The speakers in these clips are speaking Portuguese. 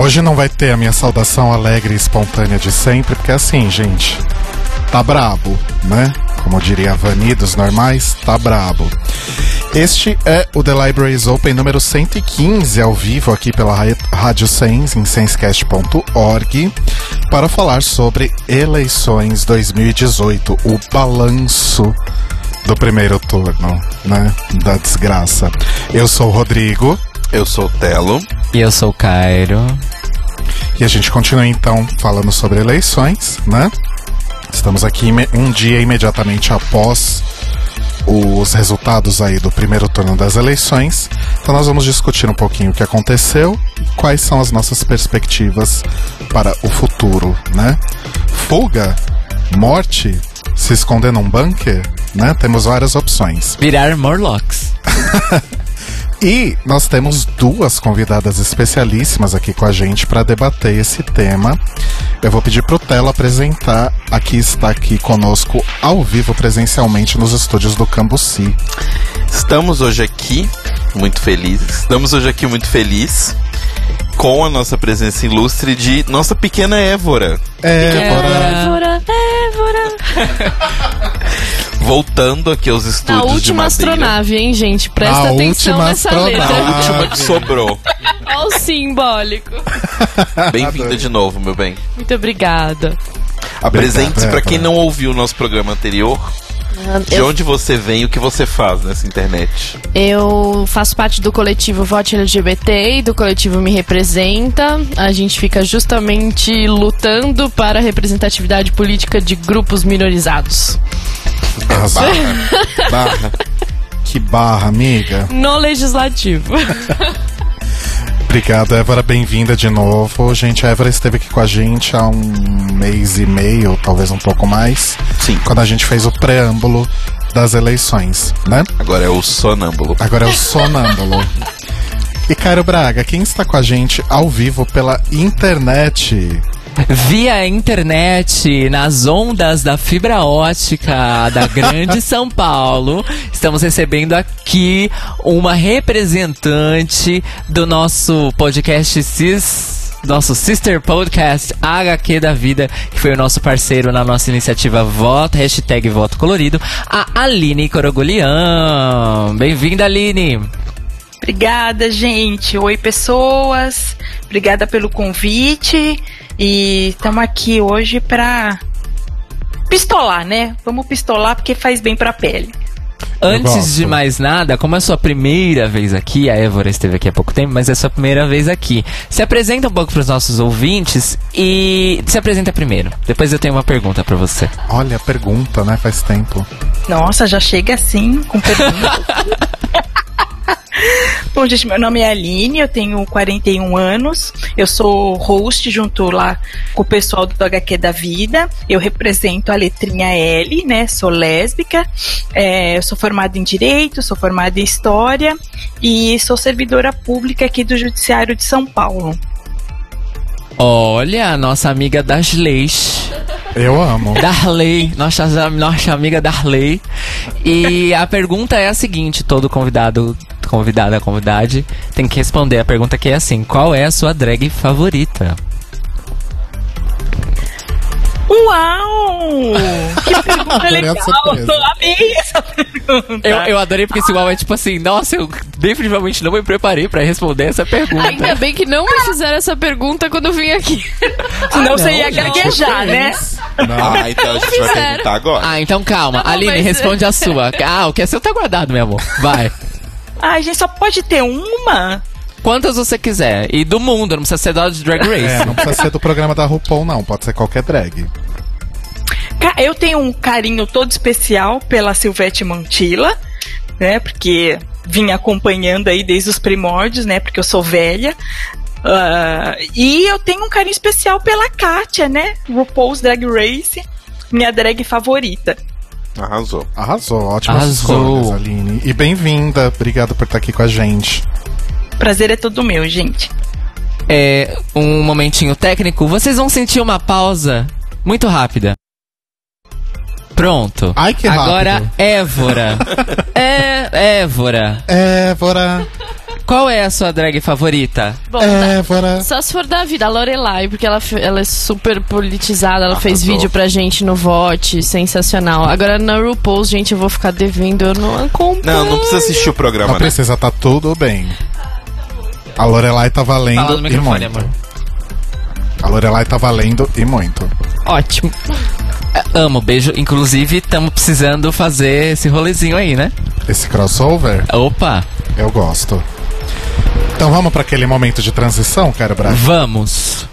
Hoje não vai ter a minha saudação alegre e espontânea de sempre, porque assim, gente, tá brabo, né? Como diria a Vani dos normais, tá brabo. Este é o The Libraries Open número 115, ao vivo aqui pela Rádio Sens, em senscast.org, para falar sobre eleições 2018, o balanço do primeiro turno, né? Da desgraça. Eu sou o Rodrigo. Eu sou o Telo. E eu sou o Cairo. E a gente continua então falando sobre eleições, né? Estamos aqui um dia imediatamente após os resultados aí do primeiro turno das eleições. Então nós vamos discutir um pouquinho o que aconteceu e quais são as nossas perspectivas para o futuro, né? Fuga, morte, se esconder num bunker, né? Temos várias opções. Virar Morlocks. E nós temos duas convidadas especialíssimas aqui com a gente para debater esse tema. Eu vou pedir pro Telo apresentar. Aqui está aqui conosco ao vivo presencialmente nos estúdios do Cambuci. Estamos hoje aqui muito felizes. Estamos hoje aqui muito felizes com a nossa presença ilustre de nossa pequena Évora. Évora. Évora, Évora. Voltando aqui aos estúdios A última astronave, hein, gente? Presta A atenção nessa astronave. A letra. última que sobrou. Olha o simbólico. Bem-vinda de novo, meu bem. Muito obrigada. Apresente-se para quem não ouviu o nosso programa anterior. De Eu, onde você vem e o que você faz nessa internet. eu faço parte do coletivo Vote LGBT e do coletivo Me Representa. A gente fica justamente lutando para a representatividade política de grupos minorizados. Arrasou. Barra. Barra. Que barra, amiga. No legislativo. Obrigado, Évora, bem-vinda de novo. Gente, a Évora esteve aqui com a gente há um mês e meio, talvez um pouco mais, Sim. quando a gente fez o preâmbulo das eleições, né? Agora é o sonâmbulo. Agora é o sonâmbulo. E Cairo Braga, quem está com a gente ao vivo pela internet? Via internet, nas ondas da fibra ótica da Grande São Paulo, estamos recebendo aqui uma representante do nosso podcast Cis. Nosso sister podcast HQ da Vida, que foi o nosso parceiro na nossa iniciativa Voto, hashtag Voto Colorido, a Aline Corogolian. Bem-vinda, Aline! Obrigada, gente. Oi, pessoas. Obrigada pelo convite. E estamos aqui hoje pra pistolar, né? Vamos pistolar porque faz bem pra pele. Antes de mais nada, como é a sua primeira vez aqui, a Évora esteve aqui há pouco tempo, mas é a sua primeira vez aqui. Se apresenta um pouco para os nossos ouvintes e se apresenta primeiro. Depois eu tenho uma pergunta para você. Olha a pergunta, né? Faz tempo. Nossa, já chega assim, com perguntas. Bom, gente, meu nome é Aline, eu tenho 41 anos, eu sou host junto lá com o pessoal do HQ da Vida, eu represento a letrinha L, né, sou lésbica, é, eu sou formada em Direito, sou formada em História e sou servidora pública aqui do Judiciário de São Paulo. Olha, nossa amiga das leis. Eu amo. Darley, nossa, nossa amiga Darley. E a pergunta é a seguinte: todo convidado, convidada, convidade, tem que responder a pergunta que é assim: qual é a sua drag favorita? Uau! Que pergunta legal! surpresa. Amei essa pergunta. Eu, eu adorei porque esse uau é tipo assim: nossa, eu definitivamente não me preparei pra responder essa pergunta. Ainda bem que não me fizeram essa pergunta quando eu vim aqui. Senão você não, ia gente, gaguejar, né? Não. Ah, então a gente vai perguntar agora. Ah, então calma. Tá bom, Aline, mas- responde a sua. Ah, o que é seu tá guardado, meu amor. Vai. Ai, gente, só pode ter uma? Quantas você quiser. E do mundo, não precisa ser da Drag Race. É, não precisa ser do programa da RuPaul, não. Pode ser qualquer drag. Eu tenho um carinho todo especial pela Silvete Montilla, né? Porque vim acompanhando aí desde os primórdios, né? Porque eu sou velha. Uh, e eu tenho um carinho especial pela Kátia, né? RuPaul's Drag Race, minha drag favorita. Arrasou. Arrasou, ótimas Arrasou. escolhas, Aline. E bem-vinda, obrigado por estar aqui com a gente. Prazer é todo meu, gente. É um momentinho técnico. Vocês vão sentir uma pausa muito rápida. Pronto. Ai, que rápido. Agora, Évora. é, Évora. Évora, Qual é a sua drag favorita? Bom, É. tá. Évora. Só se for da vida, a Lorelai, porque ela, ela é super politizada, ela Arrasou. fez vídeo pra gente no Vote, sensacional. Agora na RuPaul's, gente, eu vou ficar devendo, eu não acompanho. Não, não precisa assistir o programa, Não né? precisa, tá tudo bem. A Lorelai tá valendo e muito. amor. A Lorelai tá valendo e muito. Ótimo. É, Amo, beijo. Inclusive, estamos precisando fazer esse rolezinho aí, né? Esse crossover, Opa, eu gosto. Então vamos pra aquele momento de transição, cara Braga? vamos.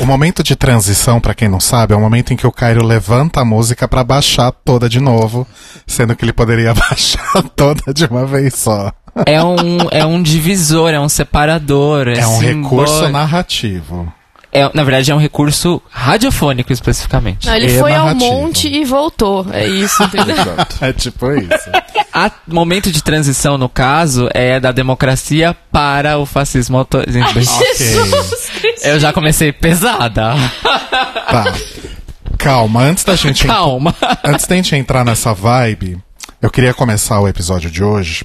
O momento de transição, pra quem não sabe, é o momento em que o Cairo levanta a música pra baixar toda de novo, sendo que ele poderia baixar toda de uma vez só. É um, é um divisor, é um separador. É, É um recurso narrativo. É, na verdade, é um recurso radiofônico, especificamente. Não, ele E foi ao narrativo. monte e voltou. É isso, entendeu? É tipo isso. A momento de transição, no caso, é da democracia para o fascismo autoritário. Eu já comecei pesada. Tá. Calma, antes da gente. Calma. Antes da gente entrar nessa vibe, eu queria começar o episódio de hoje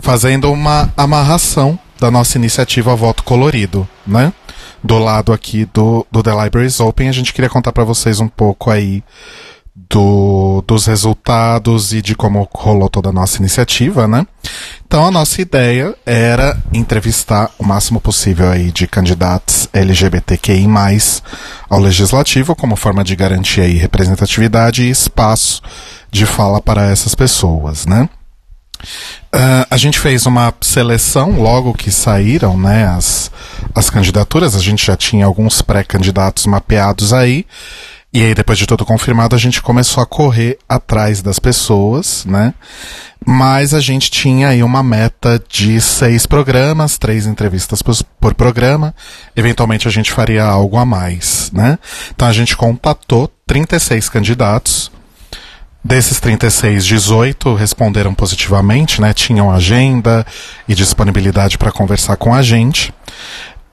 fazendo uma amarração da nossa iniciativa Voto Colorido, né? Do lado aqui do, do The Libraries Open, a gente queria contar pra vocês um pouco aí do, dos resultados e de como rolou toda a nossa iniciativa, né? Então a nossa ideia era entrevistar o máximo possível aí de candidatos LGBTQI+, ao legislativo, como forma de garantir aí representatividade e espaço de fala para essas pessoas, né? Ah, a gente fez uma seleção logo que saíram né, as, as candidaturas. A gente já tinha alguns pré-candidatos mapeados aí. E aí, depois de tudo confirmado, a gente começou a correr atrás das pessoas, né? Mas a gente tinha aí uma meta de seis programas, três entrevistas por, por programa. Eventualmente a gente faria algo a mais, né? Então a gente contatou 36 candidatos. Desses 36, 18 responderam positivamente, né? Tinham agenda e disponibilidade para conversar com a gente.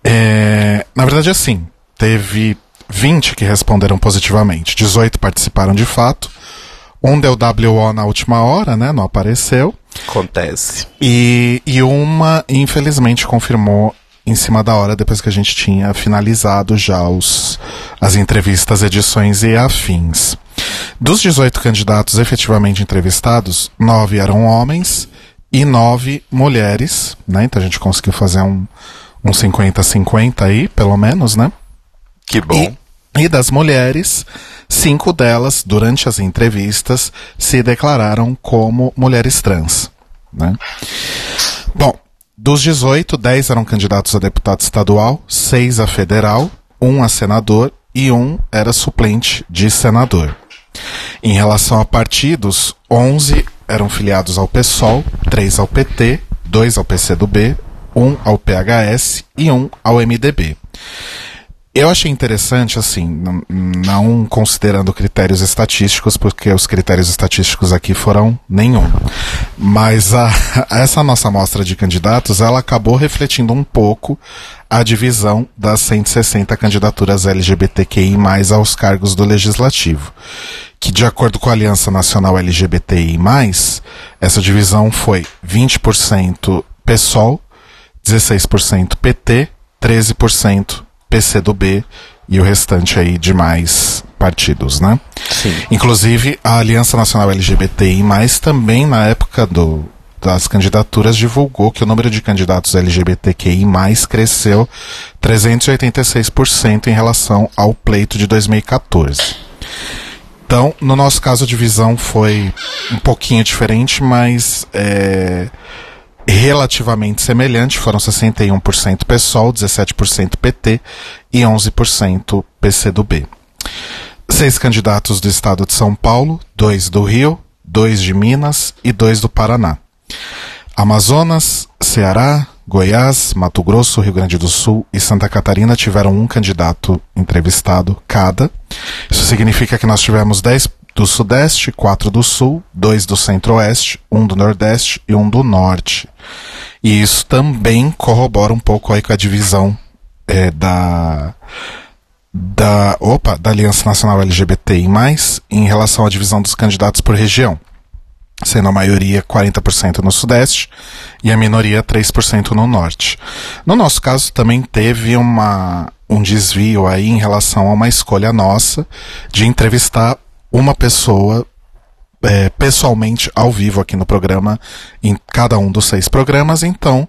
É, na verdade, assim, teve 20 que responderam positivamente, 18 participaram de fato. Um deu WO na última hora, né? Não apareceu. Acontece. E, e uma, infelizmente, confirmou em cima da hora, depois que a gente tinha finalizado já os, as entrevistas, edições e afins. Dos 18 candidatos efetivamente entrevistados, nove eram homens e nove mulheres, né? Então a gente conseguiu fazer um, um 50-50 aí, pelo menos, né? Que bom. E, e das mulheres, cinco delas, durante as entrevistas, se declararam como mulheres trans. Né? Bom, dos 18, 10 eram candidatos a deputado estadual, 6 a federal, um a senador e um era suplente de senador. Em relação a partidos, 11 eram filiados ao PSOL, 3 ao PT, 2 ao PCdoB, 1 ao PHS e 1 ao MDB. Eu achei interessante, assim, não considerando critérios estatísticos, porque os critérios estatísticos aqui foram nenhum. Mas a, essa nossa amostra de candidatos, ela acabou refletindo um pouco a divisão das 160 candidaturas LGBTQI+, aos cargos do Legislativo. Que, de acordo com a Aliança Nacional LGBTI+, essa divisão foi 20% PSOL, 16% PT, 13% PCdoB e o restante aí de mais partidos, né? Sim. Inclusive, a Aliança Nacional LGBTI+, também na época do, das candidaturas divulgou que o número de candidatos LGBTQI+, cresceu 386% em relação ao pleito de 2014. Então, no nosso caso, a divisão foi um pouquinho diferente, mas é, relativamente semelhante, foram 61% PSOL, 17% PT e 11% PCdoB. Seis candidatos do estado de São Paulo, dois do Rio, dois de Minas e dois do Paraná. Amazonas, Ceará, Goiás, Mato Grosso, Rio Grande do Sul e Santa Catarina tiveram um candidato entrevistado cada. Isso significa que nós tivemos 10 do Sudeste, 4 do Sul, 2 do Centro-Oeste, 1 do Nordeste e 1 do Norte. E isso também corrobora um pouco aí com a divisão é, da da opa da Aliança Nacional LGBTI+, em relação à divisão dos candidatos por região sendo a maioria 40% no Sudeste e a minoria 3% no Norte. No nosso caso, também teve uma, um desvio aí em relação a uma escolha nossa de entrevistar uma pessoa é, pessoalmente ao vivo aqui no programa, em cada um dos seis programas, então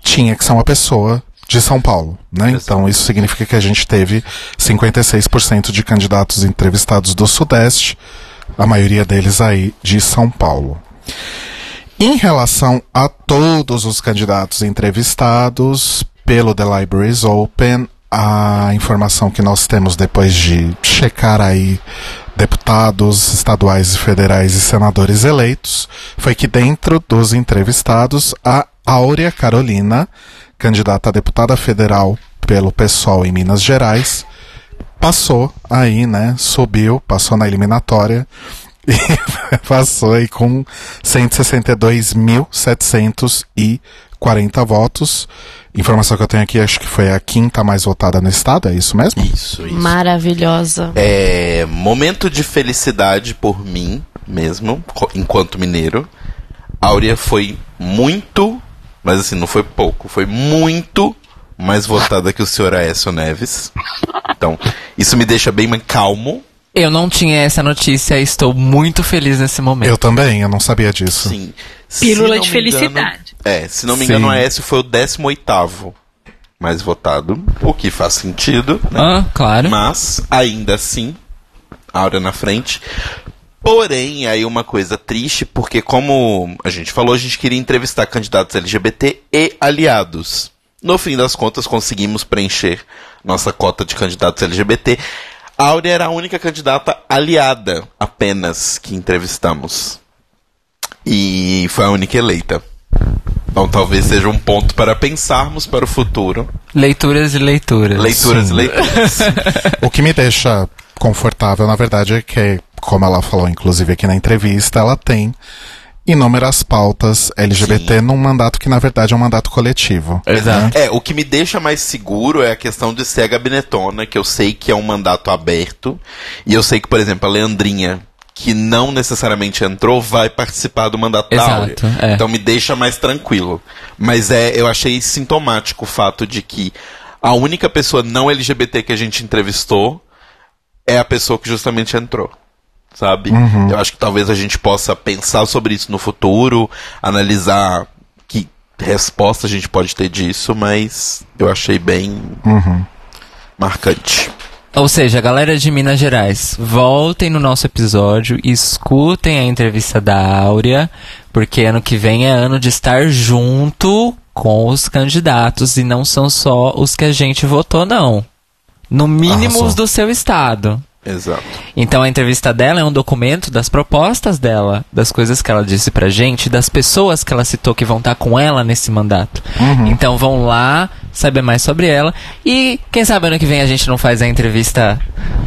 tinha que ser uma pessoa de São Paulo, né? Então isso significa que a gente teve 56% de candidatos entrevistados do Sudeste, a maioria deles aí de São Paulo. Em relação a todos os candidatos entrevistados pelo The Libraries Open, a informação que nós temos depois de checar aí deputados estaduais e federais e senadores eleitos foi que dentro dos entrevistados a Áurea Carolina, candidata a deputada federal pelo PSOL em Minas Gerais, passou aí, né? Subiu, passou na eliminatória e passou aí com 162.740 votos. Informação que eu tenho aqui, acho que foi a quinta mais votada no estado, é isso mesmo? Isso, isso. Maravilhosa. É, momento de felicidade por mim mesmo, enquanto mineiro. Áurea foi muito, mas assim, não foi pouco, foi muito mais votada que o senhor Aécio Neves. Então, isso me deixa bem calmo. Eu não tinha essa notícia e estou muito feliz nesse momento. Eu também, eu não sabia disso. Sim. Pílula de me engano- felicidade. É, se não me Sim. engano, o Aécio foi o 18º mais votado, o que faz sentido, né? Ah, claro. Mas, ainda assim, Áurea na frente. Porém, aí uma coisa triste, porque como a gente falou, a gente queria entrevistar candidatos LGBT e aliados. No fim das contas, conseguimos preencher nossa cota de candidatos LGBT. A Áurea era a única candidata aliada apenas que entrevistamos. E foi a única eleita. Então talvez seja um ponto para pensarmos para o futuro. Leituras e leituras. Leituras e Sim. leituras. O que me deixa confortável, na verdade, é que, como ela falou, inclusive aqui na entrevista, ela tem inúmeras pautas LGBT num mandato que, na verdade, é um mandato coletivo. Exato. É, o que me deixa mais seguro é a questão de ser a gabinetona, que eu sei que é um mandato aberto. E eu sei que, por exemplo, a Leandrinha, que não necessariamente entrou, vai participar do mandato da Exato, Áurea. é. Então me deixa mais tranquilo. Mas é, eu achei sintomático o fato de que a única pessoa não LGBT que a gente entrevistou é a pessoa que justamente entrou. Sabe? Eu acho que talvez a gente possa pensar sobre isso no futuro, analisar que resposta a gente pode ter disso, mas eu achei bem marcante. Ou seja, galera de Minas Gerais, voltem no nosso episódio, escutem a entrevista da Áurea, porque ano que vem é ano de estar junto com os candidatos e não são só os que a gente votou, não. No mínimo os do seu estado. Exato. Então a entrevista dela é um documento das propostas dela, das coisas que ela disse pra gente, das pessoas que ela citou que vão estar com ela nesse mandato. Então vão lá saber mais sobre ela e quem sabe ano que vem a gente não faz a entrevista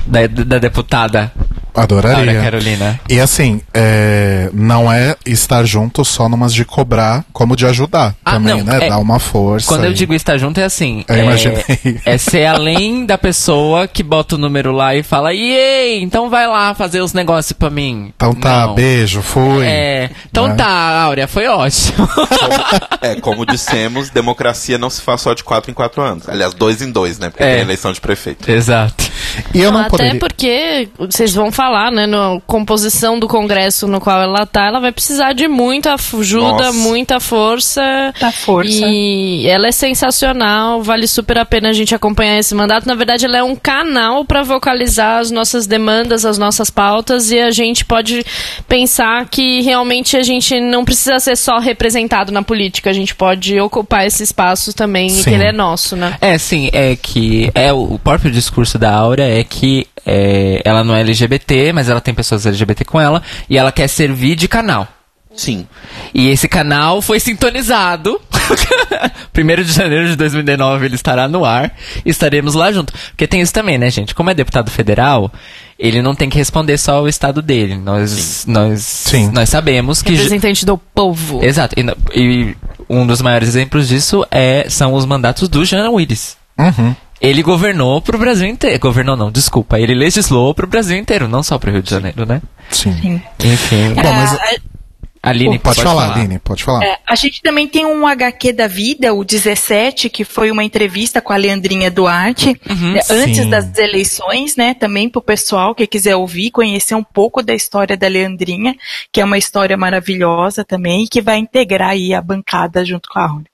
da, da deputada Adoraria. Áurea Carolina. E assim, é, não é estar junto só numas de cobrar, como de ajudar Ah, também, não, né? é- Dar uma força. Quando eu e- digo estar junto é assim, Eu é, imaginei. é ser além da pessoa que bota o número lá e fala, ei, então vai lá fazer os negócios pra mim. Então tá, Não. beijo, fui. É, então Né? tá, Áurea, foi ótimo. Como, é, como dissemos, democracia não se faz só de quatro em quatro anos. Aliás, dois em dois, né? Porque É. tem eleição de prefeito. Exato. E eu não, Até poderia. porque, vocês vão falar, né, na composição do Congresso no qual ela tá, ela vai precisar de muita ajuda, Nossa. muita força. Muita força. E ela é sensacional, vale super a pena a gente acompanhar esse mandato. Na verdade, ela é um canal para vocalizar as nossas demandas, as nossas pautas, e a gente pode pensar que realmente a gente não precisa ser só representado na política, a gente pode ocupar esse espaço também, e Sim. que ele é nosso, né? É, sim, é que é o, próprio discurso da Aura é que é, ela não é LGBT, mas ela tem pessoas LGBT com ela e ela quer servir de canal. Sim. E esse canal foi sintonizado. 1 de janeiro de 2019 ele estará no ar. E estaremos lá junto. Porque tem isso também, né, gente? Como é deputado federal, ele não tem que responder só ao estado dele. Nós, nós, Sim. nós sabemos que. Representante do povo. Exato. E, e um dos maiores exemplos disso é, são os mandatos do Jean Willis. Uhum. Ele governou pro Brasil inteiro. Governou não, desculpa. Ele legislou pro Brasil inteiro, não só pro Rio de Janeiro, né? Sim. Sim. Enfim. Bom, mas Aline, pode, falar, Aline, pode falar. É, a gente também tem um HQ da vida, o 17, que foi uma entrevista com a Leandrinha Duarte, Uhum, né, antes das eleições, né? Também pro pessoal que quiser ouvir, conhecer um pouco da história da Leandrinha, que é uma história maravilhosa também, e que vai integrar aí a bancada junto com a Rony.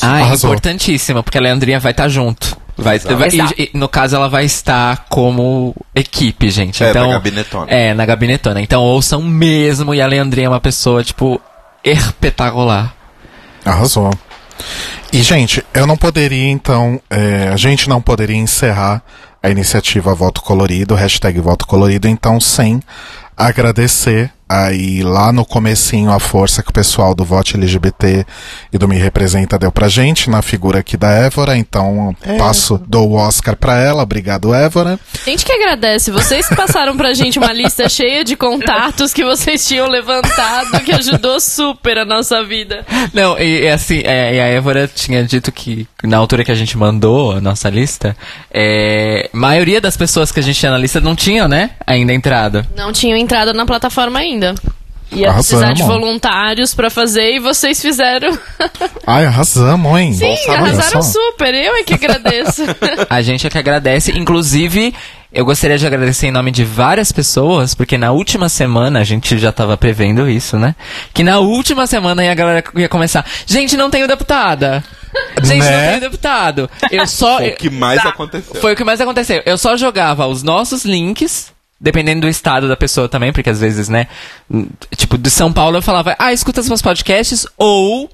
Ah, é Arrasou. importantíssima, porque a Leandrinha vai estar junto. Vai, vai- e- e no caso, ela vai estar como equipe, gente. É, então, na gabinetona. É, na gabinetona. Então ouçam mesmo, e a Leandrinha é uma pessoa, tipo, espetacular. Arrasou. E, gente, eu não poderia, então, é, a gente não poderia encerrar a iniciativa Voto Colorido, hashtag Voto Colorido, então, sem agradecer aí lá no comecinho a força que o pessoal do Vote LGBT e do Me Representa deu pra gente, na figura aqui da Évora, então passo, dou o Oscar pra ela, obrigado Évora. Gente que agradece, vocês que passaram pra gente uma lista cheia de contatos que vocês tinham levantado, que ajudou super a nossa vida. Não, e, e assim, é, e a Évora tinha dito que na altura que a gente mandou a nossa lista, é, maioria das pessoas que a gente tinha na lista não tinham, né, ainda entrado. Não tinham entrado na plataforma ainda. Ia Arrasamos. precisar de voluntários pra fazer e vocês fizeram. Ai, arrasamos, hein? Sim, Olha arrasaram super. Eu é que agradeço. A gente é que agradece. Inclusive, eu gostaria de agradecer em nome de várias pessoas, porque na última semana a gente já tava prevendo isso, né? Que na última semana aí a galera ia começar. Gente, não tenho deputada. Gente, não Né? tenho deputado. Eu só. Foi o que mais aconteceu. Foi o que mais aconteceu. Eu só jogava os nossos links, dependendo do estado da pessoa também, porque às vezes, né? Tipo, de São Paulo eu falava, ah, escuta os meus podcasts, ou.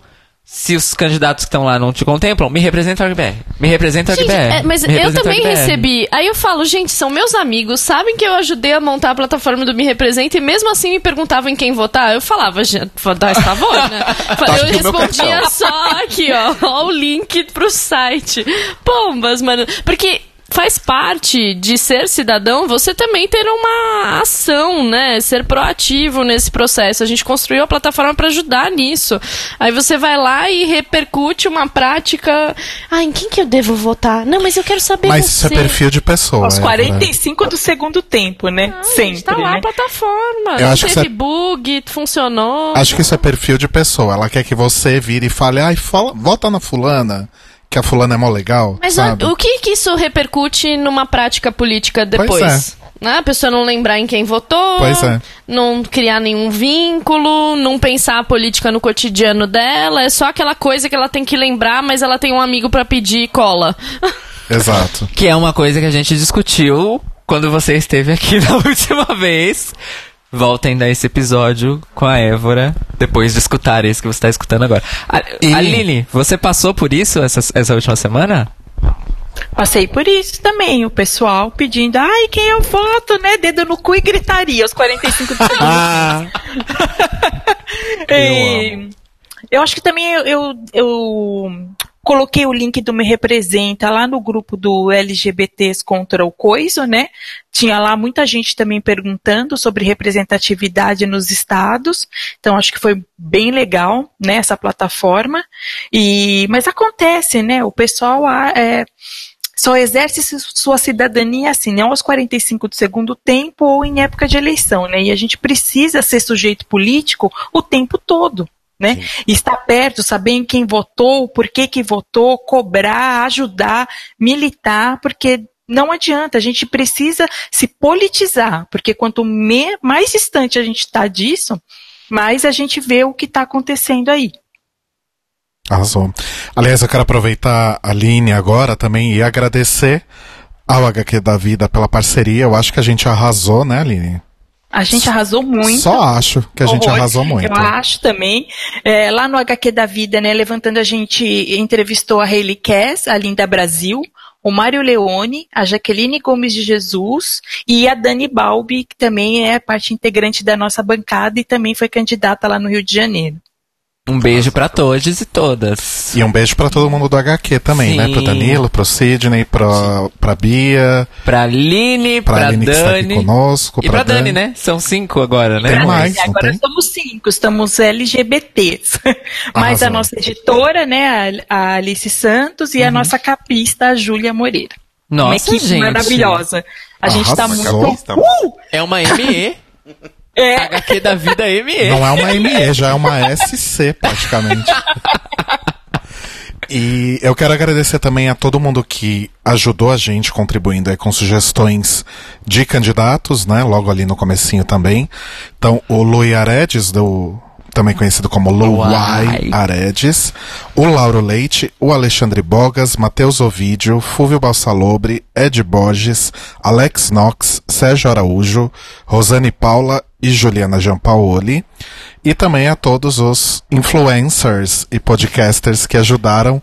Se os candidatos que estão lá não te contemplam, me representa o RBR. Me representa o Gente, RBR. é, mas eu também recebi. Aí eu falo, gente, são meus amigos, sabem que eu ajudei a montar a plataforma do Me Representa e mesmo assim me perguntavam em quem votar. Eu falava, gente, dá esse favor, né? Eu respondia só aqui, ó, ó, o link pro site. Pombas, mano. Porque faz parte de ser cidadão você também ter uma ação, né? Ser proativo nesse processo. A gente construiu a plataforma para ajudar nisso. Aí você vai lá e repercute uma prática. Ah, em quem que eu devo votar? Não, mas eu quero saber Mas você. isso é perfil de pessoa. Aos Évora. 45 do segundo tempo, né? Ah, Sempre, Tá lá né? a plataforma. Eu não acho que teve isso bug, funcionou. Acho que isso é perfil de pessoa. Ela quer que você vire e fale, ai, fala, vota na fulana, que a fulana é mó legal. Mas sabe? o, o que que isso repercute numa prática política Pois depois? Né? A pessoa não lembrar em quem votou, Pois é. não criar nenhum vínculo, não pensar a política no cotidiano dela, é só aquela coisa que ela tem que lembrar, mas ela tem um amigo pra pedir cola. Exato. Que é uma coisa que a gente discutiu quando você esteve aqui na última vez. Voltem a esse episódio com a Évora, depois de escutar esse que você está escutando agora. A- E- Aline, você passou por isso essa, essa última semana? Passei por isso também, o pessoal pedindo, ai, quem eu voto, né? Dedo no cu e gritaria aos 45 do segundo. Ah, E eu acho que também eu, eu, eu coloquei o link do Me Representa lá no grupo do LGBTs contra o Coiso, né? Tinha lá muita gente também perguntando sobre representatividade nos estados. Então acho que foi bem legal, né, essa plataforma. E mas acontece, né? O pessoal ah, é, só exerce su- sua cidadania assim, não aos 45 do segundo tempo ou em época de eleição, né? E a gente precisa ser sujeito político o tempo todo. Né? Estar perto, saber em quem votou, por que que votou, cobrar, ajudar, militar, porque não adianta, a gente precisa se politizar, porque quanto me, mais distante a gente está disso, mais a gente vê o que está acontecendo aí. Arrasou. Aliás, eu quero aproveitar a Aline agora também e agradecer ao HQ da Vida pela parceria. Eu acho que a gente arrasou, né, Aline? A gente arrasou muito. Só acho que a gente Horror. arrasou muito. Eu acho também. É, lá no HQ da Vida, né, levantando, a gente entrevistou a Hayley Cass, a Linda Brasil, o Mário Leone, a Jaqueline Gomes de Jesus e a Dani Balbi, que também é parte integrante da nossa bancada e também foi candidata lá no Rio de Janeiro. Um beijo pra todos e todas. E um beijo pra todo mundo do HQ também, né? Pro Sim. Danilo, pro Sidney, pro, pra Bia, Pra Aline, pra, pra, Aline que está aqui Dani. conosco, E pra Dani, né? São cinco agora, né? Tem mais, agora tem? somos cinco, estamos LGBTs. Mas Arrasou. a nossa editora, né, a Alice Santos e a nossa capista, a Júlia Moreira. Uma Nossa, equipe gente. maravilhosa. A gente tá Arrasou. muito. Tá É uma ME. É, HQ da vida ME. Não é uma ME, já é uma SC praticamente. E eu quero agradecer também a todo mundo que ajudou a gente contribuindo aí com sugestões de candidatos, né? Logo ali no comecinho também. Então, o Lui Aredes, do, também conhecido como Luai Luai. Aredes, o Lauro Leite, o Alexandre Bogas, Matheus Ovídio, Fúvio Balsalobre, Ed Borges, Alex Knox, Sérgio Araújo, Rosane Paula e Juliana Giampaoli. E também a todos os influencers e podcasters que ajudaram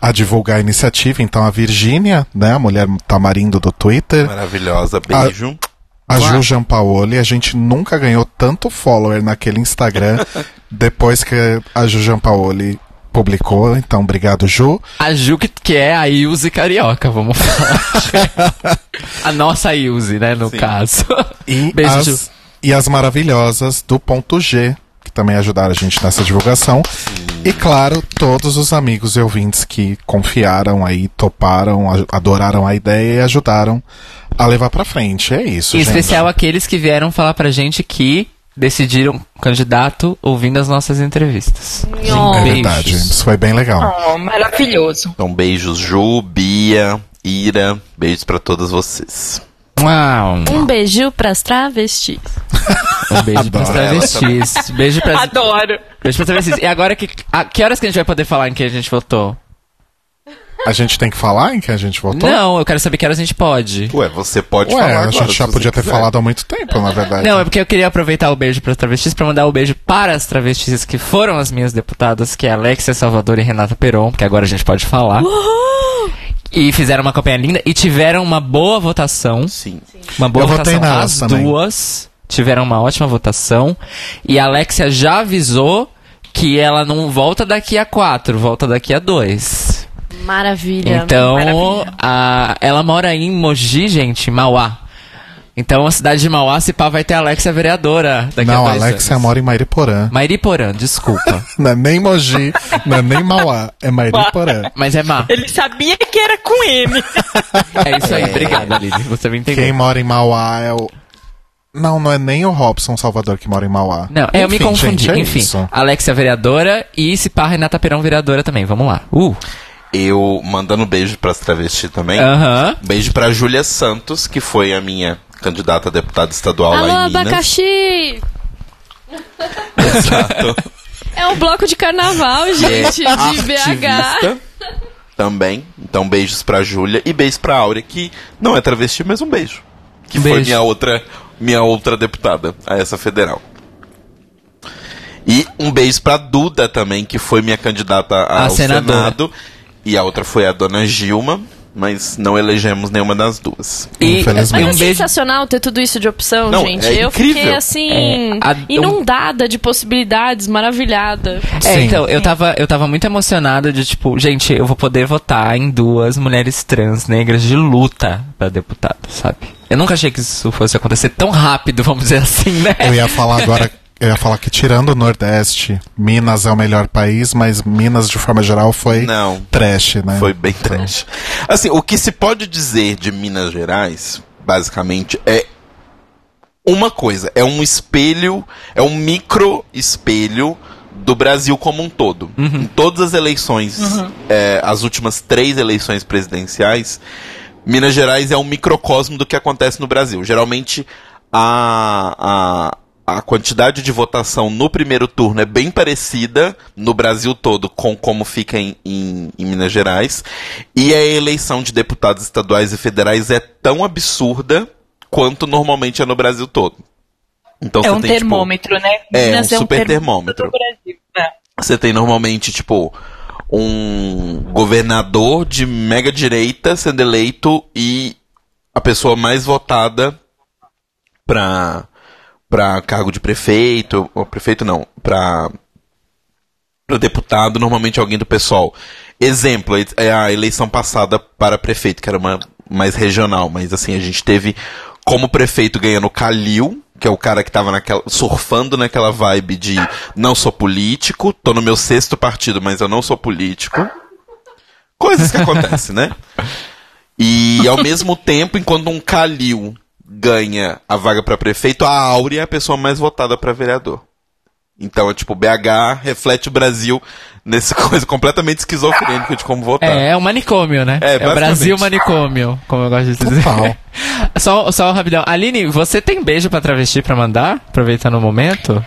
a divulgar a iniciativa. Então a Virgínia, né, a mulher tamarindo do Twitter, Maravilhosa, beijo. a Ju Giampaoli, a gente nunca ganhou tanto follower naquele Instagram depois que a Ju Giampaoli publicou. Então, obrigado, Ju. A Ju, que, que é a Ilse Carioca, vamos falar. a nossa Ilse, né, no Sim. caso. E Beijo, Ju. As, e as maravilhosas do ponto G, que também ajudaram a gente nessa divulgação. E claro, todos os amigos e ouvintes que confiaram aí, toparam, adoraram a ideia e ajudaram a levar pra frente. É isso, Em especial aqueles que vieram falar pra gente que decidiram candidato ouvindo as nossas entrevistas. É verdade, Beijos. isso foi bem legal. oh, maravilhoso. Então, beijos, Ju, Bia, Ira. Beijos pra todas vocês. Uau. Um beijo pras travestis. Um beijo Adoro travestis. Beijo pras, Adoro. beijo pras travestis. E agora, que, a, que horas que a gente vai poder falar em que a gente votou? A gente tem que falar em que a gente votou? Não, eu quero saber que horas a gente pode. Ué, você pode Ué, falar a agora, gente já podia ter quiser. falado há muito tempo, na verdade. Não, é porque eu queria aproveitar o beijo pras travestis pra mandar o beijo para as travestis que foram as minhas deputadas, que é Alexia Salvador e Renata Peron, que agora a gente pode falar. E fizeram uma campanha linda e tiveram uma boa votação. Sim. Uma boa Eu votei votação. As também. duas tiveram uma ótima votação. E a Alexia já avisou que ela não volta daqui a quatro, volta daqui a dois. Maravilha. Então, maravilha. a, ela mora em Mogi, gente, Mauá. Então, a cidade de Mauá, se pá, vai ter a Alexia vereadora daqui Não, a a dois Alexia anos. mora em Mairiporã. Mairiporã, desculpa. Não é nem Mogi, não é nem Mauá, é Mairiporã. Mas é má. Ele sabia que era com M. É isso aí, obrigada, Lili. Você me entendeu. Quem mora em Mauá é o. Não, não é nem o Robson Salvador que mora em Mauá. Não, é, eu me confundi. gente, é Enfim, isso. Alexia vereadora e se pá, Renata Perão vereadora também. Vamos lá. Uh. Eu mandando beijo pras travestis também. Aham. Beijo pra Júlia Santos, que foi a minha candidata a deputada estadual Alô, lá em Minas. abacaxi! Exato. É um bloco de carnaval, gente, de BH. Também. Então, beijos pra Júlia e beijos pra Áurea, que não é travesti, mas um beijo. Que foi Beijo. minha outra, minha outra deputada, a essa federal. E um beijo pra Duda também, que foi minha candidata A ao senadora. Senado. E a outra foi a dona Gilma, mas não elegemos nenhuma das duas. E, Infelizmente. e Mas é sensacional ter tudo isso de opção, Não, gente. é eu incrível. fiquei assim, É, a- inundada de possibilidades, maravilhada. É, Sim. então, eu tava, eu tava muito emocionado de, tipo, gente, eu vou poder votar em duas mulheres trans negras de luta pra deputada, sabe? Eu nunca achei que isso fosse acontecer tão rápido, vamos dizer assim, né? Eu ia falar agora, eu ia falar que tirando o Nordeste, Minas é o melhor país, mas Minas, de forma geral, foi Não. trash, né? Foi bem trash. Assim, o que se pode dizer de Minas Gerais, basicamente, é uma coisa. É um espelho, é um micro espelho do Brasil como um todo. Em todas as eleições, é, as últimas três eleições presidenciais, Minas Gerais é um microcosmo do que acontece no Brasil. Geralmente, a, a, a quantidade de votação no primeiro turno é bem parecida no Brasil todo com como fica em, em, em Minas Gerais. E a eleição de deputados estaduais e federais é tão absurda quanto normalmente é no Brasil todo. Então, É um tem, tipo, termômetro, né? é, Minas um super termômetro. Brasil. né? você tem normalmente, tipo, um governador de mega direita sendo eleito e a pessoa mais votada pra, pra cargo de prefeito, ou prefeito não, pra, pra deputado, normalmente alguém do pessoal. Exemplo, é a eleição passada para prefeito, que era uma mais regional, mas assim, a gente teve como prefeito ganhando Calil, que é o cara que tava naquela, surfando naquela vibe de não sou político, tô no meu sexto partido, mas eu não sou político. Coisas que acontecem, né? E ao mesmo tempo, enquanto um Calil ganha a vaga pra prefeito, a Áurea é a pessoa mais votada pra vereador. Então, é tipo, BH reflete o Brasil nessa coisa completamente esquizofrênica de como votar. É, é um manicômio, né? É, É, o Brasil manicômio, como eu gosto de dizer. Total. só, só rapidão. Aline, você tem beijo pra travesti pra mandar? Aproveitando o momento?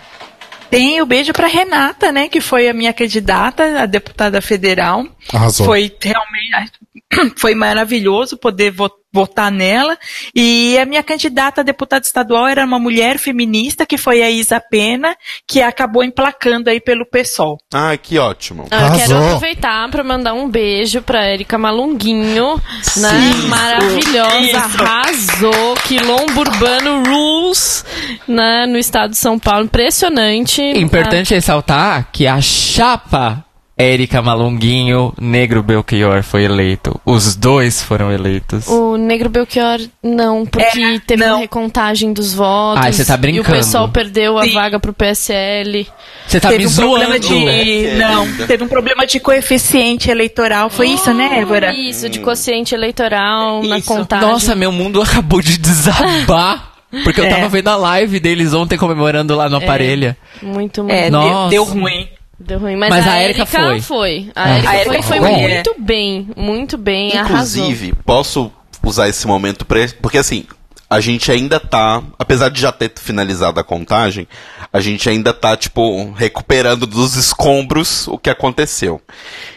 Tem o beijo para Renata, né, que foi a minha candidata a deputada federal. Arrasou. Foi realmente foi maravilhoso poder vo- votar nela. E a minha candidata a deputada estadual era uma mulher feminista, que foi a Isa Pena, que acabou emplacando aí pelo PSOL. Ah, que ótimo. Ah, Eu quero aproveitar pra mandar um beijo pra Erika Malunguinho, né? Sim. Maravilhosa, Isso. arrasou. Quilombo Urbano Rules, né? No estado de São Paulo. Impressionante. Importante ressaltar que a chapa Érica Malunguinho, Negro Belchior foi eleito. Os dois foram eleitos. Ah, O Negro Belchior, não, porque É, teve não. uma recontagem dos votos. Ai, você tá E o brincando. pessoal perdeu a Sim. vaga pro PSL. Você tá teve me um problema zoando. de. É, Não, teve um problema de coeficiente eleitoral. Foi isso, né, Évora? Isso, de quociente eleitoral na Isso. contagem. Nossa, meu mundo acabou de desabar. Porque eu É. tava vendo a live deles ontem comemorando lá no aparelho. Muito, muito. É, Nossa. deu ruim. Deu ruim. Mas, Mas a, a Erika foi. foi. A Ah, Erika foi, foi foi. muito bem. Muito bem. arrasou. Inclusive, posso usar esse momento pra. Porque assim, a gente ainda tá. Apesar de já ter finalizado a contagem, a gente ainda tá, tipo, recuperando dos escombros o que aconteceu.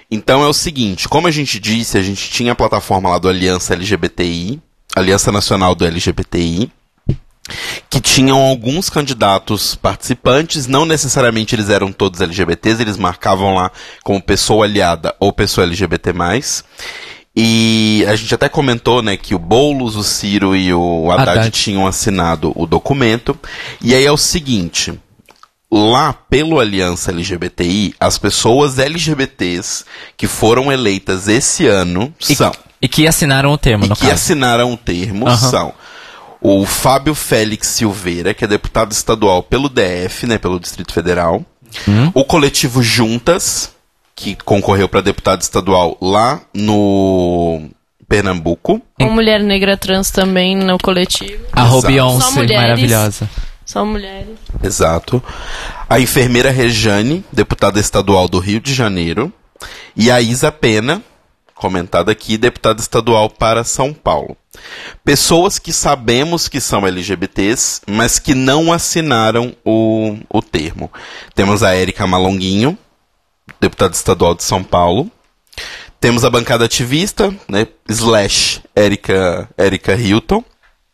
Então é o seguinte, como a gente disse, a gente tinha a plataforma lá do Aliança LGBTI, Aliança Nacional do LGBTI, que tinham alguns candidatos participantes, não necessariamente eles eram todos LGBTs, eles marcavam lá como pessoa aliada ou pessoa LGBT+. E a gente até comentou, né, que o Boulos, o Ciro e o Haddad, Haddad. tinham assinado o documento. E aí é o seguinte, lá pelo Aliança LGBTI, as pessoas LGBTs que foram eleitas esse ano E, são e que assinaram o termo, e no que caso. assinaram o termo Aham. são o Fábio Félix Silveira, que é deputado estadual pelo DF, né, pelo Distrito Federal, Hum? o coletivo Juntas, que concorreu para deputado estadual lá no Pernambuco, Uma mulher negra trans também no coletivo. A mulheres. maravilhosa. Só mulheres. exato, a enfermeira Rejane, deputada estadual do Rio de Janeiro, e a Isa Pena, comentada aqui, deputada estadual para São Paulo. Pessoas que sabemos que são LGBTs, mas que não assinaram o, o termo. Temos a Érica Malonguinho, deputada estadual de São Paulo. Temos a bancada ativista, né? Slash Érica, Érica Hilton.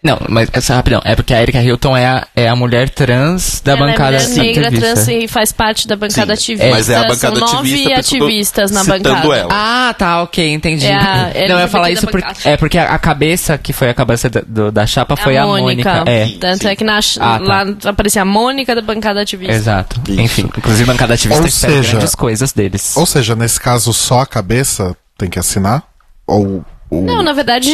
Não, mas essa rapidão. É porque a Erika Hilton é a, é a mulher trans da Ela bancada é mulher negra ativista. trans e faz parte da bancada Sim, ativista. mas é a bancada São ativista, nove por ativistas na bancada. ela. Ah, tá, ok, entendi. É a Não, eu ia falar isso porque, bancada. é porque a, a cabeça que foi a cabeça da, do- da chapa foi a, Mônica. É, Tanto Sim. é que na, Ah, tá. lá aparecia a Mônica da bancada ativista. exato. Isso. Enfim, inclusive a bancada ativista Ou espera seja- grandes coisas deles. Ou seja, nesse caso, só a cabeça tem que assinar? Ou o. Não, na verdade,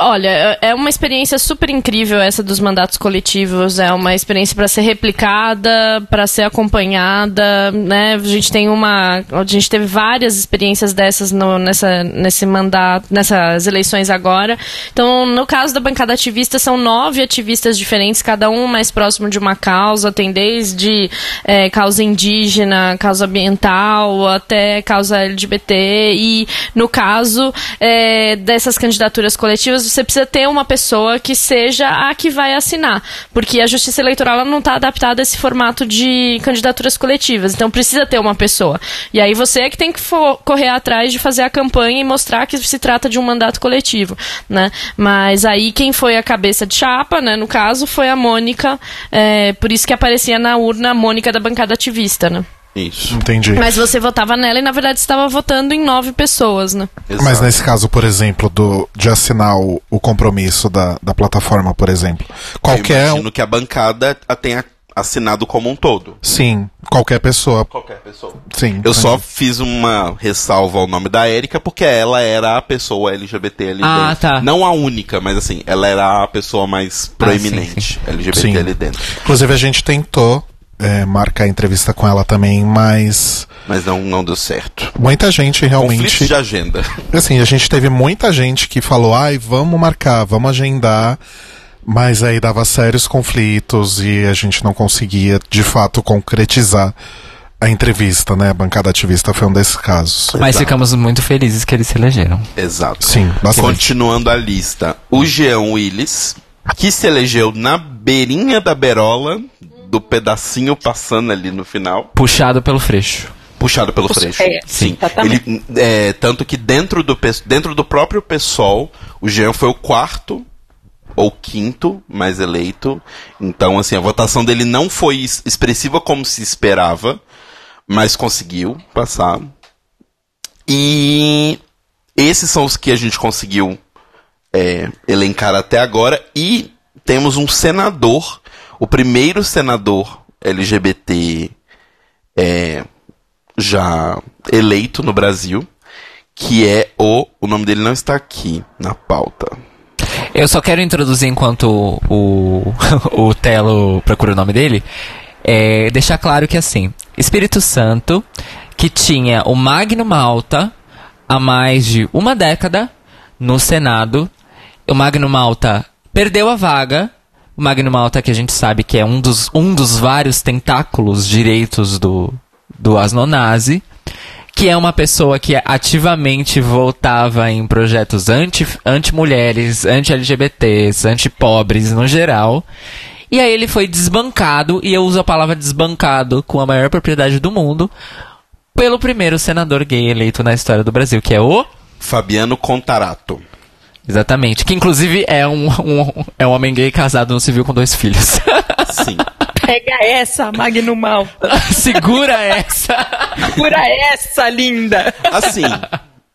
Olha, é é uma experiência super incrível essa dos mandatos coletivos. É uma experiência para ser replicada, para ser acompanhada, né? A gente tem uma, a gente teve várias experiências dessas no, nessa, nesse mandato, nessas eleições agora. Então, no caso da bancada ativista, são nove ativistas diferentes, cada um mais próximo de uma causa. Tem desde é, causa indígena, causa ambiental, até causa LGBT. E no caso é, dessas candidaturas coletivas, você precisa ter uma pessoa que seja a que vai assinar, porque a Justiça Eleitoral não está adaptada a esse formato de candidaturas coletivas, então precisa ter uma pessoa. E aí você é que tem que correr atrás de fazer a campanha e mostrar que se trata de um mandato coletivo, né? Mas aí quem foi a cabeça de chapa, né, no caso, foi a Mônica, é, por isso que aparecia na urna a Mônica da bancada ativista, né? Isso. Entendi. Mas você votava nela e na verdade estava votando em nove pessoas, né? Mas Exato. nesse caso, por exemplo, do, de assinar o, o compromisso da, da plataforma, por exemplo. Eu Qualquer. um- imagino que a bancada a tenha assinado como um todo. Sim, qualquer pessoa. Qualquer pessoa. Sim. Eu só fiz uma ressalva ao nome da Érica porque ela era a pessoa LGBT ali Ah, dentro. tá. Não a única, mas assim, ela era a pessoa mais proeminente LGBT Sim. ali dentro. Inclusive, a gente tentou é, marcar entrevista com ela também, mas Mas não, não deu certo. muita gente realmente. Conflito de agenda. Assim, a gente teve muita gente que falou, ai, vamos marcar, vamos agendar. Mas aí dava sérios conflitos e a gente não conseguia, de fato, concretizar a entrevista, né? A bancada ativista foi um desses casos. Mas Exato. ficamos muito felizes que eles se elegeram. Exato. Sim, bastante. Continuando a lista, o Jean Willis, que se elegeu na beirinha da berola, do pedacinho passando ali no final, Puxado pelo freixo. puxado pelo Puxa- freixo. é, Sim. exatamente. Ele, é, tanto que dentro do, dentro do próprio PSOL, o Jean foi o quarto ou quinto mais eleito. Então, assim, a votação dele não foi es- expressiva como se esperava, mas conseguiu passar. E esses são os que a gente conseguiu é, elencar até agora. E temos um senador, o primeiro senador LGBT é, já eleito no Brasil, que é o. O nome dele não está aqui na pauta. Eu só quero introduzir enquanto o, o Telo procura o nome dele. É, deixar claro que assim, Espírito Santo, que tinha o Magno Malta há mais de uma década no Senado. O Magno Malta perdeu a vaga. O Magno Malta, que a gente sabe que é um dos, um dos vários tentáculos direitos do, do Asnonazi que é uma pessoa que ativamente votava em projetos anti- anti-mulheres, anti-LGBTs, anti-pobres no geral. E aí ele foi desbancado, e eu uso a palavra desbancado com a maior propriedade do mundo, pelo primeiro senador gay eleito na história do Brasil, que é o... Fabiano Contarato. Exatamente, que inclusive é um, um- é um homem gay casado no civil com dois filhos. Sim. Pega essa, Magno Mal. Segura essa! Segura essa, linda. Assim,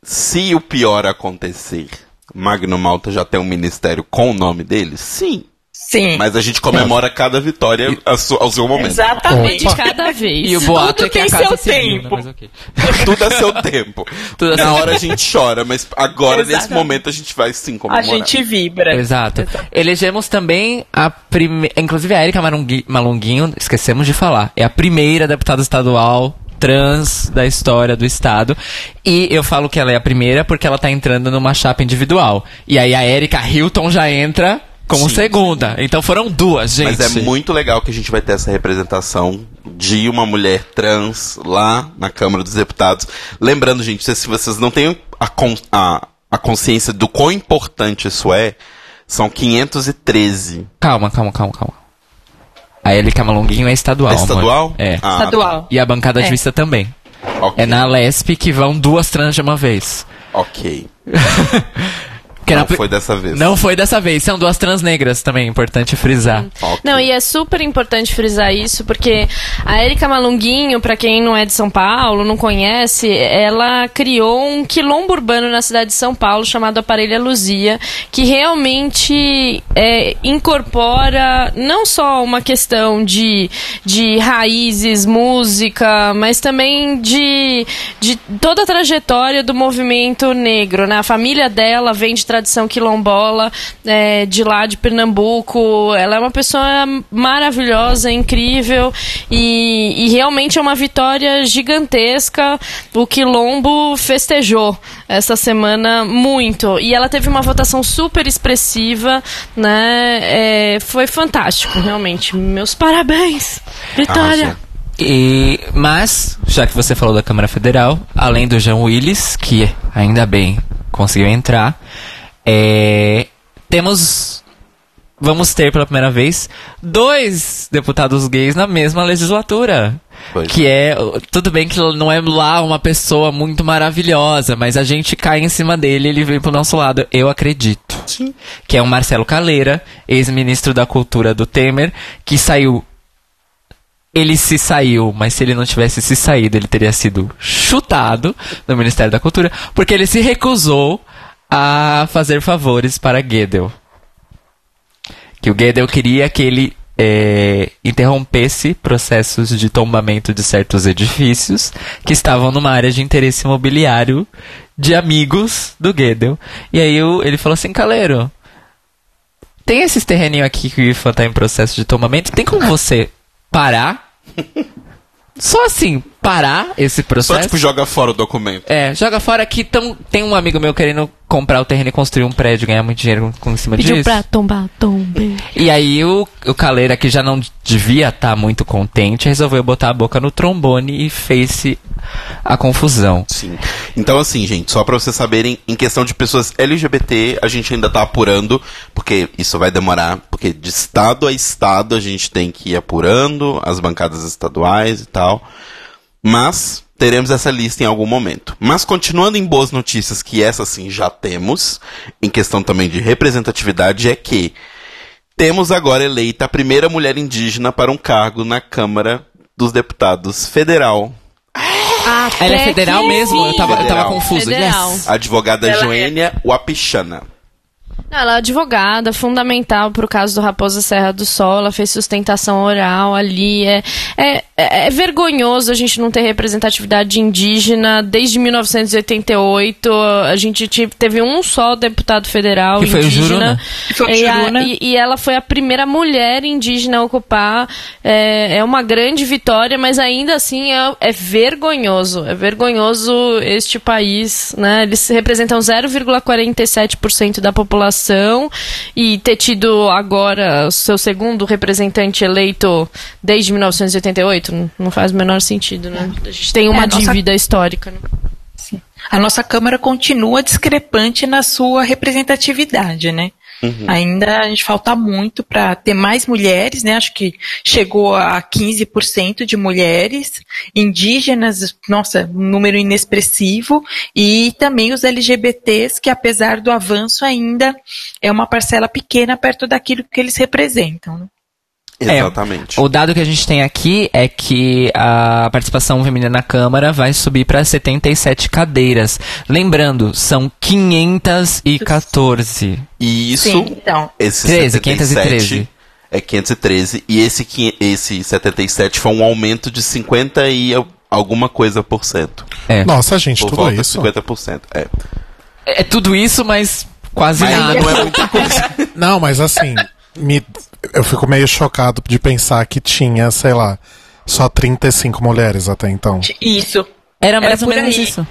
se o pior acontecer, Magno Malta já tem um ministério com o nome dele? Sim. Sim. Mas a gente comemora cada vitória ao seu- ao seu momento. Exatamente. De cada vez. E o boato Tudo é que a tem casa seu né? tempo. Mas ok. Tudo a seu tempo. Tudo a Na hora a gente chora, mas agora, nesse momento, a gente vai sim A comemorar. gente vibra. Exato. Elegemos também a primeira. Inclusive a Erika Malunguinho, esquecemos de falar. É a primeira deputada estadual trans da história do estado. E eu falo que ela é a primeira porque ela tá entrando numa chapa individual. E aí a Erika Hilton já entra como Sim, segunda. Então foram duas, gente. Mas é muito legal que a gente vai ter essa representação de uma mulher trans lá na Câmara dos Deputados. Lembrando, gente, se vocês não têm a, con- a, a consciência do quão importante isso é, são 513. Calma, calma, calma, calma. A Erika Malunguinho é estadual. é amor. estadual? É. Ah, Estadual. E a bancada de É. vista também. tá. Ok. É na Lesp que vão duas trans de uma vez. Ok. Que Não foi dessa vez. Não foi dessa vez, são duas trans negras também, importante frisar. Ok. Não, e é super importante frisar isso, porque a Érica Malunguinho, pra quem não é de São Paulo, não conhece, ela criou um quilombo urbano na cidade de São Paulo chamado Aparelha Luzia, que realmente é, incorpora não só uma questão de, de raízes, música, mas também de, de toda a trajetória do movimento negro. Né? A família dela vem de tradição quilombola é, de lá de Pernambuco. Ela é uma pessoa maravilhosa, incrível e, e realmente é uma vitória gigantesca. O quilombo festejou essa semana muito e ela teve uma votação super expressiva, né? É, foi fantástico, realmente. Meus parabéns, Vitória. Arrasou. E, mas, já que você falou da Câmara Federal, além do Jean Willis, que ainda bem conseguiu entrar, é, temos. Vamos ter pela primeira vez dois deputados gays na mesma legislatura. Pois que é. Tudo bem que não é lá uma pessoa muito maravilhosa, mas a gente cai em cima dele e ele vem pro nosso lado. Eu acredito. Sim. Que é o Marcelo Caleira, ex-ministro da Cultura do Temer, que saiu ele se saiu, mas se ele não tivesse se saído, ele teria sido chutado no Ministério da Cultura, porque ele se recusou a fazer favores para Gödel. Que o Gödel queria que ele é, interrompesse processos de tombamento de certos edifícios que estavam numa área de interesse imobiliário de amigos do Gödel. E aí ele falou assim, Caleiro, tem esses terreninhos aqui que o IFA tá em processo de tombamento, tem como você parar? Só assim, parar esse Só processo? tipo joga fora o documento. É, joga fora que tão, tem um amigo meu querendo comprar o terreno e construir um prédio, ganhar muito dinheiro com, com em cima Pediu disso. pra tombar, tombe. E aí o, o Caleira, que já não devia estar muito contente, resolveu botar a boca no trombone e fez-se a confusão. Sim. Então, assim, gente, só pra vocês saberem, em questão de pessoas LGBT, a gente ainda tá apurando, porque isso vai demorar, porque de estado a estado a gente tem que ir apurando as bancadas estaduais e tal. Mas teremos essa lista em algum momento. Mas continuando em boas notícias, que essa sim já temos, em questão também de representatividade, é que temos agora eleita a primeira mulher indígena para um cargo na Câmara dos Deputados Federal. Ela é federal mesmo? Eu tava, eu tava confuso. Federal. Yes. Advogada Ela é- Joênia Wapichana. Não, ela é advogada, fundamental pro caso do Raposa Serra do Sol. Ela fez sustentação oral ali. É, é, é vergonhoso a gente não ter representatividade indígena. Desde 1988, a gente teve um só deputado federal Que foi o indígena. Juruna. Foi o e, a- Juruna. e- e ela foi a primeira mulher indígena a ocupar. É, é uma grande vitória, mas ainda assim é, é vergonhoso. É vergonhoso este país, né? Eles representam 0,47% da população e ter tido agora o seu segundo representante eleito desde 1988 não- faz o menor sentido, né? A gente tem uma É, a nossa- dívida histórica. Né? A nossa Câmara continua discrepante na sua representatividade, né? Ainda a gente falta muito para ter mais mulheres, né? Acho que chegou a 15% de mulheres, indígenas, nossa, um número inexpressivo, e também os LGBTs, que apesar do avanço ainda é uma parcela pequena perto daquilo que eles representam. né? É, Exatamente. O dado que a gente tem aqui é que a participação feminina na Câmara vai subir para 77 cadeiras. Lembrando, são 514. E isso, Sim, então. esse 13, 77 513. é 513 e esse, esse 77 foi um aumento de 50 e al- alguma coisa por cento. É. Nossa, gente, Por tudo isso. 50%. É. É tudo isso, mas quase Mas nada. não é muita coisa. Não, mas assim, me- eu fico meio chocado de pensar que tinha, sei lá, só 35 mulheres até então. Isso. Era mais Era ou menos aí. isso.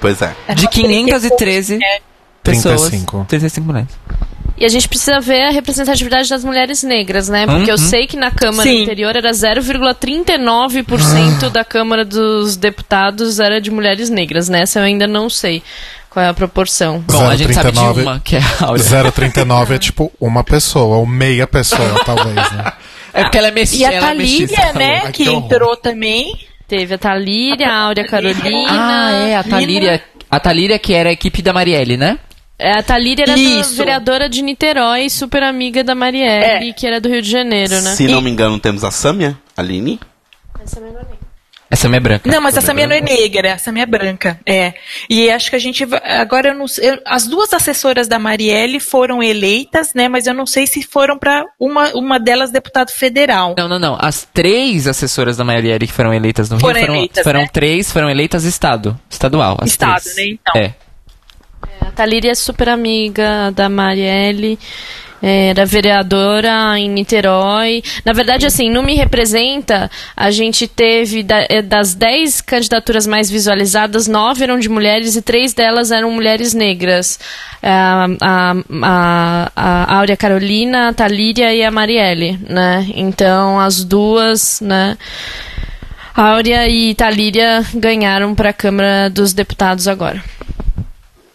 Pois é. De 513 pessoas. 35. 35 mulheres. E a gente precisa ver a representatividade das mulheres negras, né? Porque eu Uhum. sei que na Câmara Sim. anterior era 0,39% da Câmara dos Deputados era de mulheres negras. Nessa eu ainda não sei qual é a proporção. Bom, a gente sabe de 0,39. uma, que é a Áurea. 039 é tipo uma pessoa, ou meia pessoa, talvez, né? É porque ela é mestiça. E a ela é. Talíria, né, Ai, que entrou também. Teve a Talíria, a Áurea Carolina. Ah, é, a Talíria. A Talíria que era a equipe da Marielle, né? É, a Talíria era da Isso. vereadora de Niterói, super amiga da Marielle, que era do Rio de Janeiro, né? Se não me engano, temos a Sâmia, Aline. Essa é minha branca. Não, mas a Samia Samia não é negra, a Samia é branca. É. E acho que a gente. Agora eu não sei. eu- As duas assessoras da Marielle foram eleitas, né? Mas eu não sei se foram para uma, uma delas deputado federal. Não, não, não. As três assessoras da Marielle que foram eleitas no Foram Rio foram, eleitas, foram né? três, foram eleitas estado, estadual. as Estado, três. né, então. É. A Talíria é super amiga da Marielle. Era vereadora em Niterói. Na verdade, assim, não me representa. A gente teve, eh, das 10 candidaturas mais visualizadas, nove eram de mulheres e três delas eram mulheres negras. A, a, a, a Áurea Carolina, a Talíria e a Marielle, né? Então, as duas, né? Áurea e Talíria ganharam para a Câmara dos Deputados agora.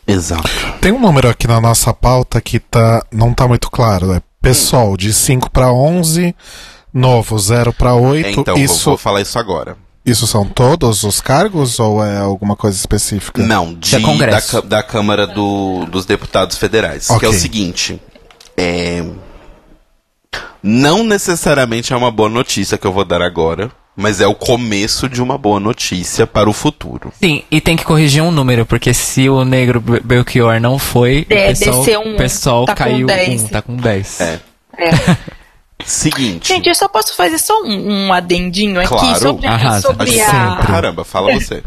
Exato. Tem um número aqui na nossa pauta que tá, não tá muito claro. É PSOL de 5 para 11, Novo 0 para 8. Então, vou- isso, vou falar isso agora. isso são todos os cargos ou é alguma coisa específica? Não, de, Da Congresso. da, Câmara do- dos Deputados Federais. Que é o seguinte. é, Não necessariamente é uma boa notícia que eu vou dar agora, mas é o começo de uma boa notícia para o futuro. Sim, e tem que corrigir um número, porque se o negro Be- Belchior não foi, É, o pessoal, desceu um, o pessoal tá com caiu 10. um, tá com 10. É. É. Seguinte. Gente, eu só posso fazer só um, um adendinho aqui Claro. sobre, Arrasa, sobre a. sempre. Caramba, fala você.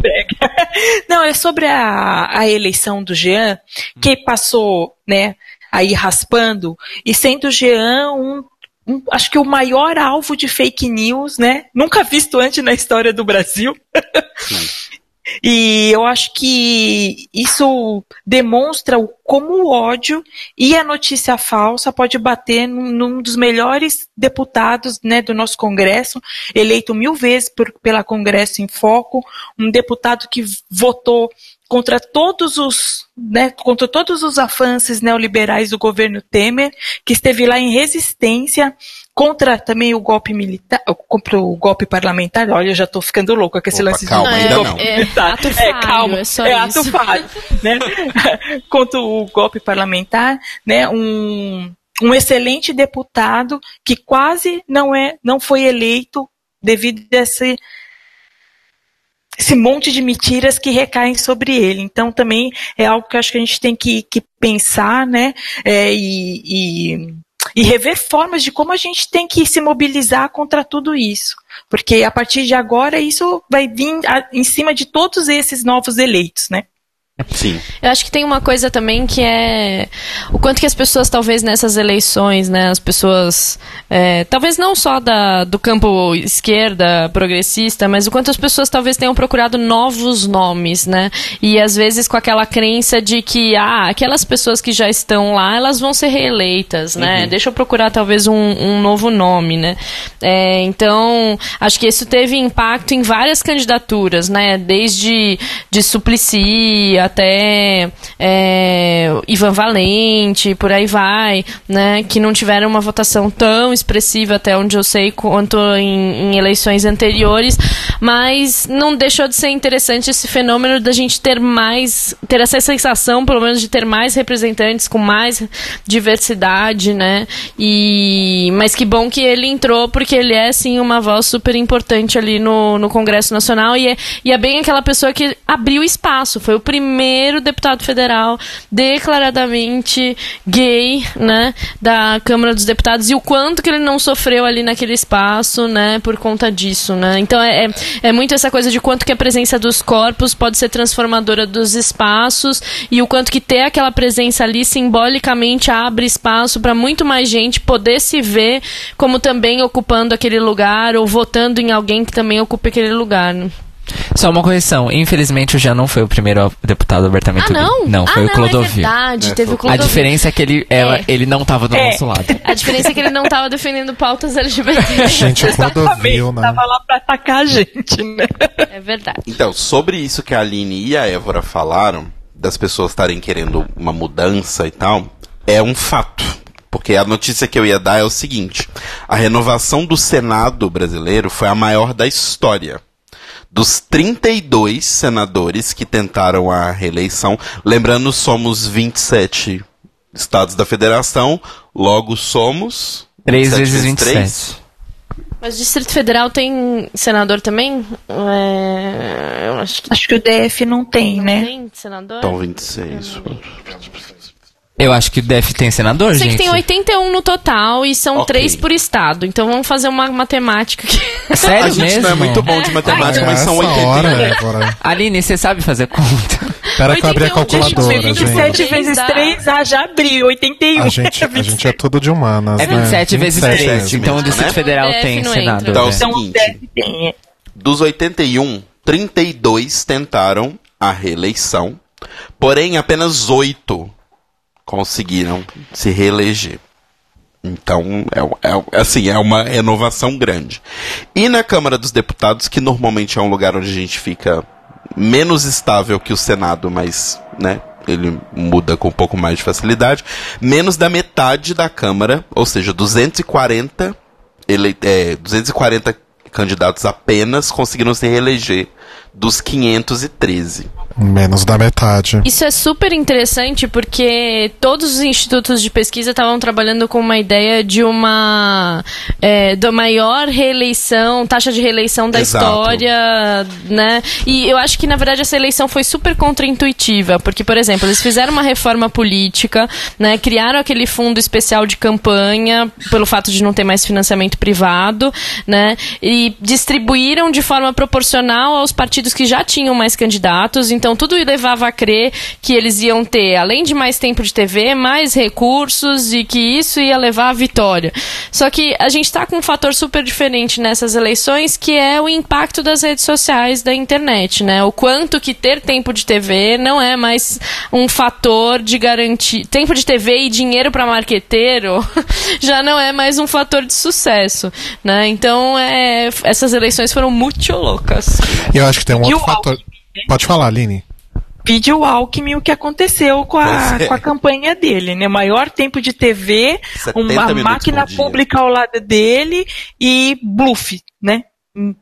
Não, é sobre a, a eleição do Jean, que passou, né, aí raspando, e sendo o Jean um, um- acho que o maior alvo de fake news, né, nunca visto antes na história do Brasil. E eu acho que isso demonstra como o ódio e a notícia falsa pode bater num, num dos melhores deputados né, do nosso Congresso, eleito mil vezes por- pela Congresso em Foco, um deputado que votou contra todos os né, contra todos os avanços neoliberais do governo Temer, que esteve lá em resistência contra também o golpe militar, contra o golpe parlamentar. Olha, eu já estou ficando louca com esse Opa, lance de calma, ainda golpe não. É, militar. ato É, falho, calma, é só é ato isso. falho, né? Contra o golpe parlamentar, né? Um, um excelente deputado que quase não é, não foi eleito devido a esse esse monte de mentiras que recaem sobre ele. Então também é algo que eu acho que a gente tem que, que pensar, né? É, e, e, e rever formas de como a gente tem que se mobilizar contra tudo isso. Porque a partir de agora isso vai vir a- em cima de todos esses novos eleitos, né? Sim. Eu acho que tem uma coisa também que é o quanto que as pessoas, talvez nessas eleições, né, as pessoas, é, talvez não só da, do campo esquerda, progressista, mas o quanto as pessoas talvez tenham procurado novos nomes, né? E às vezes com aquela crença de que, ah, aquelas pessoas que já estão lá, elas vão ser reeleitas, né? Deixa eu procurar talvez um, um novo nome, né? É, então, acho que isso teve impacto em várias candidaturas, né? Desde de Suplicy até é, Ivan Valente, por aí vai, né? Que não tiveram uma votação tão expressiva até onde eu sei quanto em, em eleições anteriores, mas não deixou de ser interessante esse fenômeno da gente ter mais, ter essa sensação, pelo menos, de ter mais representantes com mais diversidade, né? E mas que bom que ele entrou porque ele é sim uma voz super importante ali no, no Congresso Nacional e é, e é bem aquela pessoa que abriu espaço, foi o primeiro deputado federal declaradamente gay, né, da Câmara dos Deputados e o quanto que ele não sofreu ali naquele espaço, né, por conta disso, né? Então é, é, é muito essa coisa de quanto que a presença dos corpos pode ser transformadora dos espaços e o quanto que ter aquela presença ali simbolicamente abre espaço para muito mais gente poder se ver como também ocupando aquele lugar ou votando em alguém que também ocupe aquele lugar. né? Só uma correção. Infelizmente, o Jean não foi o primeiro deputado abertamente Ah, não? Não, foi ah, o não, Clodovil. É verdade, É, teve o o a Clodovil. diferença é que ele, ela, É. ele não tava do É. nosso lado. A diferença é que ele não estava defendendo pautas LGBT. Gente, o Clodovil, né? Tava lá pra atacar a gente, né? É verdade. Então, sobre isso que a Aline e a Évora falaram, das pessoas estarem querendo uma mudança e tal, é um fato. Porque a notícia que eu ia dar é o seguinte: a renovação do Senado brasileiro foi a maior da história. Dos 32 senadores que tentaram a reeleição, lembrando, somos 27 estados da federação, logo somos. 3 27 vezes três? 27. Mas o Distrito Federal tem senador também? É, eu acho que Acho que o DF não tem, não né? tem senador. Então, 26. Eu acho que deve ter senador, Sei gente. que tem 81 no total e são Ok. três por estado. Então vamos fazer uma matemática aqui. Sério a gente mesmo? não é muito bom de matemática, Ah, mas são essa 81. hora, Évora. Aline, você sabe fazer conta? Espera que eu abri a 81, gente, calculadora, gente, gente. 27 gente. vezes Dá. 3, ah, já abri, 81. A gente, a gente é tudo de humanas, É né? 27 vezes 27 3. mesmo. Então o mesmo, Distrito né? Federal DF tem senador. Então, é o né? Então, seguinte, dos 81, 32 tentaram a reeleição, porém apenas 8 conseguiram se reeleger. Então, é, é- assim, é uma renovação grande. E na Câmara dos Deputados, que normalmente é um lugar onde a gente fica menos estável que o Senado, mas, né, ele muda com um pouco mais de facilidade, menos da metade da Câmara, ou seja, 240, ele, é, 240 candidatos apenas conseguiram se reeleger dos 513. Menos da metade. Isso é super interessante porque todos os institutos de pesquisa estavam trabalhando com uma ideia de uma é, da maior reeleição, taxa de reeleição da Exato. história, né? E eu acho que na verdade essa eleição foi super contraintuitiva, porque por exemplo, eles fizeram uma reforma política, né? Criaram aquele fundo especial de campanha pelo fato de não ter mais financiamento privado, né? E distribuíram de forma proporcional aos partidos que já tinham mais candidatos, então tudo levava a crer que eles iam ter, além de mais tempo de TV, mais recursos e que isso ia levar à vitória. Só que a gente está com um fator super diferente nessas eleições, que é o impacto das redes sociais, da internet, né? O quanto que ter tempo de TV não é mais um fator de garantir. Tempo de TV e dinheiro para marqueteiro já não é mais um fator de sucesso, né? Então, é, essas eleições foram muito loucas. E eu acho que tem um outro fator. Alckmin, Pode falar, Aline. Pediu o Alckmin o que aconteceu com a, é. com a campanha dele, né? Maior tempo de TV, 70 uma máquina pública ao lado dele e bluff, né?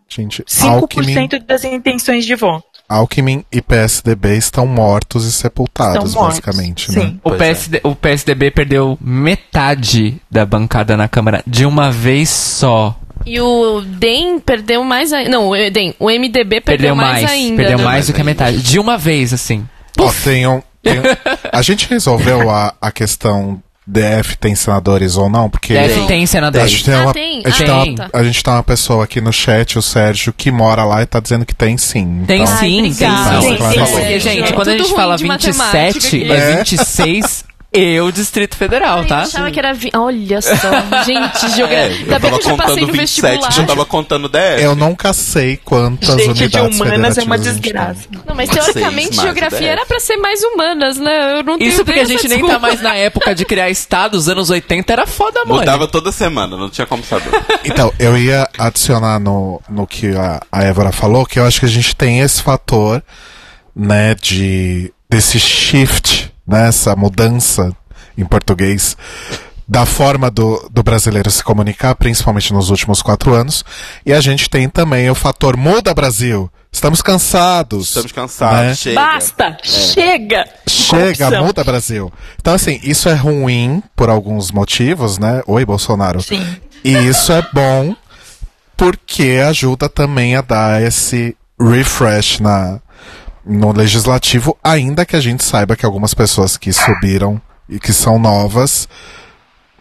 Gente, 5% Alckmin, das intenções de voto. Alckmin e PSDB estão mortos e sepultados, Estão mortos, basicamente, né? sim. O, Pois é. PSD, o PSDB perdeu metade da bancada na Câmara de uma vez só. E o DEM perdeu mais ainda. Não, o DEM, o MDB perdeu, Perdeu mais, mais. ainda. perdeu né? mais do que a metade. De uma vez, assim. Ó, tem um, tem um- a gente resolveu a, a questão DF tem senadores ou não? Porque Deve tem a senadores. gente tem Ah, uma, tem? A, gente Ah, tem uma, tem. tá. a gente tem uma pessoa aqui no chat, o Sérgio, que mora lá e tá dizendo que tem sim. Tem Então, sim, tem sim. Tem, tem, Não, sim. porque, É, gente, quando a gente fala de matemática 27, aqui. é É. 26 e o Distrito Federal, Ai, tá? Eu achava que era. Vi... Olha só, gente, É, geografia. eu Ainda bem tava que eu já passei contando no 27, vestibular. já tava contando 10. Eu nunca sei quantas Gente, de unidades humanas é uma desgraça. Não, mas teoricamente geografia dez. era pra ser mais humanas, né? Eu não tenho Isso porque a bem gente essa nem tá desculpa. mais na época de criar estados, anos 80 era foda, mano. Mudava toda semana, não tinha como saber. Então, eu ia adicionar no, no que a, a Évora falou, que eu acho que a gente tem esse fator, né, de desse shift, né, essa mudança em português da forma do, do brasileiro se comunicar, principalmente nos últimos quatro anos. E a gente tem também o fator muda Brasil. Estamos cansados. Estamos cansados, Né? chega. Basta! Chega! Chega, Corrupção. muda Brasil. Então, assim, isso é ruim por alguns motivos, né? Oi, Bolsonaro. Sim. E isso é bom porque ajuda também a dar esse refresh na, no legislativo, ainda que a gente saiba que algumas pessoas que subiram e que são novas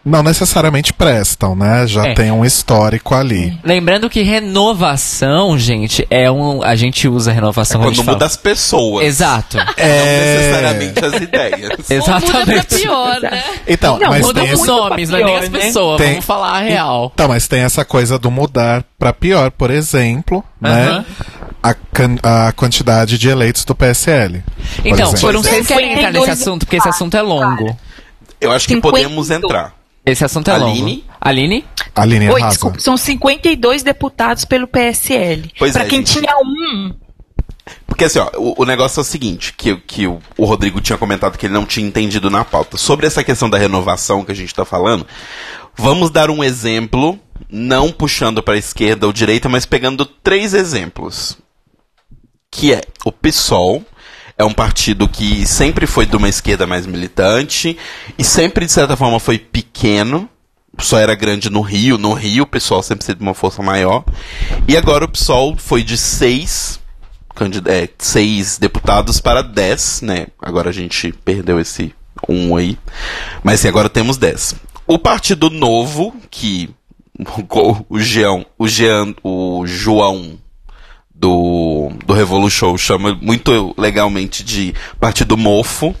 não necessariamente prestam, né? Já É. tem um histórico ali. Lembrando que renovação, gente, é um. A gente usa renovação Quando a gente muda fala. as pessoas. Exato. Não É. necessariamente as ideias. Ou muda pra Exatamente. pior, né? Então, Não, mas muda tem os nomes, não é nem as né? pessoas. Tem- Vamos falar a real. Então, mas tem essa coisa do mudar pra pior, por exemplo, né? Aham. A, can- a quantidade de eleitos do PSL. por Então, exemplo. foram vocês querem entrar nesse 52 assunto, porque esse assunto é longo. Eu acho que 52. podemos entrar. Esse assunto é Aline? longo. Aline? Aline Oi, desculpa, são 52 deputados pelo PSL. Pois pra é, quem gente. tinha um, Porque assim, ó, o, o negócio é o seguinte, que, que o, o Rodrigo tinha comentado que ele não tinha entendido na pauta. Sobre essa questão da renovação que a gente tá falando, vamos dar um exemplo, não puxando para esquerda ou direita, mas pegando três exemplos. Que é o PSOL, é um partido que sempre foi de uma esquerda mais militante e sempre, de certa forma, foi pequeno. Só era grande no Rio. No Rio, o PSOL sempre teve uma força maior. E agora o PSOL foi de seis, é, seis deputados para dez, né? Agora a gente perdeu esse um aí. Mas agora temos 10. O Partido Novo, que o, Jean, o, Jean, o João do, do Revolution chama muito legalmente de Partido Mofo.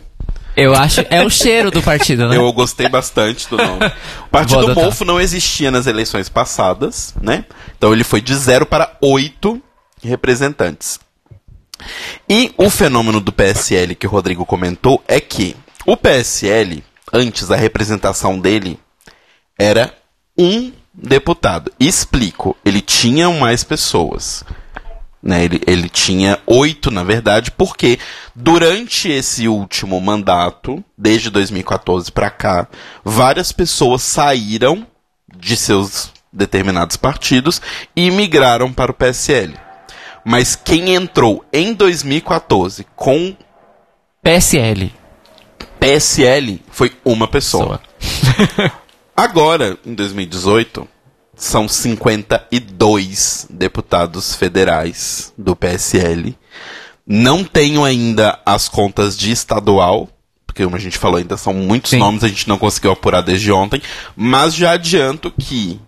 Eu acho. É o cheiro do partido, né? Eu gostei bastante do nome. O Partido Mofo não existia nas eleições passadas, né? Então ele foi de zero para oito representantes. E o fenômeno do PSL que o Rodrigo comentou é que o PSL, antes a representação dele, era um deputado. Explico, ele tinha mais pessoas. Né, ele, ele tinha oito, na verdade, porque durante esse último mandato, desde 2014 para cá, várias pessoas saíram de seus determinados partidos e migraram para o PSL. Mas quem entrou em 2014 com PSL, PSL foi uma pessoa. Agora, em 2018, são 52 deputados federais do PSL. Não tenho ainda as contas de estadual, porque como a gente falou, ainda são muitos Sim. nomes, a gente não conseguiu apurar desde ontem, mas já adianto que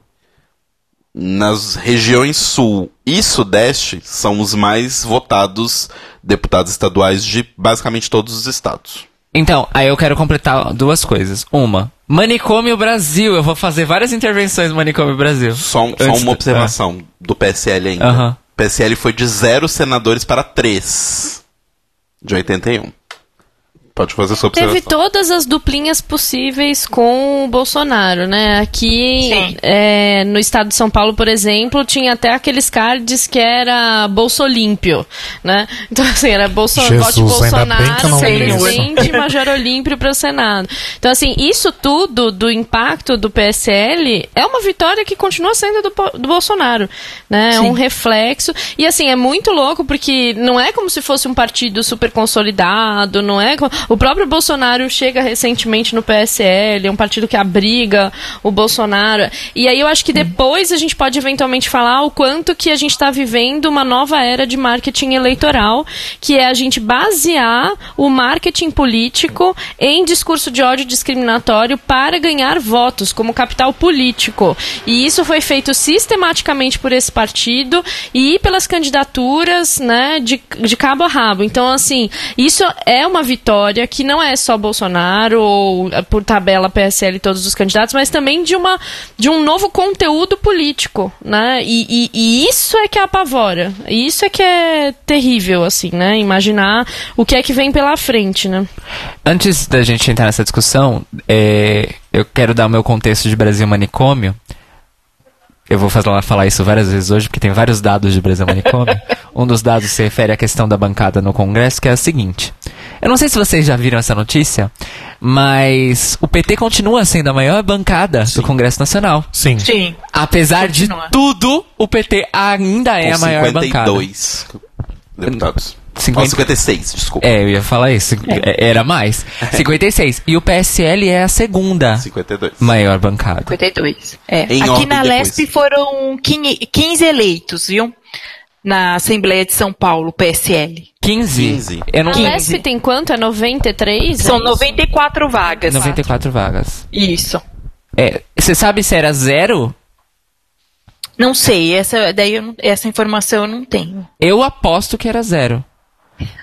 nas regiões sul e sudeste são os mais votados deputados estaduais de basicamente todos os estados. Então, aí eu quero completar duas coisas. Uma, Manicômio Brasil. Eu vou fazer várias intervenções no Manicômio Brasil. Só, só uma observação é. do PSL ainda. Uhum. PSL foi de zero senadores para três. De 81. Pode fazer sua observação. Teve todas as duplinhas possíveis com o Bolsonaro, né? Aqui é, no estado de São Paulo, por exemplo, tinha até aqueles cards que era Bolsolímpio, né? Então, assim, era Bolso Jesus, vote Bolsonaro, presidente, Major Olímpio para o Senado. Então, assim, isso tudo do impacto do PSL é uma vitória que continua sendo do, do Bolsonaro, né? É um reflexo. E, assim, é muito louco porque não é como se fosse um partido super consolidado, não é... O próprio Bolsonaro chega recentemente no PSL, é um partido que abriga o Bolsonaro. E aí eu acho que depois a gente pode eventualmente falar o quanto que a gente está vivendo uma nova era de marketing eleitoral, que é a gente basear o marketing político em discurso de ódio discriminatório para ganhar votos como capital político. E isso foi feito sistematicamente por esse partido e pelas candidaturas, né, de, de cabo a rabo. Então, assim, isso é uma vitória que não é só Bolsonaro ou eh, por tabela PSL todos os candidatos, mas também de, uma, de um novo conteúdo político, né? E, e, e isso é que apavora. Isso é que é terrível, assim, né? Imaginar o que é que vem pela frente, né? Antes da gente entrar nessa discussão, é, eu quero dar o meu contexto de Brasil Manicômio. Eu vou falar isso várias vezes hoje, porque tem vários dados de Brasil Manicômio. um dos dados se refere à questão da bancada no Congresso, que é o seguinte. Eu não sei se vocês já viram essa notícia, mas o PT continua sendo a maior bancada Sim. do Congresso Nacional. Sim. Sim. Apesar continua. de tudo, o PT ainda é Com a maior 52 bancada. 52 deputados. 50... Oh, 56, desculpa. É, eu ia falar isso. É. é era mais. 56. E o PSL é a segunda 52. maior bancada. 52. É. Em Aqui na depois. Lesp foram 15 eleitos, viu? Na Assembleia de São Paulo, PSL. 15? 15. Eu não... A Lesp tem quanto? É 93? São é 94 vagas. 94 vagas. Isso. É, você sabe se era zero? Não sei, essa, daí eu, essa informação eu não tenho. Eu aposto que era zero.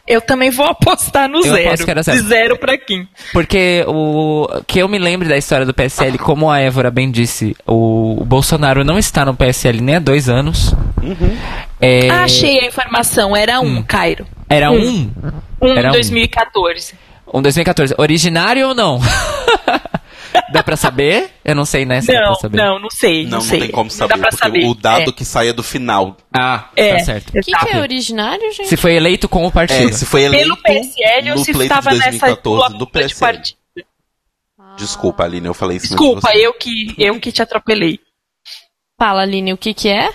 Eu também vou apostar no eu zero. Que era zero. De zero pra quem? Porque o que eu me lembro da história do PSL, como a Évora bem disse, o, o Bolsonaro não está no PSL nem há dois anos. Uhum. É... Achei a informação, era um, hum. Cairo. Era um? Um, um era 2014. Um 2014. Originário ou não? Dá pra saber? Eu não sei, né? Se não, saber. não, não sei. Não, não, sei. tem como saber, porque saber. o dado é. que sai é do final. Ah, é, tá certo. O que, que, é originário, gente? Se foi eleito com o partido. É, se foi eleito Pelo PSL ou se estava nessa do PSL. De Desculpa, Aline, eu falei isso. Desculpa, eu que, eu que te atropelei. Fala, Aline, o que que é?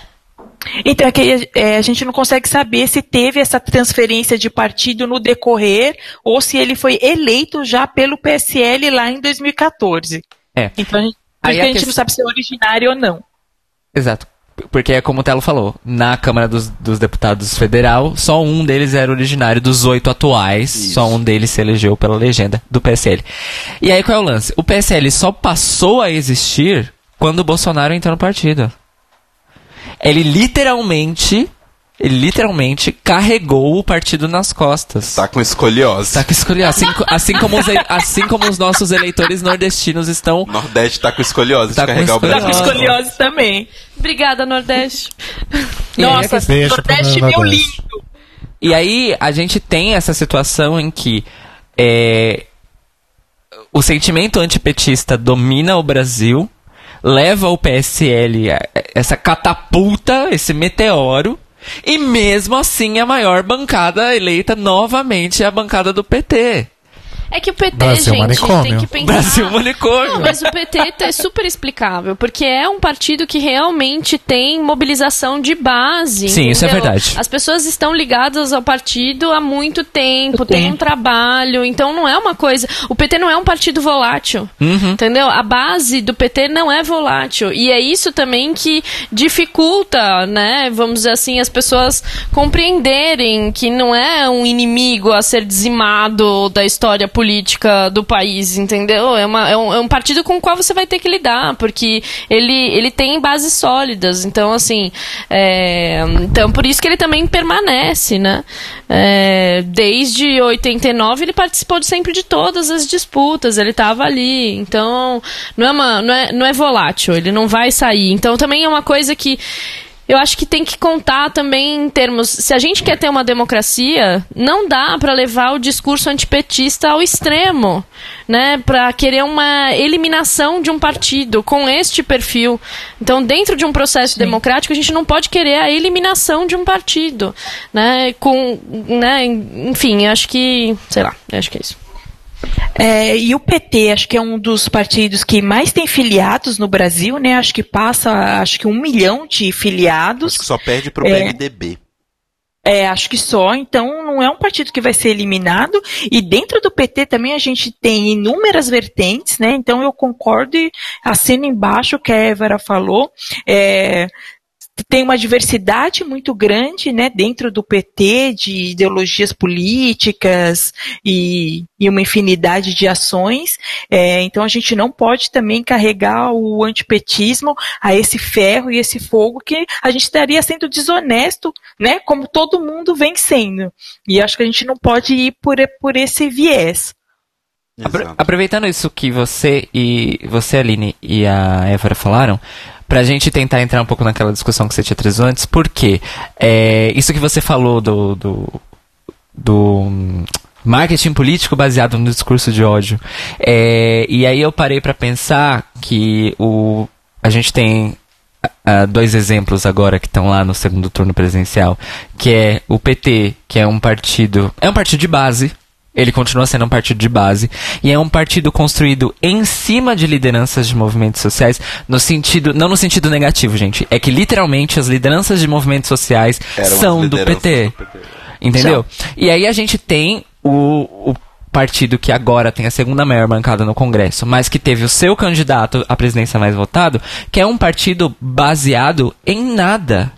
Então, é que é, a gente não consegue saber se teve essa transferência de partido no decorrer ou se ele foi eleito já pelo PSL lá em 2014. É. Então, a gente, a, a gente que... não sabe se é originário ou não. Exato. porque é como o Telo falou, na Câmara dos, dos Deputados Federal, só um deles era originário dos oito atuais, Isso. só um deles se elegeu pela legenda do PSL. E aí qual é o lance? O PSL só passou a existir quando o Bolsonaro entrou no partido. Ele literalmente, ele literalmente carregou o partido nas costas. Tá com escoliose. Tá que escolher, assim, assim, como os, assim como os nossos eleitores nordestinos estão O Nordeste tá com escoliose Tá de com carregar o Tá Brasil. com Nossa. escoliose também. Obrigada, Nordeste. E aí, Nossa, Nordeste meu Nordeste. lindo. E aí a gente tem essa situação em que é, o sentimento antipetista domina o Brasil, leva o PSL essa catapulta, esse meteoro, e mesmo assim a maior bancada eleita novamente é a bancada do PT. É que o PT, Brasil gente, manicômio. tem que pensar... Brasil manicômio. Não, mas o PT é super explicável, porque é um partido que realmente tem mobilização de base. Sim, isso é entendeu? verdade. As pessoas estão ligadas ao partido há muito tempo, tem um trabalho, então não é uma coisa. O PT não é um partido volátil, Uhum. entendeu? A base do PT não é volátil e é isso também que dificulta, né? Vamos dizer assim, as pessoas compreenderem que não é um inimigo a ser dizimado da história política do país, entendeu? É, uma- é um, é um partido com o qual você vai ter que lidar, porque ele, ele tem bases sólidas. Então, assim, é, então por isso que ele também permanece, né? É, desde 89 ele participou sempre de todas as disputas, ele estava ali. Então, não é, uma, não, é, não é volátil, ele não vai sair. Então, também é uma coisa que eu acho que tem que contar também em termos. Se a gente quer ter uma democracia, não dá para levar o discurso antipetista ao extremo, né? Para querer uma eliminação de um partido com este perfil. Então, dentro de um processo democrático, a gente não pode querer a eliminação de um partido, né? Com, né? Enfim, eu acho que, sei lá, acho que é isso. É, e o PT, acho que é um dos partidos que mais tem filiados no Brasil, né? Acho que passa, acho que um milhão de filiados. Acho que só perde pro É. PMDB. É, acho que só. Então, não é um partido que vai ser eliminado. E dentro do PT também a gente tem inúmeras vertentes, né? Então, eu concordo e assino embaixo o que a Évora falou. É, tem uma diversidade muito grande, né, dentro do PT, de ideologias políticas e, e uma infinidade de ações. É, então a gente não pode também carregar o antipetismo a esse ferro e esse fogo que a gente estaria sendo desonesto, né, como todo mundo vem sendo. E acho que a gente não pode ir por, por esse viés. Exato. aproveitando isso que você e você, Aline, e a Évora falaram, pra gente tentar entrar um pouco naquela discussão que você tinha trazido antes, porque é, isso que você falou do, do, do hum, marketing político baseado no discurso de ódio. É, e aí eu parei pra pensar que o, a gente tem ah, dois exemplos agora que estão lá no segundo turno presidencial, que é o PT, que é um partido, é um partido de base, ele continua sendo um partido de base e é um partido construído em cima de lideranças de movimentos sociais, no sentido, não no sentido negativo, gente, é que literalmente as lideranças de movimentos sociais Eram são do PT. do PT. Entendeu? E aí a gente tem o, o partido que agora tem a segunda maior bancada no Congresso, mas que teve o seu candidato à presidência mais votado, que é um partido baseado em nada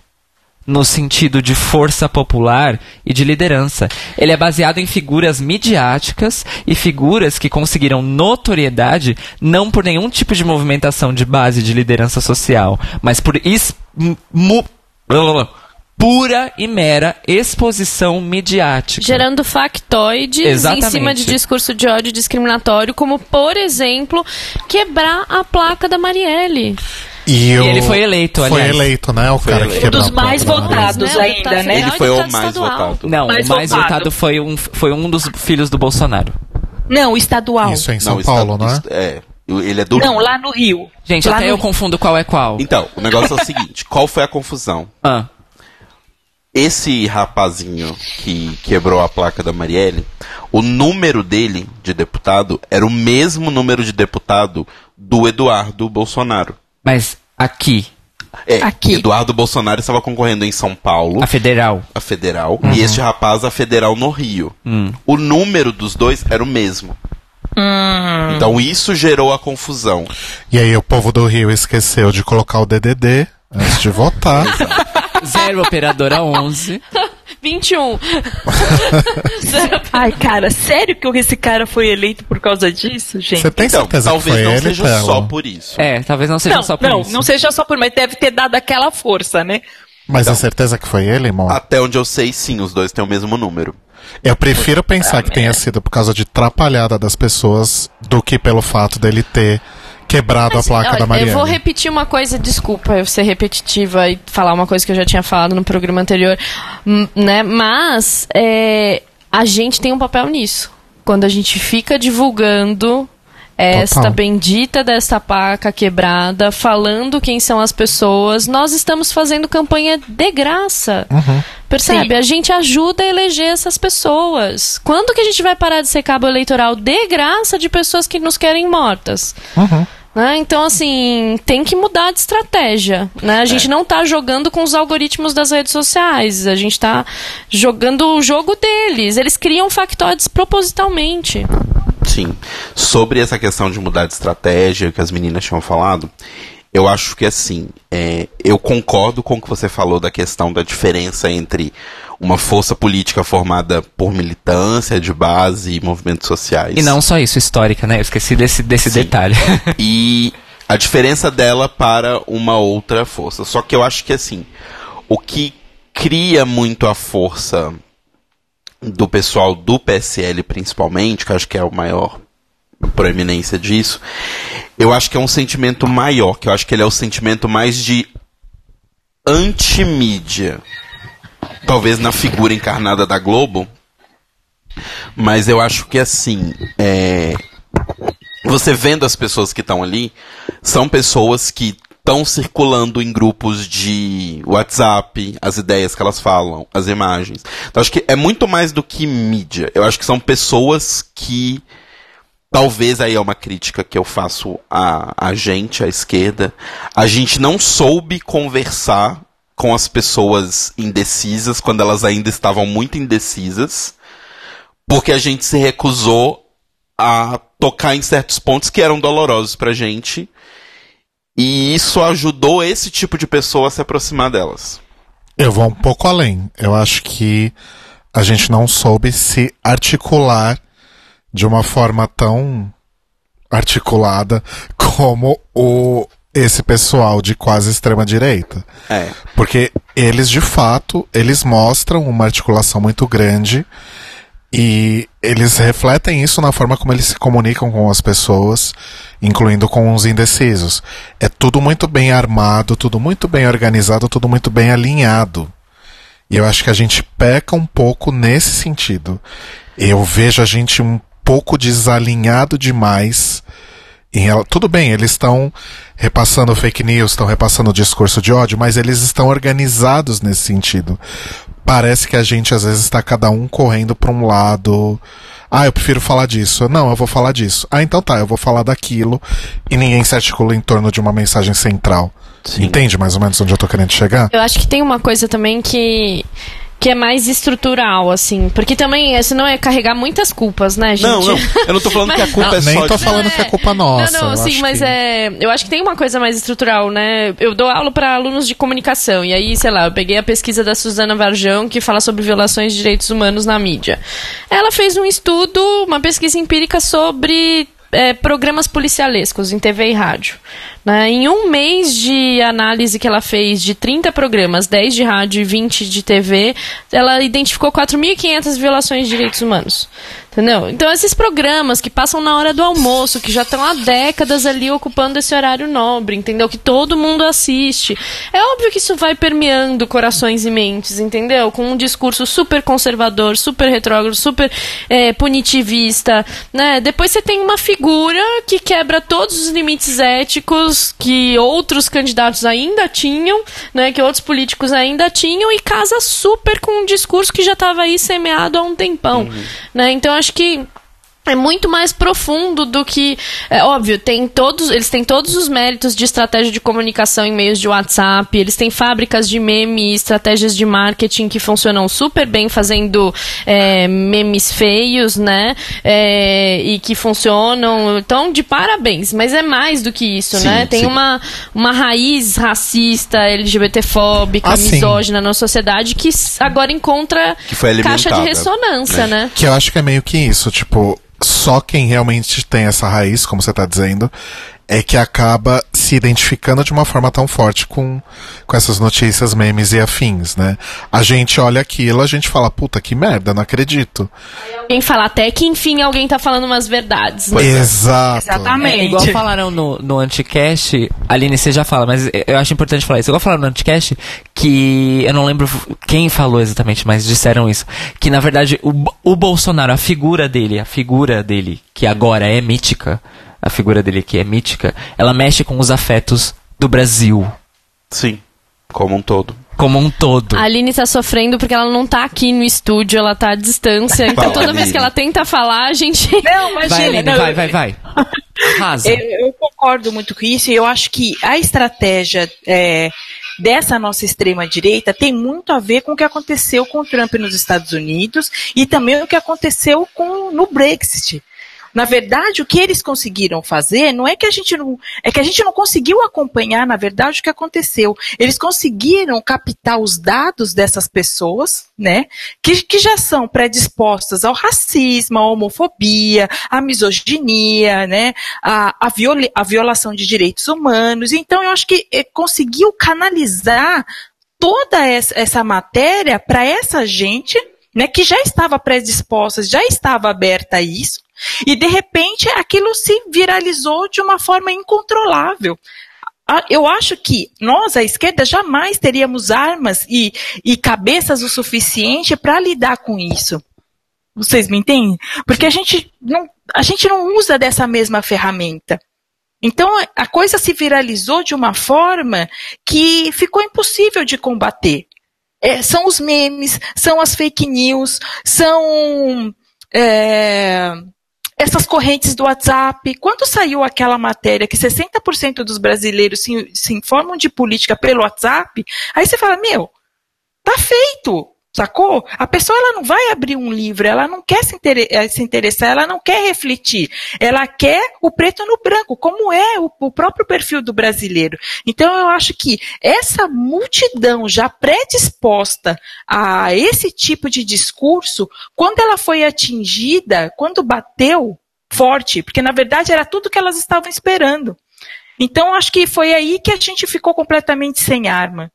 no sentido de força popular e de liderança. Ele é baseado em figuras midiáticas e figuras que conseguiram notoriedade não por nenhum tipo de movimentação de base de liderança social, mas por pura e mera exposição midiática. Gerando factoides em Exatamente. cima de discurso de ódio discriminatório, como, por exemplo, quebrar a placa da Marielle. E, o- ele foi eleito, Foi aliás. eleito, né? O Foi cara eleito. que Um dos quebrou mais votados Né, o ainda, né? Ele e foi o mais estadual. votado. Não, Mais o mais votado. votado foi um, foi um dos filhos do Bolsonaro. Não, estadual. Isso é em São Não, Paulo, está- não é? É, ele é do Não, lá no Rio. Gente, Lá até eu Rio. confundo qual é qual. Então, o negócio é o seguinte, qual foi a confusão? Ah, Esse rapazinho que quebrou a placa da Marielle, o número dele de deputado era o mesmo número de deputado do Eduardo Bolsonaro. Mas aqui, É, Aqui. Eduardo Bolsonaro estava concorrendo em São Paulo, a federal. a federal, e este rapaz a federal no Rio. Hum. O número dos dois era o mesmo. Então isso gerou a confusão. E aí o povo do Rio esqueceu de colocar o DDD Antes de votar. Zero operadora 11. 21. Ai, cara, sério que esse cara foi eleito por causa disso, gente? Você tem Então, certeza que talvez foi não ele, seja só por isso. É, talvez não seja não, só por não, isso. não seja só por, mas deve ter dado aquela força, né? Mas é certeza que foi ele, irmão? Até onde eu sei, sim, os dois têm o mesmo número. Eu prefiro pensar que tenha sido por causa de trapalhada das pessoas do que pelo fato dele ter quebrado a placa Olha, da Mariana. Eu vou repetir uma coisa, desculpa eu ser repetitiva e falar uma coisa que eu já tinha falado no programa anterior, hum, né? Mas é, a gente tem um papel nisso. Quando a gente fica divulgando esta Total. bendita desta placa quebrada, falando quem são as pessoas, nós estamos fazendo campanha de graça. Uhum. Percebe? Sim. A gente ajuda a eleger essas pessoas. Quando que a gente vai parar de ser cabo eleitoral de graça de pessoas que nos querem mortas? Uhum. Né? Então, assim, tem que mudar de estratégia. Né? A gente não tá jogando com os algoritmos das redes sociais. A gente tá jogando o jogo deles. Eles criam factoides propositalmente. Sim. Sobre essa questão de mudar de estratégia que as meninas tinham falado, eu acho que assim, é, eu concordo com o que você falou da questão da diferença entre uma força política formada por militância de base e movimentos sociais. E não só isso, histórica, né? Eu esqueci desse, desse Sim. detalhe. e a diferença dela para uma outra força. Só que eu acho que assim, o que cria muito a força do pessoal do PSL principalmente, que eu acho que é o maior proeminência disso, eu acho que é um sentimento maior, que eu acho que ele é o sentimento mais de antimídia. Talvez na figura encarnada da Globo, mas eu acho que assim, é, você vendo as pessoas que estão ali, são pessoas que estão circulando em grupos de WhatsApp, as ideias que elas falam, as imagens. Então acho que é muito mais do que mídia. Eu acho que são pessoas que talvez aí é uma crítica que eu faço a, a gente, a esquerda. A gente não soube conversar com as pessoas indecisas quando elas ainda estavam muito indecisas, porque a gente se recusou a tocar em certos pontos que eram dolorosos pra gente. E isso ajudou esse tipo de pessoa a se aproximar delas. Eu vou um pouco além. Eu acho que a gente não soube se articular de uma forma tão articulada como o esse pessoal de quase extrema direita. É. Porque eles de fato, eles mostram uma articulação muito grande e eles refletem isso na forma como eles se comunicam com as pessoas, incluindo com os indecisos. É tudo muito bem armado, tudo muito bem organizado, tudo muito bem alinhado. E eu acho que a gente peca um pouco nesse sentido. Eu vejo a gente um pouco desalinhado demais. Em rela- Tudo bem, eles estão repassando fake news, estão repassando o discurso de ódio, mas eles estão organizados nesse sentido. Parece que a gente às vezes está cada um correndo para um lado. Ah, eu prefiro falar disso. Não, eu vou falar disso. Ah, então tá, eu vou falar daquilo. E ninguém se articula em torno de uma mensagem central. Sim. Entende mais ou menos onde eu tô querendo chegar? Eu acho que tem uma coisa também que que é mais estrutural, assim. Porque também, senão é carregar muitas culpas, né, gente? Não, não. Eu não tô falando que a culpa Não, é nem só tô de... falando que é culpa nossa. Não, não, eu sim, acho mas que- é. Eu acho que tem uma coisa mais estrutural, né? Eu dou aula para alunos de comunicação. E aí, sei lá, eu peguei a pesquisa da Suzana Varjão, que fala sobre violações de direitos humanos na mídia. Ela fez um estudo, uma pesquisa empírica sobre. é, programas policialescos em TV e rádio. Né? Em um mês de análise que ela fez de 30 programas, 10 de rádio e 20 de TV, ela identificou 4.500 violações de direitos humanos. Entendeu? Então, esses programas que passam na hora do almoço, que já estão há décadas ali ocupando esse horário nobre, entendeu? Que todo mundo assiste. É óbvio que isso vai permeando corações e mentes, entendeu? Com um discurso super conservador, super retrógrado, super é, punitivista, né? Depois você tem uma figura que quebra todos os limites éticos que outros candidatos ainda tinham, né? Que outros políticos ainda tinham e casa super com um discurso que já estava aí semeado há um tempão, né? Então acho que é muito mais profundo do que é óbvio tem todos eles têm todos os méritos de estratégia de comunicação em meios de WhatsApp eles têm fábricas de meme estratégias de marketing que funcionam super bem fazendo é, memes feios né é, e que funcionam então de parabéns mas é mais do que isso Sim, né tem sim. uma uma raiz racista LGBTfóbica Ah, sim. misógina na sociedade que agora encontra Que foi caixa de ressonância né? né Que eu acho que é meio que isso, tipo, só quem realmente tem essa raiz, como você tá dizendo, é que acaba se identificando de uma forma tão forte com, com essas notícias, memes e afins, né? A gente olha aquilo, a gente fala, puta que merda, não acredito. Alguém fala até que enfim alguém tá falando umas verdades. né? Exato. Exatamente. É, igual falaram no, no Anticast, Aline, você já fala, mas eu acho importante falar isso. Igual falaram no Anticast, que eu não lembro quem falou exatamente, mas disseram isso. Que na verdade o, o Bolsonaro, a figura dele, a figura dele, que agora é mítica, a figura dele que é mítica, ela mexe com os afetos do Brasil Sim, como um todo. como um todo. A Aline tá sofrendo porque ela não tá aqui no estúdio, ela tá à distância. Então Fala, toda vez Aline. que ela tenta falar, a gente. Não, imagina. Vai, Aline, não, vai, vai, vai. Arrasa. Eu, eu concordo muito com isso e eu acho que a estratégia é, dessa nossa extrema-direita tem muito a ver com o que aconteceu com o Trump nos Estados Unidos e também o que aconteceu com, no Brexit. Na verdade, o que eles conseguiram fazer não é que a gente não. É que a gente não conseguiu acompanhar, na verdade, o que aconteceu. Eles conseguiram captar os dados dessas pessoas, né? Que, que já são predispostas ao racismo, à homofobia, à misoginia, né? A, a, viola, a violação de direitos humanos. Então, eu acho que eh, conseguiu canalizar toda essa, essa matéria para essa gente, né, que já estava predisposta, já estava aberta a isso, e de repente aquilo se viralizou de uma forma incontrolável. Ah, Eu acho que nós, a esquerda, jamais teríamos armas e, e cabeças o suficiente para lidar com isso. Vocês me entendem? Porque a gente não, a gente não usa dessa mesma ferramenta. Então a coisa se viralizou de uma forma que ficou impossível de combater. É, são os memes, são as fake news, são é, essas correntes do WhatsApp. Quando saiu aquela matéria que 60% dos brasileiros se, se informam de política pelo WhatsApp, aí você fala, meu, tá feito. Sacou? A pessoa ela não vai abrir um livro, ela não quer se, inter se interessar, ela não quer refletir, ela quer o preto no branco, como é o, o próprio perfil do brasileiro. Então eu acho que essa multidão já predisposta a esse tipo de discurso, quando ela foi atingida, quando bateu forte, porque na verdade era tudo que elas estavam esperando. Então acho que foi aí que a gente ficou completamente sem arma.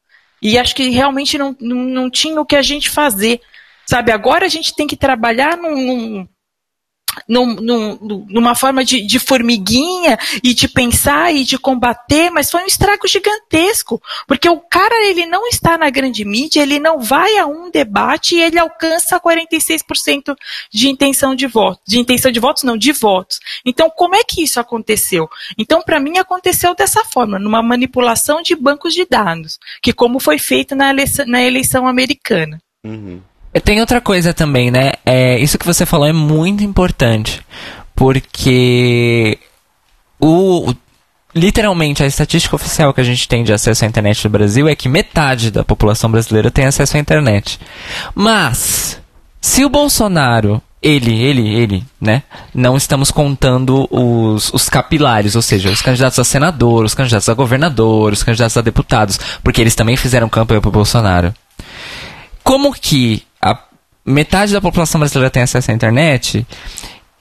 E acho que realmente não, não, não tinha o que a gente fazer. Sabe, agora a gente tem que trabalhar num, num, num, numa forma de, de, formiguinha e de pensar e de combater, mas foi um estrago gigantesco. Porque o cara, ele não está na grande mídia, ele não vai a um debate e ele alcança 46% de intenção de votos. De intenção de votos, não, de votos. Então, como é que isso aconteceu? Então, para mim, aconteceu dessa forma, numa manipulação de bancos de dados, que como foi feito na eleição, na eleição americana. Uhum. Tem outra coisa também, né? É, isso que você falou é muito importante. Porque o, literalmente a estatística oficial que a gente tem de acesso à internet no Brasil é que metade da população brasileira tem acesso à internet. Mas, se o Bolsonaro, ele, ele, ele, né? Não estamos contando os, os capilares, ou seja, os candidatos a senador, os candidatos a governador, os candidatos a deputados, porque eles também fizeram campanha pro Bolsonaro. Como que metade da população brasileira tem acesso à internet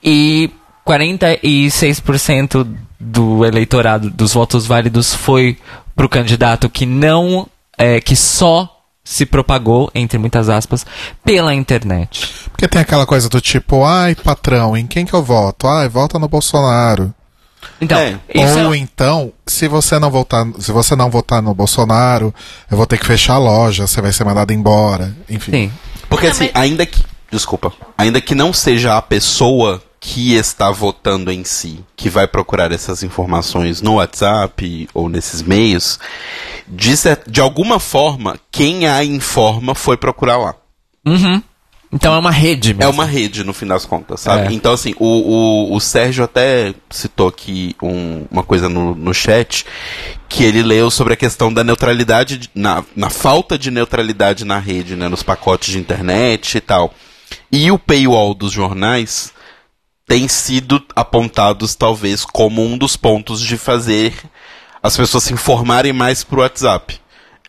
e 46% do eleitorado dos votos válidos foi pro candidato que não é, que só se propagou, entre muitas aspas, pela internet. Porque tem aquela coisa do tipo, ai, patrão, em quem que eu voto? Ai, vota no Bolsonaro. Então, É. Ou é... então, se você não votar, se você não votar no Bolsonaro, eu vou ter que fechar a loja, você vai ser mandado embora, enfim. Sim. Porque Não, assim, ainda que. Desculpa. Ainda que não seja a pessoa que está votando em si que vai procurar essas informações no WhatsApp ou nesses meios, de, de alguma forma, quem a informa foi procurar lá. Uhum. Então é uma rede mesmo. É uma rede, no fim das contas, sabe? É. Então, assim, o, o, o Sérgio até citou aqui um- uma coisa no, no chat, que ele leu sobre a questão da neutralidade, de- na, na falta de neutralidade na rede, né? Nos pacotes de internet e tal. E o paywall dos jornais tem sido apontados, talvez, como um dos pontos de fazer as pessoas se informarem mais pro WhatsApp.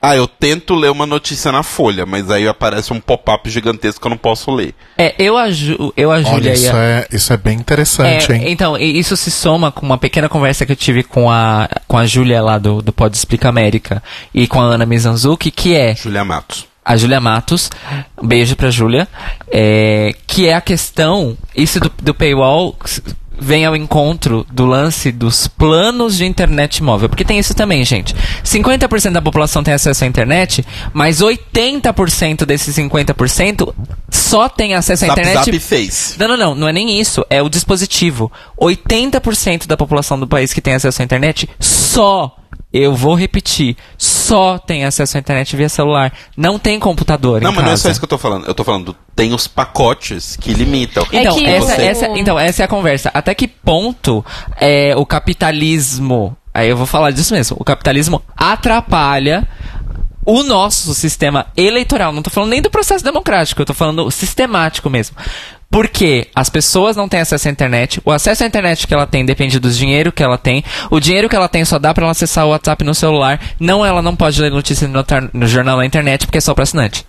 Ah, eu tento ler uma notícia na Folha, mas aí aparece um pop-up gigantesco que eu não posso ler. É, eu aju eu a Olha, Júlia isso ia- é, isso é bem interessante, É, hein? então, isso se soma com uma pequena conversa que eu tive com a, com a Júlia lá do, do Pode Explica América e com a Ana Mizanzuki, que é Julia Matos. a Júlia Matos, um beijo pra Júlia, é, que é a questão, isso do, do paywall vem ao encontro do lance dos planos de internet móvel, porque tem isso também, gente. 50% da população tem acesso à internet, mas 80% desses 50% só tem acesso à Zap internet Zap fez. não, não, não, não é nem isso, é o dispositivo. 80% da população do país que tem acesso à internet só, eu vou repetir, só tem acesso à internet via celular. Não tem computador Não, mas não é casa. só isso que eu tô falando. Eu tô falando, tem os pacotes que limitam. É Então, que essa, você- essa- então, essa é a conversa. Até que ponto é, o capitalismo. Aí eu vou falar disso mesmo. O capitalismo atrapalha o nosso sistema eleitoral. Não tô falando nem do processo democrático, eu tô falando sistemático mesmo. Porque as pessoas não têm acesso à internet, o acesso à internet que ela tem depende do dinheiro que ela tem, o dinheiro que ela tem só dá pra ela acessar o WhatsApp no celular, não ela não pode ler notícias no, no jornal na internet porque é só pra assinante.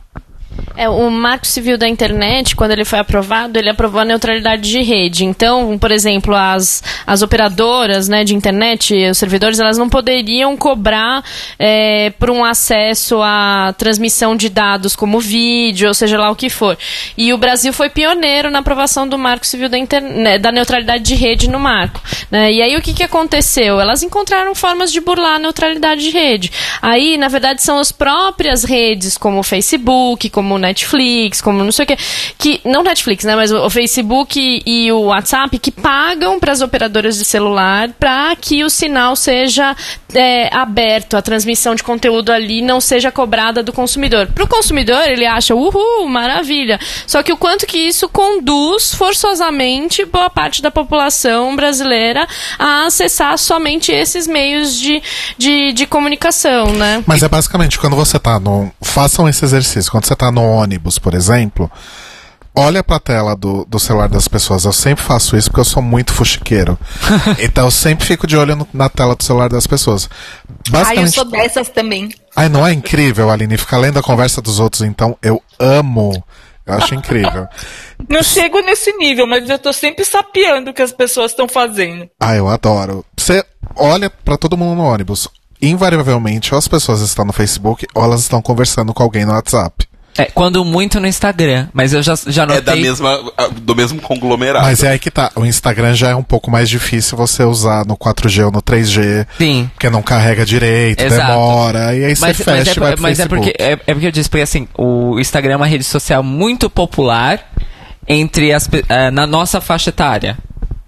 É, o Marco Civil da Internet, quando ele foi aprovado, ele aprovou a neutralidade de rede. Então, por exemplo, as, as operadoras né, de internet, os servidores, elas não poderiam cobrar é, por um acesso à transmissão de dados como vídeo, ou seja lá o que for. E o Brasil foi pioneiro na aprovação do Marco Civil da, Internet, da neutralidade de rede no marco. né? E aí o que, que aconteceu? Elas encontraram formas de burlar a neutralidade de rede. Aí, na verdade, são as próprias redes, como o Facebook, como o Netflix, como não sei o que, que não Netflix, né, mas o, Facebook e, o WhatsApp que pagam para as operadoras de celular para que o sinal seja é, aberto, a transmissão de conteúdo ali não seja cobrada do consumidor. Para o consumidor, ele acha, uhul, maravilha. Só que o quanto que isso conduz forçosamente boa parte da população brasileira a acessar somente esses meios de, de, de comunicação, né? Mas é basicamente quando você tá no. Façam esse exercício. Quando você no ônibus, por exemplo, olha pra tela do, do celular das pessoas. Eu sempre faço isso porque eu sou muito fuxiqueiro. então eu sempre fico de olho no- na tela do celular das pessoas. Ai, eu Basicamente. sou dessas também. Ai, não é incrível, Aline? Ficar lendo a conversa dos outros, então eu amo. Eu acho incrível. Não chego nesse nível, mas eu tô sempre sapeando o que as pessoas estão fazendo. Ah, eu adoro. Você olha pra todo mundo no ônibus. Invariavelmente, ou as pessoas estão no Facebook, ou elas estão conversando com alguém no WhatsApp. É, quando muito no Instagram, mas eu já, já notei... É da mesma, do mesmo conglomerado. Mas é aí que tá. O Instagram já é um pouco mais difícil você usar no 4G ou no 3G. Sim. Porque não carrega direito, Exato. demora. E aí você Mas, fecha mas, é, e vai pro mas é Facebook. porque é, é porque eu disse porque assim o Instagram é uma rede social muito popular entre as eh, na nossa faixa etária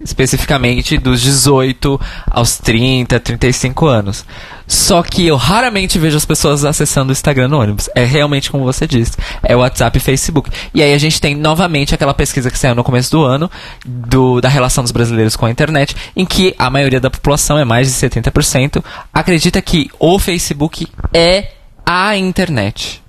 especificamente dos 18 aos 30, 35 anos. Só que eu raramente vejo as pessoas acessando o Instagram no ônibus. É realmente como você disse, é WhatsApp e Facebook. E aí a gente tem novamente aquela pesquisa que saiu no começo do ano do, da relação dos brasileiros com a internet, em que a maioria da população, é mais de 70%, acredita que o Facebook é a internet.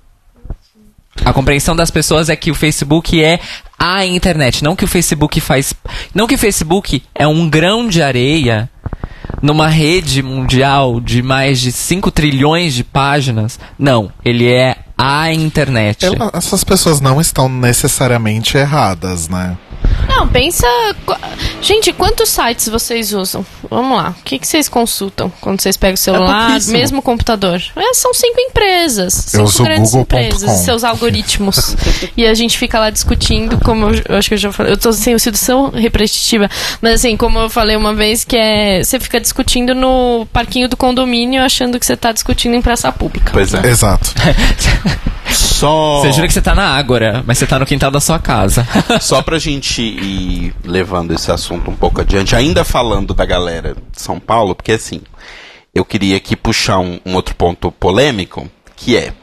A compreensão das pessoas é que o Facebook é a internet, não que o Facebook faz, não que o Facebook é um grão de areia numa rede mundial de mais de 5 trilhões de páginas. Não, ele é a internet. Essas pessoas não estão necessariamente erradas, né? Não, pensa. Gente, quantos sites vocês usam? Vamos lá. O que, que vocês consultam quando vocês pegam o celular, pouquíssimo. mesmo o computador? É, são cinco empresas. Cinco uso grandes empresas e seus algoritmos. e a gente fica lá discutindo, como eu, eu acho que eu já falei. Eu tô sem sido tão repetitiva. Mas assim, como eu falei uma vez, que é. Você fica discutindo no parquinho do condomínio achando que você tá discutindo em praça pública. Pois é. Exato. Só, Você jura que você tá na Ágora, mas você tá no quintal da sua casa. só pra gente ir levando esse assunto um pouco adiante, ainda falando da galera de São Paulo, porque assim, eu queria aqui puxar um, um outro ponto polêmico, que é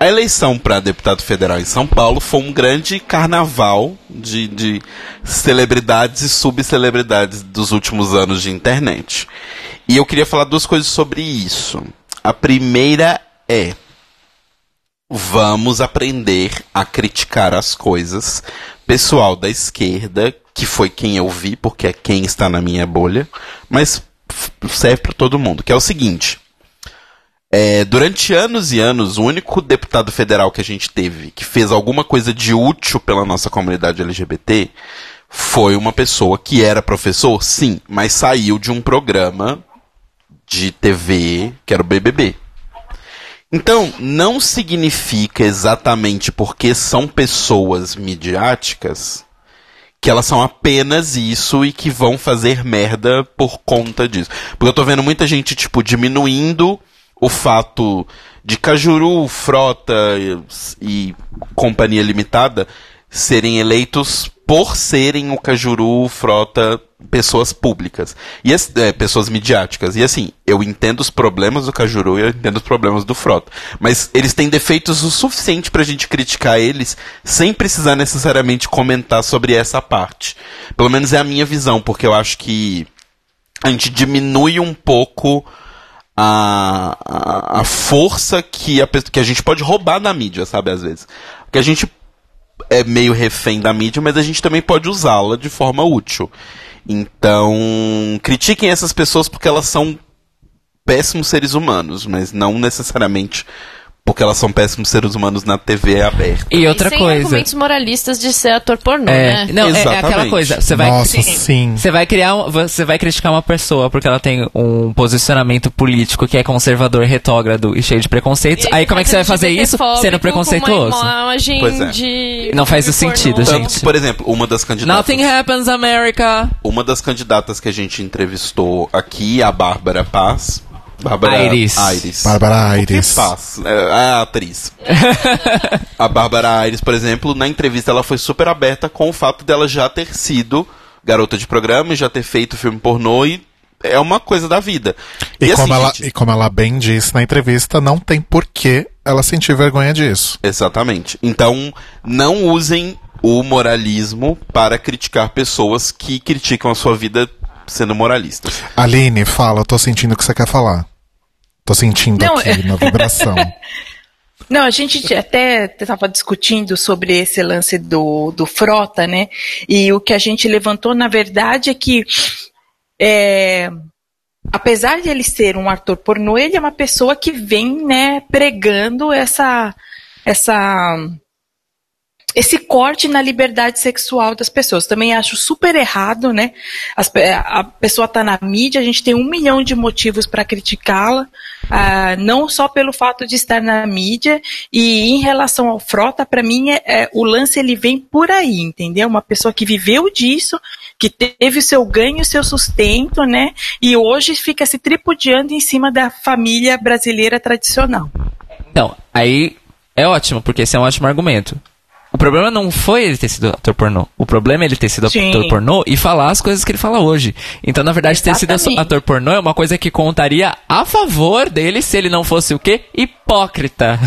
A eleição para deputado federal em São Paulo foi um grande carnaval de, de celebridades e subcelebridades dos últimos anos de internet. E eu queria falar duas coisas sobre isso. A primeira é: vamos aprender a criticar as coisas. Pessoal da esquerda, que foi quem eu vi, porque é quem está na minha bolha, mas serve para todo mundo, que é o seguinte. É, durante anos e anos, o único deputado federal que a gente teve que fez alguma coisa de útil pela nossa comunidade LGBT foi uma pessoa que era professor, sim, mas saiu de um programa de TV que era o BBB. Então, não significa exatamente porque são pessoas midiáticas que elas são apenas isso e que vão fazer merda por conta disso. Porque eu tô vendo muita gente, tipo, diminuindo o fato de Cajuru, Frota e, e Companhia Limitada serem eleitos por serem o Cajuru, Frota, pessoas públicas. E é, pessoas midiáticas. E assim, eu entendo os problemas do Cajuru e eu entendo os problemas do Frota. Mas eles têm defeitos o suficiente pra gente criticar eles sem precisar necessariamente comentar sobre essa parte. Pelo menos é a minha visão, porque eu acho que a gente diminui um pouco a, a, a força que a, que a gente pode roubar na mídia, sabe, às vezes. Porque a gente é meio refém da mídia, mas a gente também pode usá-la de forma útil. Então, critiquem essas pessoas porque elas são péssimos seres humanos, mas não necessariamente porque elas são péssimos seres humanos na TV aberta. E outra e sem coisa. argumentos moralistas de ser ator pornô, É, né? não, é- é, aquela coisa. Você vai, Nossa, sim. Você vai criar, um- você vai criticar uma pessoa porque ela tem um posicionamento político que é conservador, retógrado e cheio de preconceitos. Aí como é que você vai fazer isso sendo preconceituoso? Uma imagem Pois é. de Não faz o sentido, pornô. Gente. que, por exemplo, uma das candidatas. Nothing happens, America. Uma das candidatas que a gente entrevistou aqui, a Bárbara Paz. Bárbara Aires. Aires. Bárbara O que Aires. Paz? É, a atriz. a Bárbara Aires, por exemplo, na entrevista ela foi super aberta com o fato dela já ter sido garota de programa e já ter feito filme pornô e é uma coisa da vida. E, assim, como ela, gente, e como ela bem disse na entrevista, não tem porquê ela sentir vergonha disso. Exatamente. Então, não usem o moralismo para criticar pessoas que criticam a sua vida sendo moralistas. Aline, fala, eu tô sentindo o que você quer falar. Tô sentindo Não, aqui é- na vibração. Não, a gente até estava discutindo sobre esse lance do, do Frota, né? E o que a gente levantou, na verdade, é que é, apesar de ele ser um ator pornô, ele é uma pessoa que vem, né, pregando essa, essa, esse corte na liberdade sexual das pessoas. Também acho super errado, né? As a pessoa está na mídia, a gente tem um milhão de motivos para criticá-la, ah, não só pelo fato de estar na mídia. E em relação ao Frota, para mim, é, é- o lance ele vem por aí, entendeu? Uma pessoa que viveu disso, que teve o seu ganho, o seu sustento, né? E hoje fica se tripudiando em cima da família brasileira tradicional. Então, aí é ótimo, porque esse é um ótimo argumento. O problema não foi ele ter sido ator pornô. O problema é ele ter sido Sim. ator pornô e falar as coisas que ele fala hoje. Então, na verdade, ter sido Exatamente. ator pornô é uma coisa que contaria a favor dele se ele não fosse o quê? Hipócrita.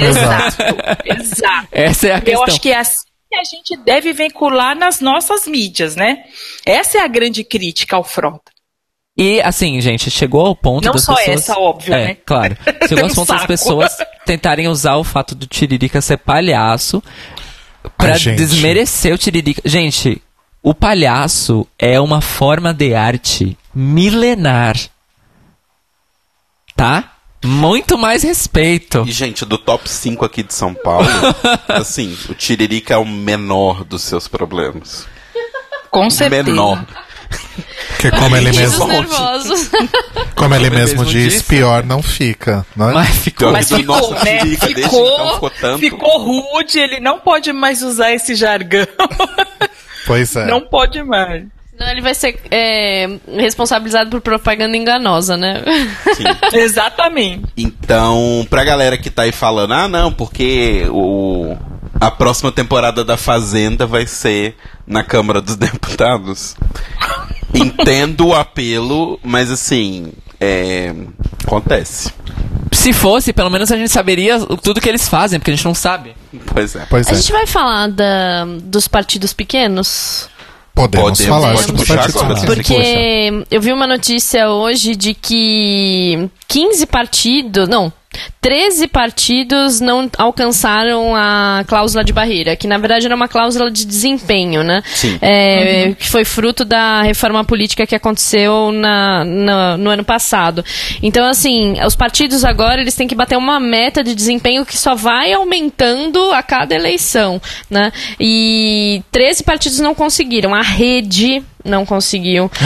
Exato, exato. Essa é a questão. Eu acho que é assim que a gente deve vincular nas nossas mídias, né? Essa é a grande crítica ao Frota. E assim, gente, chegou ao ponto Não das só pessoas... essa, óbvio, é, né? claro. Chegou ao um ponto das pessoas tentarem usar o fato do Tiririca ser palhaço pra Ai, desmerecer o Tiririca. Gente, o palhaço é uma forma de arte milenar. Tá? Muito mais respeito. E, gente, do top 5 aqui de São Paulo, assim, o Tiririca é o menor dos seus problemas. Com certeza. Menor. Porque como ele mesmo, como ele mesmo diz, disse. pior não fica, né? Mas ficou. Mas ficou, nosso né? Desde Ficou, então ficou tanto. ficou rude, ele não pode mais usar esse jargão. Pois é. Não pode mais. Senão ele vai ser é, responsabilizado por propaganda enganosa, né? Sim. Exatamente. Então, pra galera que tá aí falando, ah, não, porque o, a próxima temporada da Fazenda vai ser na Câmara dos Deputados. Entendo o apelo, mas assim, é, acontece. se fosse, pelo menos a gente saberia tudo que eles fazem, porque a gente não sabe. Pois é. Pois A é. gente vai falar da, dos partidos pequenos? Podemos, Podemos, falar pode puxar agora. menores. Porque eu vi uma notícia hoje de que 15 partidos, não, 13 partidos não alcançaram a cláusula de barreira, que na verdade era uma cláusula de desempenho, né? Sim. É, Que foi fruto da reforma política que aconteceu na, na- no ano passado. Então, assim, os partidos agora eles têm que bater uma meta de desempenho que só vai aumentando a cada eleição, né? E 13 partidos não conseguiram. A rede não conseguiu.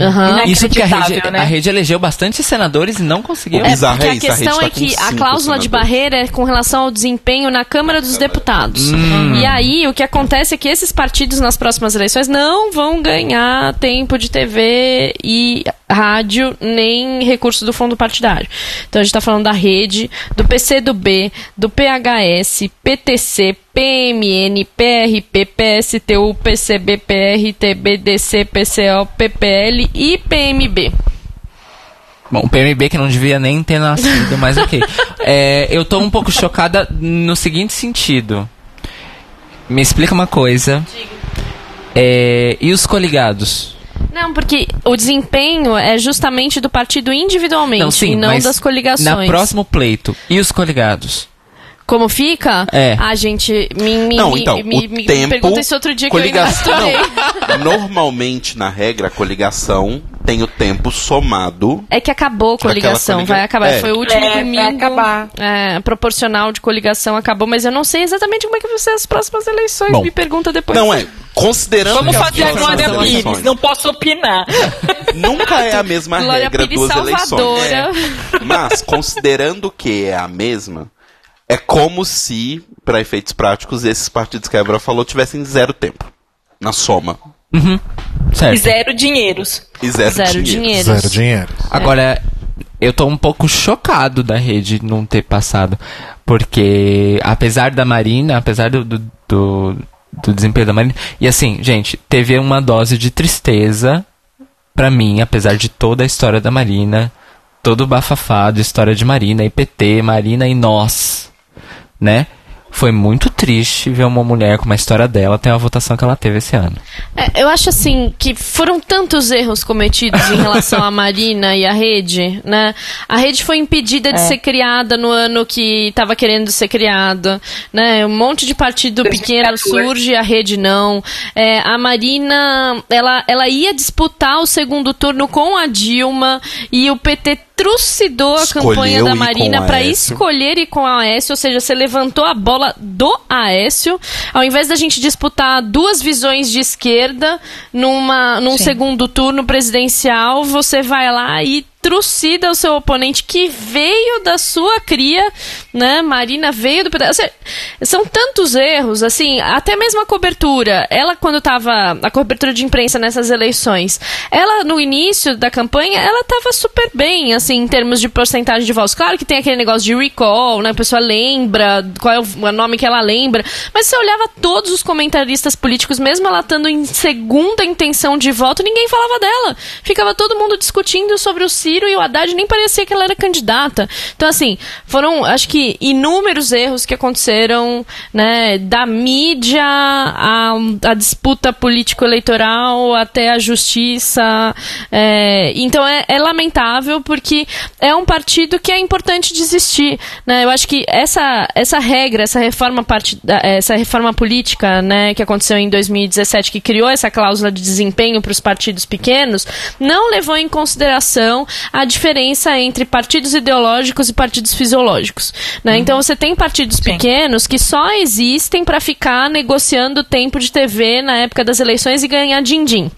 Aham. Isso porque a rede, né? a rede elegeu bastante senadores e não conseguiu. O bizarro Porque é a isso, a questão tá é que a cláusula de barreira é com relação ao desempenho na Câmara dos Deputados. Hum. E aí, o que acontece é que esses partidos nas próximas eleições não vão ganhar tempo de TV e rádio, nem recurso do fundo partidário. Então a gente está falando da rede, do PCdoB, do PHS, PTC, PMN, PRP, PSTU, PCB, PRTB, DC, PCO, PPL e PMB. Bom, o PMB que não devia nem ter nascido, mas ok. É, eu tô um pouco chocada no seguinte sentido. Me explica uma coisa. É, e os coligados? Não, porque o desempenho é justamente do partido individualmente e não mas das coligações. Na próximo pleito. E os coligados? Como fica? É. A gente me, me, Não, me- então, me, o me tempo, pergunta isso outro dia coligação. que eu. Não, normalmente, na regra, a coligação tem o tempo somado. É que acabou a coligação, coliga- vai acabar. É. Foi o último É, vai domingo. acabar. É, proporcional de coligação acabou, mas eu não sei exatamente como é que vão ser as próximas eleições. Bom, Me pergunta depois. Não, é. Considerando Vamos que fazer a Glória Pires, eleições não posso opinar. Nunca é a mesma Glória regra Pires duas salvadora. eleições. É. Mas, considerando que é a mesma, é como se, para efeitos práticos, esses partidos que a Ebra falou tivessem zero tempo. Na soma. E Certo. zero dinheiros. E zero, Zero dinheiro. dinheiro. Zero dinheiro. Agora, eu tô um pouco chocado da rede não ter passado. Porque, apesar da Marina, apesar do, do, do, do desempenho da Marina. E assim, gente, teve uma dose de tristeza pra mim, apesar de toda a história da Marina. Todo o bafafado, história de Marina, IPT, Marina e nós. Né? Foi muito triste ver uma mulher com uma história dela ter a votação que ela teve esse ano. É, eu acho assim que foram tantos erros cometidos em relação à Marina e à rede, né? A rede foi impedida de ser criada no ano que estava querendo ser criada, né? Um monte de partido pequeno 2014. surge, a rede não. É, a Marina, ela, ela ia disputar o segundo turno com a Dilma e o PT trucidou a Escolheu campanha da Marina para escolher ir com a Aécio, ou seja, você levantou a bola do Aécio, ao invés da gente disputar duas visões de esquerda numa, num Sim. segundo turno presidencial, você vai lá e trucida o seu oponente que veio da sua cria, né? Marina veio do pedaço. São tantos erros, assim, até mesmo a cobertura. Ela, quando tava. A cobertura de imprensa nessas eleições, ela, no início da campanha, ela tava super bem, assim, em termos de porcentagem de votos. Claro que tem aquele negócio de recall, né? A pessoa lembra qual é o o nome que ela lembra. Mas você olhava todos os comentaristas políticos, mesmo ela estando em segunda intenção de voto, ninguém falava dela. Ficava todo mundo discutindo sobre o Ciro e o Haddad, nem parecia que ela era candidata. Então, assim, foram, acho que, inúmeros erros que aconteceram, né? Da mídia à, à disputa político-eleitoral até a justiça. é, então, é, é lamentável porque é um partido que é importante desistir, né? Eu acho que essa, essa regra, essa reforma, parti- essa reforma política, né, que aconteceu em 2017, que criou essa cláusula de desempenho para os partidos pequenos, não levou em consideração a diferença entre partidos ideológicos e partidos fisiológicos, né? Então você tem partidos pequenos que só existem para ficar negociando tempo de TV na época das eleições e ganhar din-din.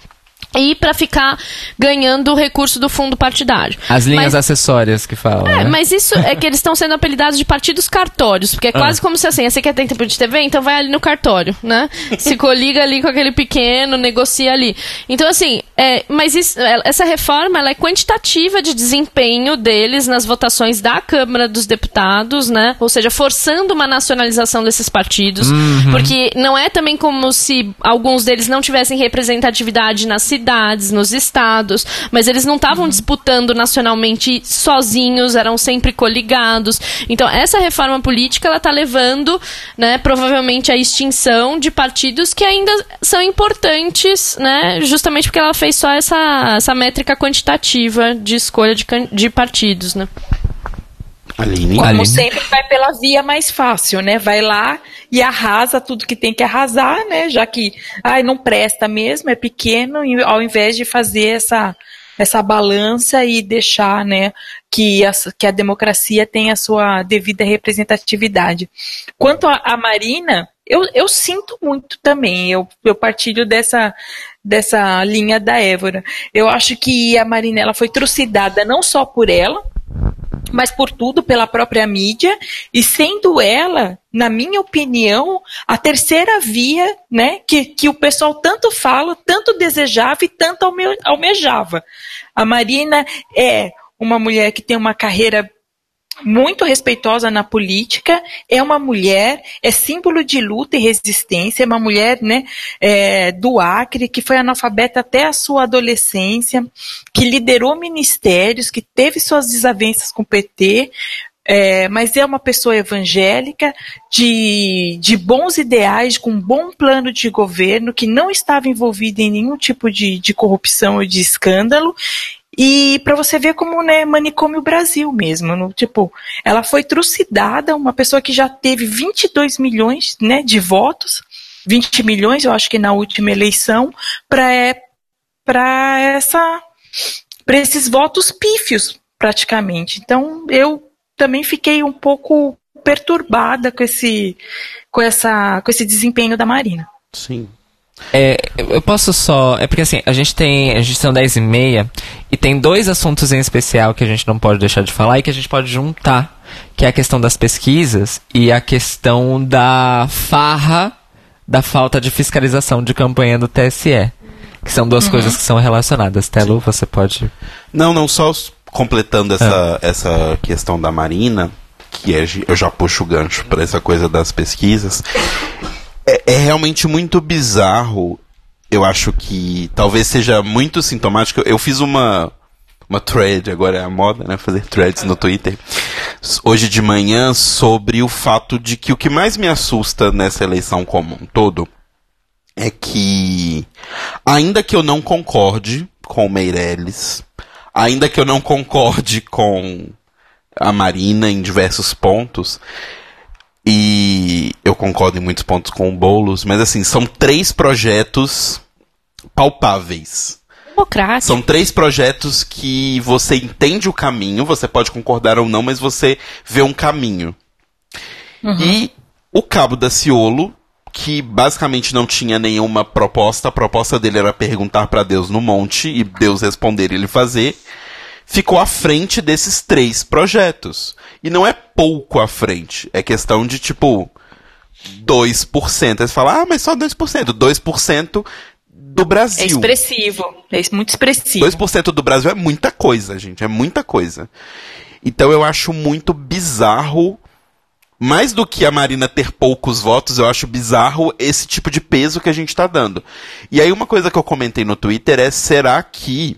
E para ficar ganhando o recurso do fundo partidário. As linhas Mas- acessórias que falam. é, né? mas isso é que eles estão sendo apelidados de partidos cartórios, porque é quase como se assim, você quer ter tempo de TV, então vai ali no cartório, né? Se coliga ali com aquele pequeno, negocia ali. Então, assim, é, mas isso- é, essa reforma ela é quantitativa de desempenho deles nas votações da Câmara dos Deputados, né? Ou seja, forçando uma nacionalização desses partidos, porque não é também como se alguns deles não tivessem representatividade cidades cidades, nos estados, mas eles não estavam disputando nacionalmente sozinhos, eram sempre coligados. Então, essa reforma política ela está levando, né, provavelmente à extinção de partidos que ainda são importantes, né, justamente porque ela fez só essa, essa métrica quantitativa de escolha de, de partidos, né? Aline. Como Aline. sempre, vai pela via mais fácil, né? Vai lá e arrasa tudo que tem que arrasar, né? Já que, ai, não presta mesmo, é pequeno, e ao invés de fazer essa, essa balança e deixar, né, que a, que a democracia tenha a sua devida representatividade. Quanto à à Marina, eu, eu sinto muito também, eu, eu partilho dessa, dessa linha da Évora. Eu acho que a Marina ela foi trucidada não só por ela, mas por tudo pela própria mídia e sendo ela, na minha opinião, a terceira via, né, que, que o pessoal tanto fala, tanto desejava e tanto alme- almejava. A Marina é uma mulher que tem uma carreira muito respeitosa na política, é uma mulher, é símbolo de luta e resistência, é uma mulher né, é, do Acre, que foi analfabeta até a sua adolescência, que liderou ministérios, que teve suas desavenças com o PT, é, mas é uma pessoa evangélica, de, de bons ideais, com um bom plano de governo, que não estava envolvida em nenhum tipo de, de corrupção ou de escândalo, e para você ver como né, manicômio Brasil mesmo, no, tipo, ela foi trucidada, uma pessoa que já teve 22 milhões né, de votos, 20 milhões, eu acho que na última eleição, para para essa para esses votos pífios, praticamente. Então, eu também fiquei um pouco perturbada com esse com essa com esse desempenho da Marina. Sim. É, eu posso só. É porque assim, a gente tem. A gente são 10 e meia e tem dois assuntos em especial que a gente não pode deixar de falar e que a gente pode juntar. Que é a questão das pesquisas e a questão da farra da falta de fiscalização de campanha do TSE. Que são duas coisas que são relacionadas. Telu, você pode. Não, não, só completando essa, essa questão da Marina, que é, eu já puxo o gancho para essa coisa das pesquisas. É, é realmente muito bizarro. Eu acho que talvez seja muito sintomático. Eu fiz uma, uma thread, agora é a moda, né? Fazer threads no Twitter. Hoje de manhã, sobre o fato de que o que mais me assusta nessa eleição como um todo é que, ainda que eu não concorde com o Meirelles, ainda que eu não concorde com a Marina em diversos pontos, e concordo em muitos pontos com o Boulos, mas assim, são três projetos palpáveis. Democrático. São três projetos que você entende o caminho, você pode concordar ou não, mas você vê um caminho. E o Cabo da Ciolo, que basicamente não tinha nenhuma proposta, a proposta dele era perguntar para Deus no monte e Deus responder e ele fazer, ficou à frente desses três projetos. E não é pouco à frente, é questão de tipo 2%. Aí você fala, ah, mas só 2%. 2% do Brasil. É expressivo, é muito expressivo. 2% do Brasil é muita coisa, gente. É muita coisa. Então eu acho muito bizarro. Mais do que a Marina ter poucos votos, eu acho bizarro esse tipo de peso que a gente tá dando. E aí uma coisa que eu comentei no Twitter é: será que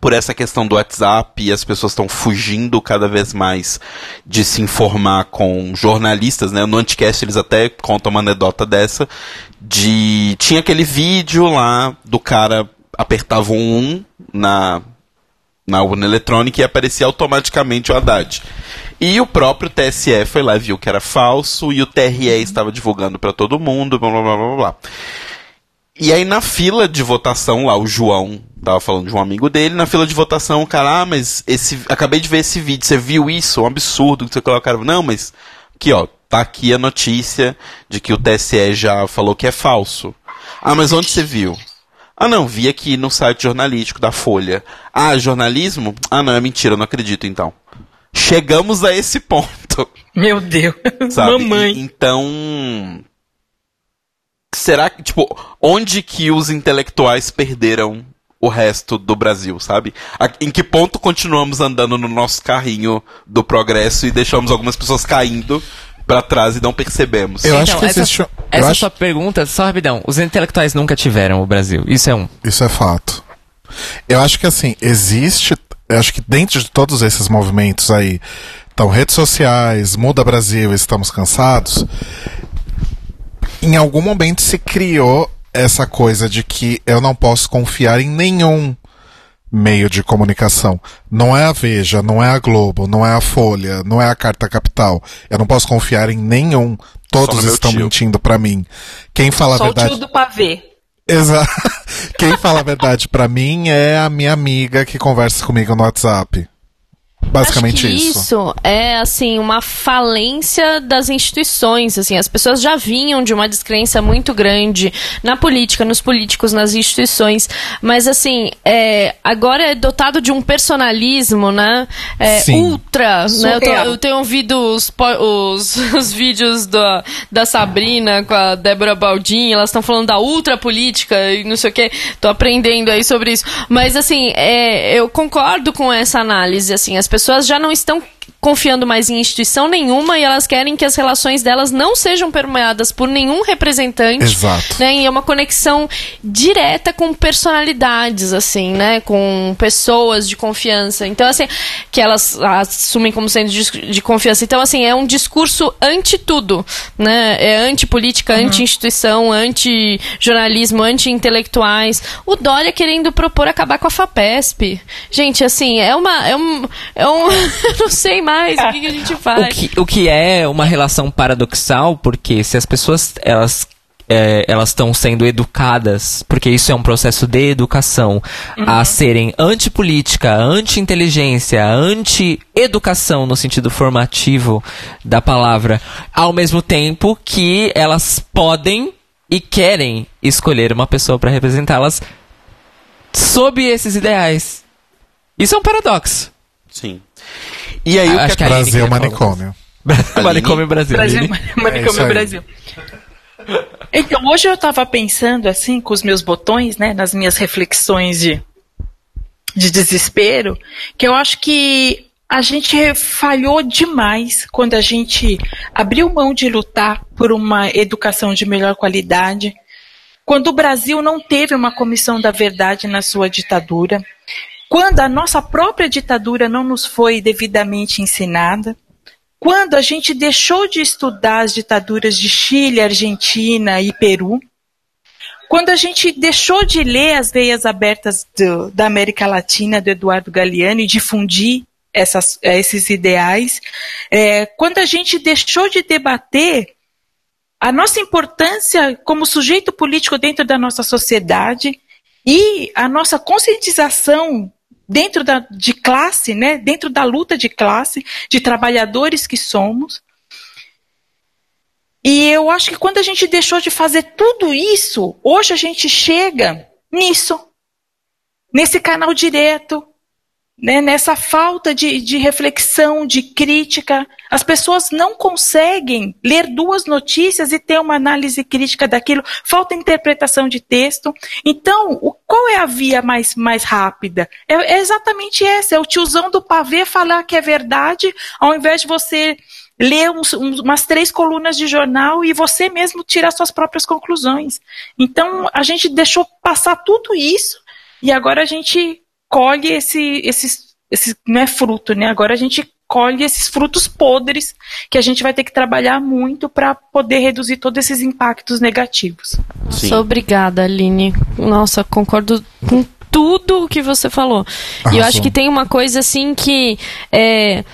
por essa questão do WhatsApp e as pessoas estão fugindo cada vez mais de se informar com jornalistas, né? No Anticast eles até contam uma anedota dessa de tinha aquele vídeo lá do cara apertava um 1 na na urna eletrônica e aparecia automaticamente o Haddad. E o próprio TSE foi lá viu que era falso e o TRE estava divulgando para todo mundo, blá blá blá blá blá. E aí na fila de votação lá, o João tava falando de um amigo dele, na fila de votação o cara, ah, mas esse, acabei de ver esse vídeo, você viu isso? Um absurdo, que você colocar, não, mas aqui ó, tá aqui a notícia de que o TSE já falou que é falso. Ah, mas onde você viu? Ah, não, vi aqui no site jornalístico da Folha. Ah, jornalismo? Ah, não, é mentira, não acredito então. Chegamos a esse ponto, Meu Deus, sabe? mamãe. E- então, será que, tipo, onde que os intelectuais perderam o resto do Brasil, sabe? A- Em que ponto continuamos andando no nosso carrinho do progresso e deixamos algumas pessoas caindo pra trás e não percebemos. Eu acho que essa, existe. essa acho- sua pergunta, só rapidão. Os intelectuais nunca tiveram o Brasil. Isso é um. Isso é fato. Eu acho que assim, existe. Eu acho que dentro de todos esses movimentos aí, então, redes sociais, Muda Brasil, estamos cansados. Em algum momento se criou essa coisa de que eu não posso confiar em nenhum meio de comunicação. Não é a Veja, não é a Globo, não é a Folha, não é a Carta Capital. Eu não posso confiar em nenhum. Todos estão tio. mentindo pra mim. Quem fala a Só o verdade. tio do pavê. Exato. Quem fala a verdade pra mim é a minha amiga que conversa comigo no WhatsApp. Basicamente Acho que isso. isso é assim uma falência das instituições, assim, as pessoas já vinham de uma descrença muito grande na política, nos políticos, nas instituições, mas assim, é, agora é dotado de um personalismo, né? É, Sim. ultra, né? Eu, tô- eu tenho ouvido os, os, os vídeos da, da Sabrina com a Débora Baldin, elas estão falando da ultra política e não sei o que, tô aprendendo aí sobre isso. Mas assim, é, eu concordo com essa análise, assim, as pessoas já não estão confiando mais em instituição nenhuma e elas querem que as relações delas não sejam permeadas por nenhum representante. Exato. Né? E é uma conexão direta com personalidades, assim, né? Com pessoas de confiança. Então, assim, que elas assumem como sendo de, de confiança. Então, assim, é um discurso anti-tudo, né? É anti-política, anti-instituição, anti-jornalismo, anti-intelectuais. O Dória querendo propor acabar com a FAPESP. Gente, assim, é uma... É um... É um eu não sei mais o que, que a gente faz. O que, o que é uma relação paradoxal, porque se as pessoas elas é, elas estão sendo educadas, porque isso é um processo de educação, a serem antipolítica, anti-inteligência, anti-educação no sentido formativo da palavra, ao mesmo tempo que elas podem e querem escolher uma pessoa para representá-las sob esses ideais. Isso é um paradoxo. Sim. E aí Acho o que, Aline Brasil falar. manicômio. Manicômio Brasil. Brasil? Manicômio É. Brasil. Então, hoje eu tava pensando assim, com os meus botões, né, nas minhas reflexões de, de desespero, que eu acho que a gente falhou demais quando a gente abriu mão de lutar por uma educação de melhor qualidade, quando o Brasil não teve uma comissão da verdade na sua ditadura, quando a nossa própria ditadura não nos foi devidamente ensinada, quando a gente deixou de estudar as ditaduras de Chile, Argentina e Peru, quando a gente deixou de ler as veias abertas do- da América Latina do Eduardo Galeano e difundir essas- esses ideais, é, quando a gente deixou de debater a nossa importância como sujeito político dentro da nossa sociedade e a nossa conscientização dentro da, de classe, né, dentro da luta de classe, de trabalhadores que somos. E eu acho que quando a gente deixou de fazer tudo isso, hoje a gente chega nisso, nesse canal direto, né, nessa falta de, de reflexão, de crítica. As pessoas não conseguem ler duas notícias e ter uma análise crítica daquilo, falta interpretação de texto. Então, o, qual é a via mais, mais rápida? É, é exatamente essa: é o tiozão do pavê falar que é verdade, ao invés de você ler uns- umas três colunas de jornal e você mesmo tirar suas próprias conclusões. Então, a gente deixou passar tudo isso e agora a gente colhe esse, esses, esse, não é fruto, né? Agora a gente colhe esses frutos podres que a gente vai ter que trabalhar muito para poder reduzir todos esses impactos negativos. Sim. Sou obrigada, Aline. Nossa, concordo com tudo o que você falou. E eu Arrasou. acho que tem uma coisa assim que é,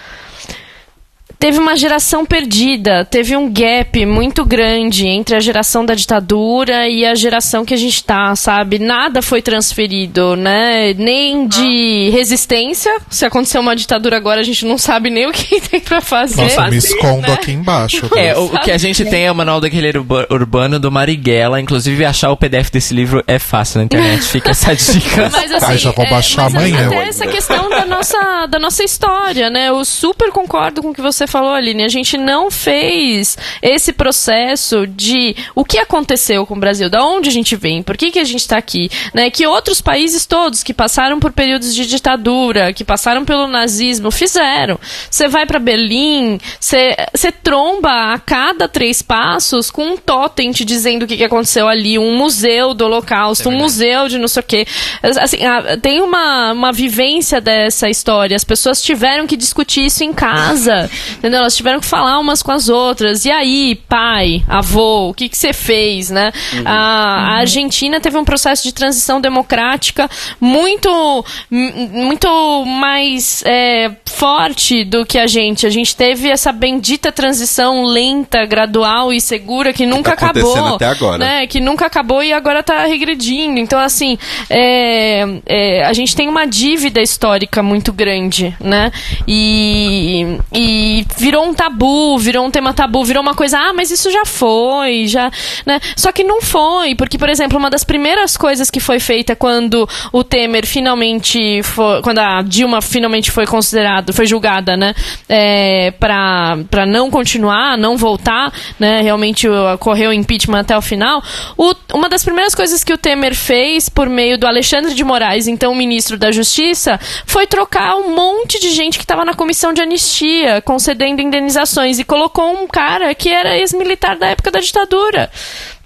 teve uma geração perdida, teve um gap muito grande entre a geração da ditadura e a geração que a gente tá, sabe? Nada foi transferido, né? Nem de resistência. Se acontecer uma ditadura agora, a gente não sabe nem o que tem pra fazer. Nossa, eu me escondo né? aqui embaixo. É, o, o que a gente tem é o manual daquele urba- urbano do Marighella. Inclusive, achar o PDF desse livro é fácil na internet. Fica essa dica. Mas, assim, Ai, já vou baixar mas amanhã. Até essa questão da nossa, da nossa história, né? Eu super concordo com o que você falou, Aline, a gente não fez esse processo de o que aconteceu com o Brasil, da onde a gente vem, por que, que a gente está aqui, né? Que outros países todos que passaram por períodos de ditadura, que passaram pelo nazismo, fizeram. Você vai para Berlim, você tromba a cada três passos com um totem te dizendo o que, que aconteceu ali, um museu do Holocausto, um museu de não sei o quê. Assim, a- tem uma, uma vivência dessa história. As pessoas tiveram que discutir isso em casa, entendeu? Elas tiveram que falar umas com as outras. E aí, pai, avô, o que que você fez, né? A, a Argentina teve um processo de transição democrática muito, muito mais é, forte do que a gente. A gente teve essa bendita transição lenta, gradual e segura que nunca tá acabou. até agora. né? Que nunca acabou e agora tá regredindo. Então, assim, é, é, a gente tem uma dívida histórica muito grande, né? E, e virou um tabu, virou um tema tabu, virou uma coisa, ah, mas isso já foi, já, né? Só que não foi, porque, por exemplo, uma das primeiras coisas que foi feita quando o Temer finalmente foi, quando a Dilma finalmente foi considerado, foi julgada, né? É, pra, pra não continuar, não voltar, né? Realmente ocorreu o impeachment até o final. O- uma das primeiras coisas que o Temer fez por meio do Alexandre de Moraes, então ministro da Justiça, foi trocar um monte de gente que estava na comissão de anistia, concedendo indenizações, e colocou um cara que era ex-militar da época da ditadura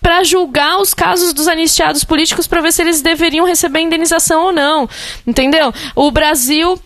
para julgar os casos dos anistiados políticos para ver se eles deveriam receber indenização ou não. Entendeu? O Brasil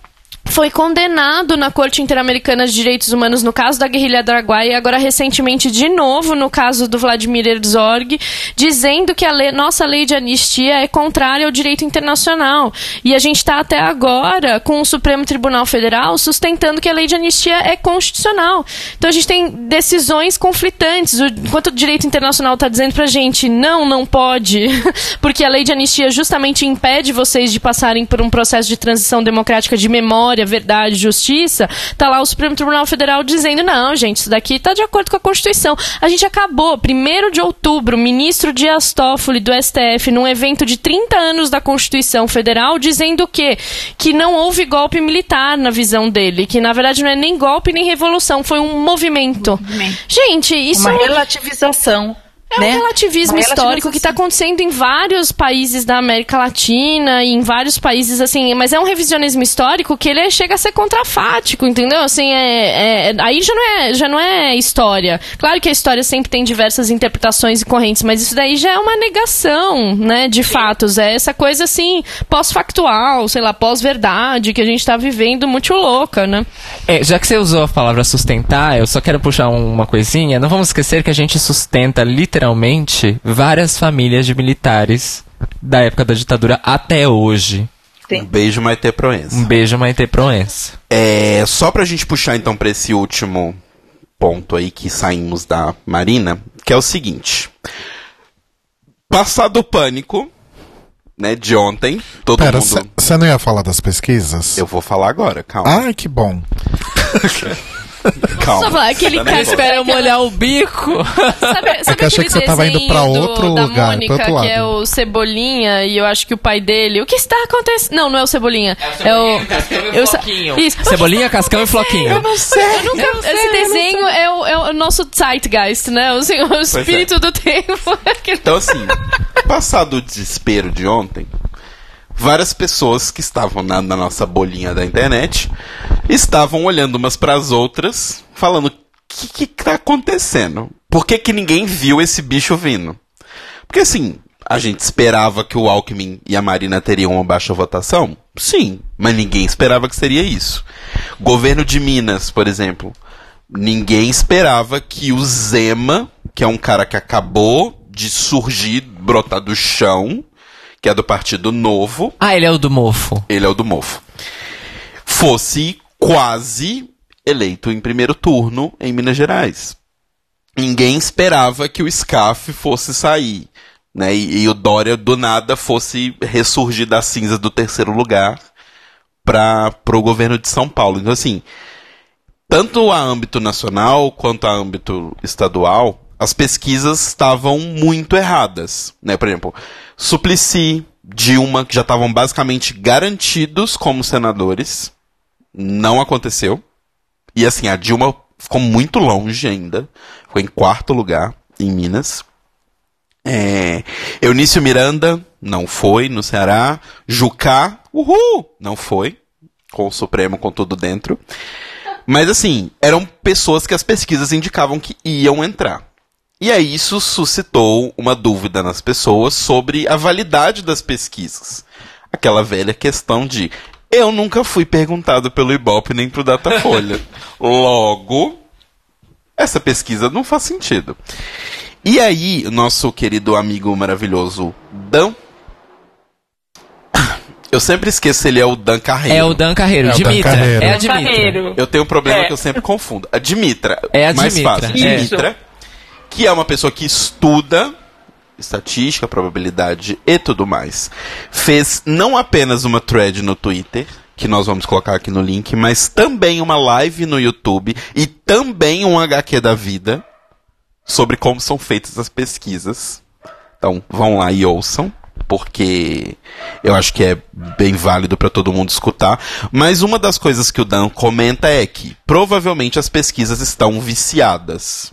foi condenado na Corte Interamericana de Direitos Humanos no caso da guerrilha Araguaia e agora recentemente de novo no caso do Vladimir Herzog, dizendo que a lei- nossa lei de anistia é contrária ao direito internacional. E a gente está até agora com o Supremo Tribunal Federal sustentando que a lei de anistia é constitucional. Então a gente tem decisões conflitantes. Enquanto o direito internacional está dizendo pra gente não, não pode, porque a lei de anistia justamente impede vocês de passarem por um processo de transição democrática de memória, verdade, justiça, tá lá o Supremo Tribunal Federal dizendo não, gente, isso daqui tá de acordo com a Constituição. A gente acabou, 1 de outubro, o ministro Dias Toffoli do STF, num evento de 30 anos da Constituição Federal, dizendo o quê? Que não houve golpe militar na visão dele, que na verdade não é nem golpe nem revolução, foi um movimento. Movimento. Gente, isso Uma é um relativização. É né? um relativismo Uma histórico que está acontecendo em vários países da América Latina e em vários países, assim, mas é um revisionismo histórico que ele chega a ser contrafático, entendeu? Assim, é, é- aí já não, é, já não é história. Claro que a história sempre tem diversas interpretações e correntes, mas isso daí já é uma negação, né, de fatos. É essa coisa, assim, pós-factual, sei lá, pós-verdade que a gente está vivendo muito louca, né? É, já que você usou a palavra sustentar, eu só quero puxar um- uma coisinha. Não vamos esquecer que a gente sustenta literalmente várias famílias de militares da época da ditadura até hoje. Um beijo, Maite Proença. Um beijo, Maite Proença. É, só pra gente puxar então pra esse último ponto aí que saímos da Marina, que é o seguinte. Passado o pânico, né, de ontem, todo Pera, mundo... você não ia falar das pesquisas? Eu vou falar agora, calma. Ai, que bom. calma. Só falar, aquele Tá cara. Espera eu molhar o bico. Sabe, sabe É que eu achei aquele que você tava indo do- outro da lugar, Mônica, outro que é lado. o Cebolinha, e eu acho que o pai dele... O que está acontecendo? Não, não é o Cebolinha. É o... eu sa- Isso. Cebolinha, Cascão e Floquinho. Eu nunca- esse desenho é o, é o nosso zeitgeist, né? O, assim, o espírito do tempo. Então, assim, passado o desespero de ontem, várias pessoas que estavam na, na nossa bolinha da internet estavam olhando umas para as outras, falando: o que, que tá acontecendo? Por que, que ninguém viu esse bicho vindo? Porque, assim, a gente esperava que o Alckmin e a Marina teriam uma baixa votação? Sim, mas ninguém esperava que seria isso. Governo de Minas, por exemplo. Ninguém esperava que o Zema, que é um cara que acabou de surgir, brotar do chão, que é do Partido Novo, Ah, ele é o do mofo. ele é o do Mofo, fosse quase eleito em primeiro turno em Minas Gerais. Ninguém esperava que o SCAF fosse sair, né? E, e o Dória do nada fosse ressurgir das cinzas do terceiro lugar para o governo de São Paulo. Então, assim, tanto a âmbito nacional quanto a âmbito estadual, as pesquisas estavam muito erradas. Né? Por exemplo, Suplicy, Dilma, que já estavam basicamente garantidos como senadores, não aconteceu. E assim, a Dilma ficou muito longe ainda. Ficou em quarto lugar em Minas. É, Eunício Miranda não foi no Ceará. Jucá, uhul, não foi. Com o Supremo com tudo dentro. Mas assim, eram pessoas que as pesquisas indicavam que iam entrar. E aí isso suscitou uma dúvida nas pessoas sobre a validade das pesquisas. Aquela velha questão de eu nunca fui perguntado pelo Ibope nem pro Datafolha. Logo, essa pesquisa não faz sentido. E aí, o nosso querido amigo maravilhoso Dan. Eu sempre esqueço se ele é o Dan Carreiro. É o Dan Carreiro. É o Dan Dimitra. Carreiro. É a Dan Dimitra. Carreiro. Eu tenho um problema É. que eu sempre confundo. A Dimitra. É a mais Dimitra. fácil. É. Dimitra, que é uma pessoa que estuda estatística, probabilidade e tudo mais. Fez não apenas uma thread no Twitter, que nós vamos colocar aqui no link, mas também uma live no YouTube e também um HQ da vida sobre como são feitas as pesquisas. Então, vão lá e ouçam, porque eu acho que é bem válido para todo mundo escutar. Mas uma das coisas que o Dan comenta é que provavelmente as pesquisas estão viciadas.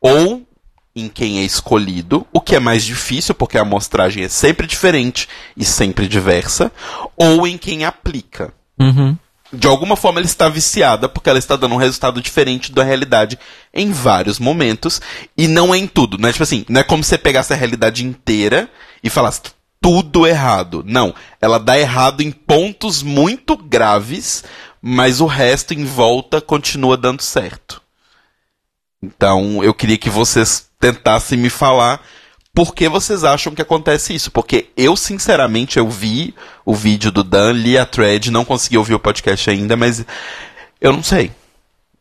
Ou em quem é escolhido, o que é mais difícil, porque a amostragem é sempre diferente e sempre diversa, ou em quem aplica Uhum. de alguma forma ela está viciada porque ela está dando um resultado diferente da realidade em vários momentos e não é em tudo, não é tipo assim, não é como você pegasse a realidade inteira e falasse tudo errado. Não, ela dá errado em pontos muito graves, mas o resto em volta continua dando certo. Então, eu queria que vocês tentassem me falar por que vocês acham que acontece isso? Porque eu, sinceramente, eu vi o vídeo do Dan, li a thread, não consegui ouvir o podcast ainda, mas eu não sei.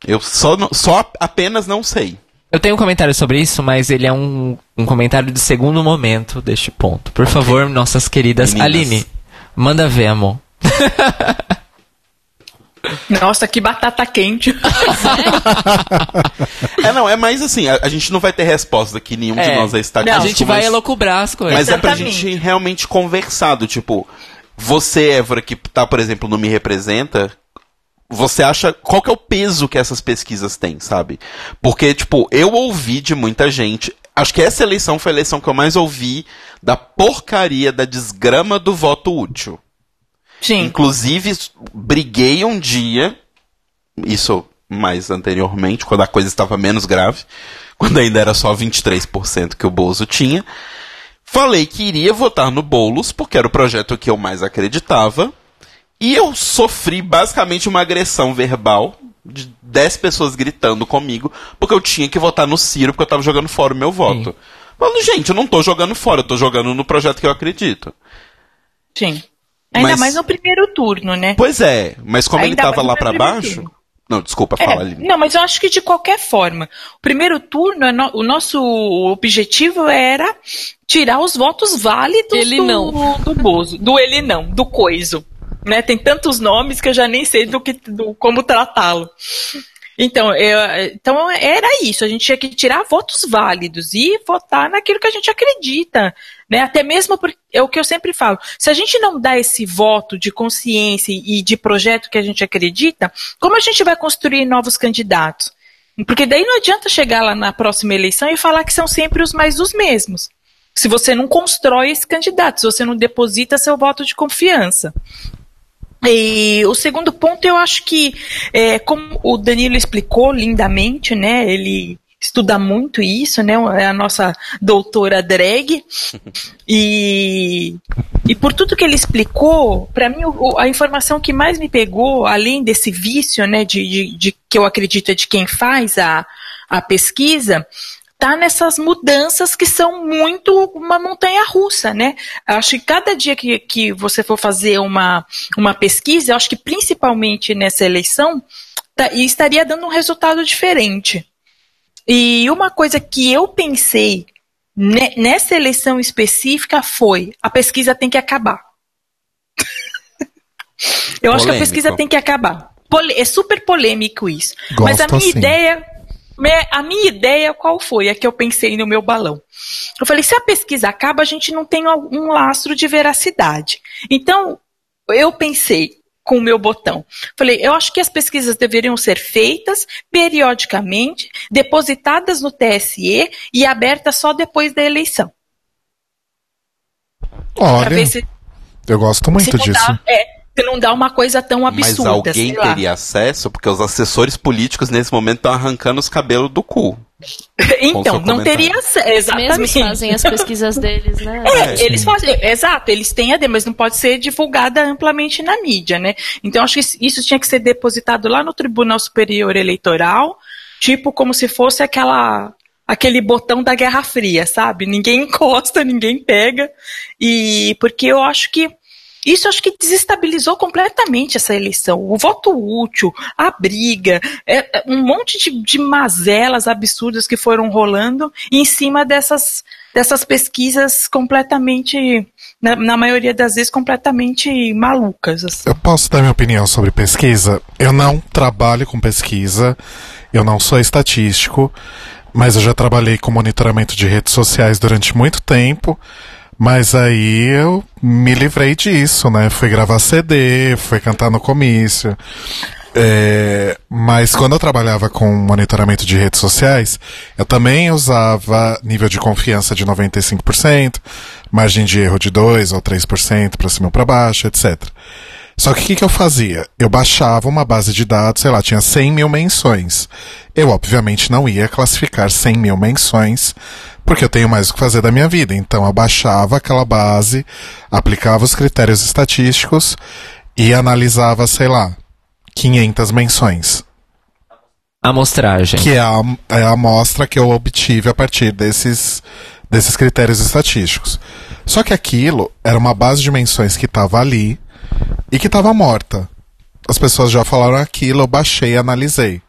Eu só, só apenas não sei. Eu tenho um comentário sobre isso, mas ele é um, um comentário de segundo momento deste ponto. Por favor, nossas queridas. Meninas. Aline, manda ver, amor. Nossa, que batata quente. É, não, é mais assim, a, a gente não vai ter resposta que nenhum de É, nós é a estatístico. gente vai mas- elocubrar as coisas. Mas é pra Exatamente. gente realmente conversar, do tipo, você, Évora, que tá, por exemplo, no Me Representa, você acha, qual que é o peso que essas pesquisas têm, sabe? Porque, tipo, eu ouvi de muita gente, acho que essa eleição foi a eleição que eu mais ouvi da porcaria, da desgrama do voto útil. Sim. Inclusive, briguei um dia, isso mais anteriormente, quando a coisa estava menos grave, quando ainda era só 23% que o Bozo tinha. Falei que iria votar no Boulos, porque era o projeto que eu mais acreditava. E eu sofri basicamente uma agressão verbal de 10 pessoas gritando comigo, porque eu tinha que votar no Ciro, porque eu tava jogando fora o meu voto. Falando, gente, eu não tô jogando fora, eu tô jogando no projeto que eu acredito. Sim. Ainda Mas- mais no primeiro turno, né? Pois é, mas como ele Ainda tava mais lá primeiro baixo. turno. Não, desculpa, É, fala ali. não, mas eu acho que de qualquer forma. O primeiro turno, é o nosso objetivo era tirar os votos válidos Ele do, não. do Bozo. Do ele não, do coiso. Né? Tem tantos nomes que eu já nem sei do que, do, como tratá-lo. Então, eu- então era isso, a gente tinha que tirar votos válidos e votar naquilo que a gente acredita, né? Até mesmo porque é o que eu sempre falo, se a gente não dá esse voto de consciência e de projeto que a gente acredita, como a gente vai construir novos candidatos? Porque daí não adianta chegar lá na próxima eleição e falar que são sempre os mais os mesmos. Se você não constrói esse candidato, se você não deposita seu voto de confiança. E o segundo ponto, eu acho que, é, como o Danilo explicou lindamente, né? Ele estuda muito isso, né? É a nossa doutora drag. E, e por tudo que ele explicou, para mim o- a informação que mais me pegou, além desse vício, né, de, de, de que eu acredito é de quem faz a, a pesquisa, tá nessas mudanças que são muito uma montanha russa, né? Acho que cada dia que, que você for fazer uma, uma pesquisa, eu acho que principalmente nessa eleição, tá- estaria dando um resultado diferente. E uma coisa que eu pensei ne- nessa eleição específica foi: a pesquisa tem que acabar. eu acho que a Polêmico. pesquisa tem que acabar. É super polêmico isso. Mas a Gosto minha assim. ideia. A minha ideia qual foi? É que eu pensei no meu balão. Eu falei, se a pesquisa acaba, a gente não tem um lastro de veracidade. Então, eu pensei, com o meu botão. Falei, eu acho que as pesquisas deveriam ser feitas periodicamente, depositadas no TSE e abertas só depois da eleição. Olha, se, eu gosto muito disso. Dá, é, se não dá uma coisa tão absurda. Mas alguém teria acesso, porque os assessores políticos nesse momento estão arrancando os cabelos do cu. então, não teria exatamente. Eles fazem as pesquisas deles, né? É, é eles fazem, exato, eles têm a D, mas não pode ser divulgada amplamente na mídia, né? Então, acho que isso tinha que ser depositado lá no Tribunal Superior Eleitoral, tipo como se fosse aquela aquele botão da Guerra Fria, sabe? Ninguém encosta, ninguém pega. E porque eu acho que isso acho que desestabilizou completamente essa eleição. O voto útil, a briga, é, é, um monte de, de mazelas absurdas que foram rolando em cima dessas, dessas pesquisas completamente, na, na maioria das vezes, completamente malucas. Assim. Eu posso dar minha opinião sobre pesquisa? Eu não trabalho com pesquisa, eu não sou estatístico, mas eu já trabalhei com monitoramento de redes sociais durante muito tempo. Mas aí eu me livrei disso, né? Fui gravar CD, fui cantar no comício. É, mas quando eu trabalhava com monitoramento de redes sociais, eu também usava nível de confiança de 95%, margem de erro de 2 ou 3% para cima ou para baixo, etc. Só que o que, que eu fazia? Eu baixava uma base de dados, sei lá, tinha 100 mil menções. Eu, obviamente, não ia classificar 100 mil menções porque eu tenho mais o que fazer da minha vida. Então eu baixava aquela base, aplicava os critérios estatísticos e analisava, sei lá, 500 menções. Amostragem. Que é a, é a amostra que eu obtive a partir desses, desses critérios estatísticos. Só que aquilo era uma base de menções que estava ali e que estava morta. As pessoas já falaram aquilo, eu baixei e analisei.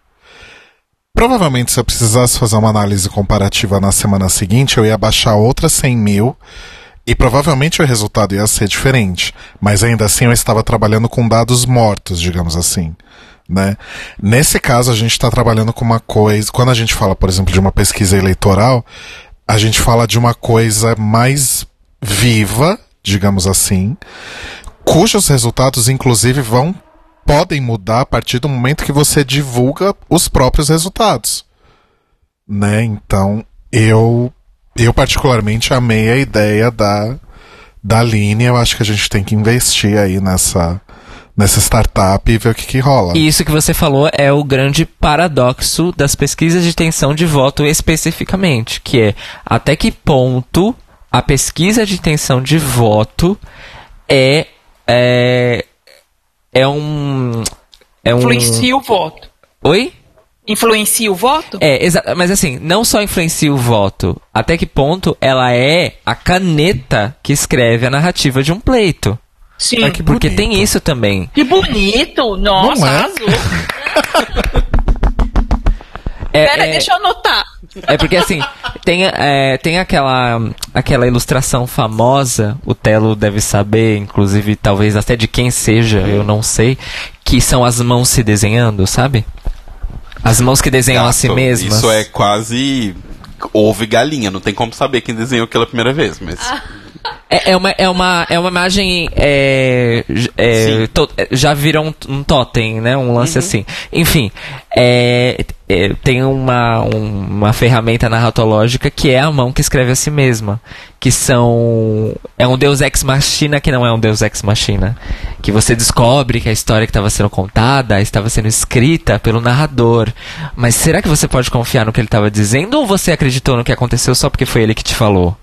Provavelmente, se eu precisasse fazer uma análise comparativa na semana seguinte, eu ia baixar outras 100 mil e provavelmente o resultado ia ser diferente. Mas ainda assim, eu estava trabalhando com dados mortos, digamos assim. Né? Nesse caso, a gente está trabalhando com uma coisa. Quando a gente fala, por exemplo, de uma pesquisa eleitoral, a gente fala de uma coisa mais viva, digamos assim, cujos resultados, inclusive, vão podem mudar a partir do momento que você divulga os próprios resultados. Né? Então, eu eu particularmente amei a ideia da da linha, eu acho que a gente tem que investir aí nessa nessa startup e ver o que, que rola. E isso que você falou é o grande paradoxo das pesquisas de intenção de voto especificamente, que é até que ponto a pesquisa de intenção de voto é, é é um. É um... Influencia o voto. Oi? Influencia o voto? É, exato. Mas assim, não só influencia o voto, até que ponto ela é a caneta que escreve a narrativa de um pleito. Sim. Porque, porque tem isso também. Que bonito! Nossa, é? azul. É, Pera, é, deixa eu anotar. É porque assim, tem, é, tem aquela, aquela ilustração famosa, o Telo deve saber, inclusive talvez até de quem seja, eu não sei, que são as mãos se desenhando, sabe? As mãos que desenham Gato, a si mesmas. Isso é quase ovo e galinha, não tem como saber quem desenhou aquela primeira vez, mas. Ah. É, é, uma, é, uma, é uma imagem. É, é, to, é, já virou um, um totem, né? Um lance uhum. assim. Enfim, é, é, tem uma, um, uma ferramenta narratológica que é a mão que escreve a si mesma. Que são. É um Deus Ex Machina que não é um Deus Ex Machina. Que você descobre que a história que estava sendo contada estava sendo escrita pelo narrador. Mas será que você pode confiar no que ele estava dizendo ou você acreditou no que aconteceu só porque foi ele que te falou?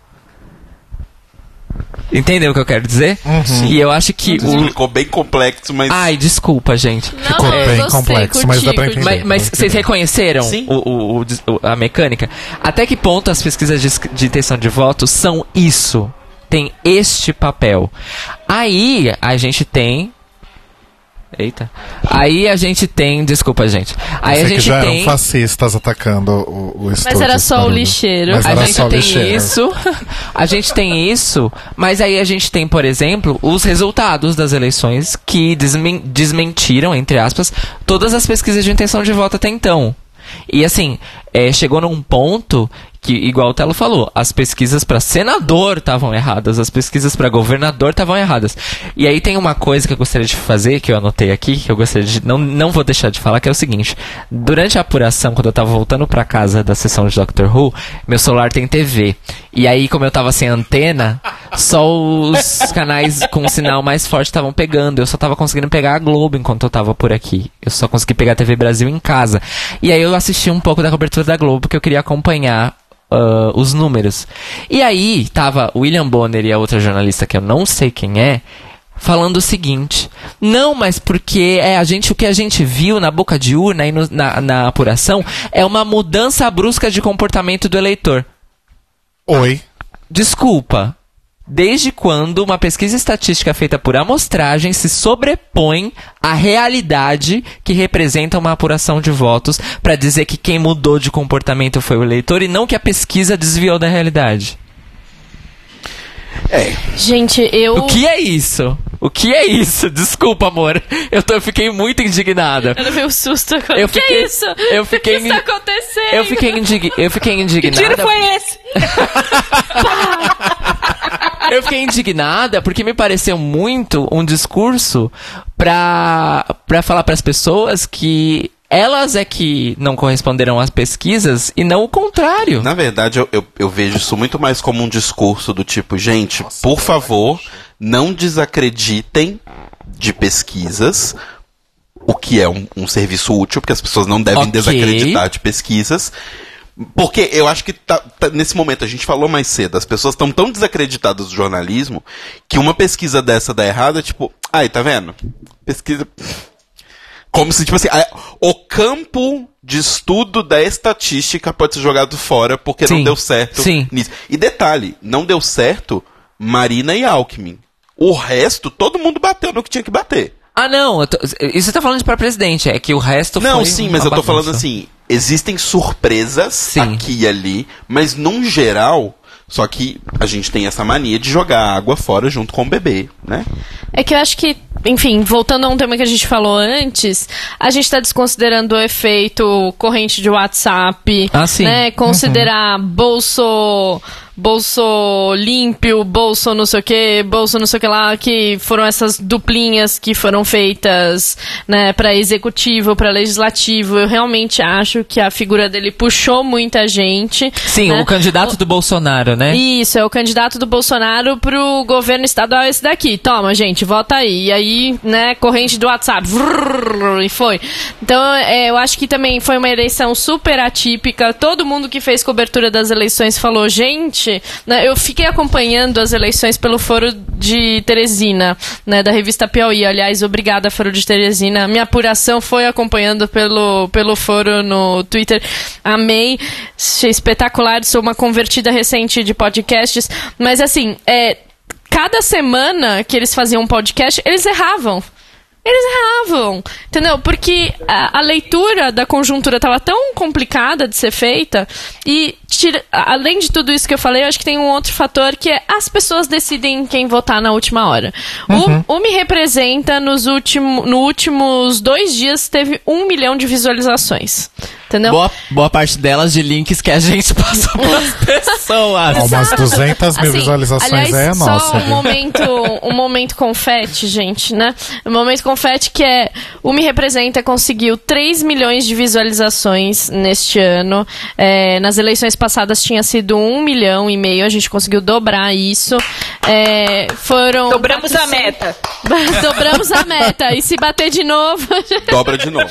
Entendeu o que eu quero dizer? Uhum. E eu acho que. O... Ficou bem complexo, mas. Ai, desculpa, gente. Não, Ficou bem gostei, complexo, mas dá pra entender. Mas, mas vocês reconheceram o, o, o, a mecânica? Até que ponto as pesquisas de, de intenção de voto são isso? Tem este papel. Aí a gente tem Eita. Aí a gente tem. Desculpa, gente. Aí a gente já tem. eram fascistas atacando o, o estúdio. Mas era só o lixeiro. Mas a era gente só tem lixeiro. isso. A gente tem isso. Mas aí a gente tem, por exemplo, os resultados das eleições que desmen desmentiram, entre aspas, todas as pesquisas de intenção de voto até então. E assim, é, chegou num ponto que, igual o Telo falou, as pesquisas para senador estavam erradas, as pesquisas para governador estavam erradas. E aí tem uma coisa que eu gostaria de fazer, que eu anotei aqui, que eu gostaria de. Não, não vou deixar de falar, que é o seguinte: durante a apuração, quando eu tava voltando para casa da sessão de Doctor Who, meu celular tem TV. E aí, como eu tava sem antena, só os canais com sinal mais forte estavam pegando. Eu só tava conseguindo pegar a Globo enquanto eu tava por aqui. Eu só consegui pegar a TV Brasil em casa. E aí eu assisti um pouco da cobertura da Globo, porque eu queria acompanhar uh, os números. E aí tava William Bonner e a outra jornalista que eu não sei quem é, falando o seguinte: não, mas porque é a gente o que a gente viu na boca de urna e no- na, na apuração é uma mudança brusca de comportamento do eleitor. Oi. Desculpa. Desde quando uma pesquisa estatística feita por amostragem se sobrepõe à realidade que representa uma apuração de votos para dizer que quem mudou de comportamento foi o eleitor e não que a pesquisa desviou da realidade? Gente, eu. O que é isso? O que é isso? Desculpa, amor. Eu, tô, eu fiquei muito indignada. Eu levei um susto agora. Eu O que fiquei- é isso? eu fiquei O que está acontecendo? Eu fiquei, indig... eu fiquei Que indignada. tiro foi esse? Eu fiquei indignada porque me pareceu muito um discurso pra, pra falar pras pessoas que elas é que não corresponderam às pesquisas e não o contrário. Na verdade, eu, eu, eu vejo isso muito mais como um discurso do tipo, gente, por favor, não desacreditem de pesquisas, o que é um, um serviço útil, porque as pessoas não devem Ok. desacreditar de pesquisas. Porque eu acho que tá- tá- nesse momento, a gente falou mais cedo, as pessoas estão tão desacreditadas do jornalismo que uma pesquisa dessa dá errado é tipo, ai, tá vendo? Pesquisa. Como se, tipo assim, a- o campo de estudo da estatística pode ser jogado fora porque não Sim, deu certo sim. nisso. E detalhe, não deu certo Marina e Alckmin. O resto, todo mundo bateu no que tinha que bater. Ah, não. tô- isso você tá falando para presidente. É que o resto Não, foi sim, uma mas eu tô falando assim, existem surpresas Sim. aqui e ali, mas num geral, só que a gente tem essa mania de jogar água fora junto com o bebê, né? É que eu acho que, enfim, voltando a um tema que a gente falou antes, a gente está desconsiderando o efeito corrente de WhatsApp, Ah, sim. né? Considerar bolso bolso límpio, bolso não sei o que, bolso não sei o que lá, que foram essas duplinhas que foram feitas, né, para executivo, para legislativo. Eu realmente acho que a figura dele puxou muita gente. Sim, né? o candidato do Bolsonaro, né? Isso, é o candidato do Bolsonaro pro governo estadual esse daqui. Toma, gente, vota aí. E aí, né, corrente do WhatsApp. vrrr, e foi. Então, é, eu acho que também foi uma eleição super atípica. Todo mundo que fez cobertura das eleições falou, gente, né, eu fiquei acompanhando as eleições pelo Foro de Teresina, né, da revista Piauí. Aliás, obrigada, Foro de Teresina. Minha apuração foi acompanhando pelo, pelo foro no Twitter. Amei. Achei espetacular. Sou uma convertida recente de podcasts. Mas, assim, é, cada semana que eles faziam um podcast, eles erravam. Eles erravam, entendeu? Porque a, a leitura da conjuntura estava tão complicada de ser feita e, tira- além de tudo isso que eu falei, eu acho que tem um outro fator que é as pessoas decidem quem votar na última hora. O, o Me Representa, nos último, no últimos dois dias, teve um milhão de visualizações, entendeu? Boa, boa parte delas de links que a gente passou pras pessoas. Umas 200 mil Assim, visualizações aliás, aí é nossa. Só um viu? momento, um momento confete, gente, né? Um momento confete que é o Me Representa conseguiu 3 milhões de visualizações neste ano. É, nas eleições passadas tinha sido 1 milhão e meio, a gente conseguiu dobrar isso. É, foram. Dobramos a 400 meta. Dobramos a meta. E se bater de novo. Dobra de novo.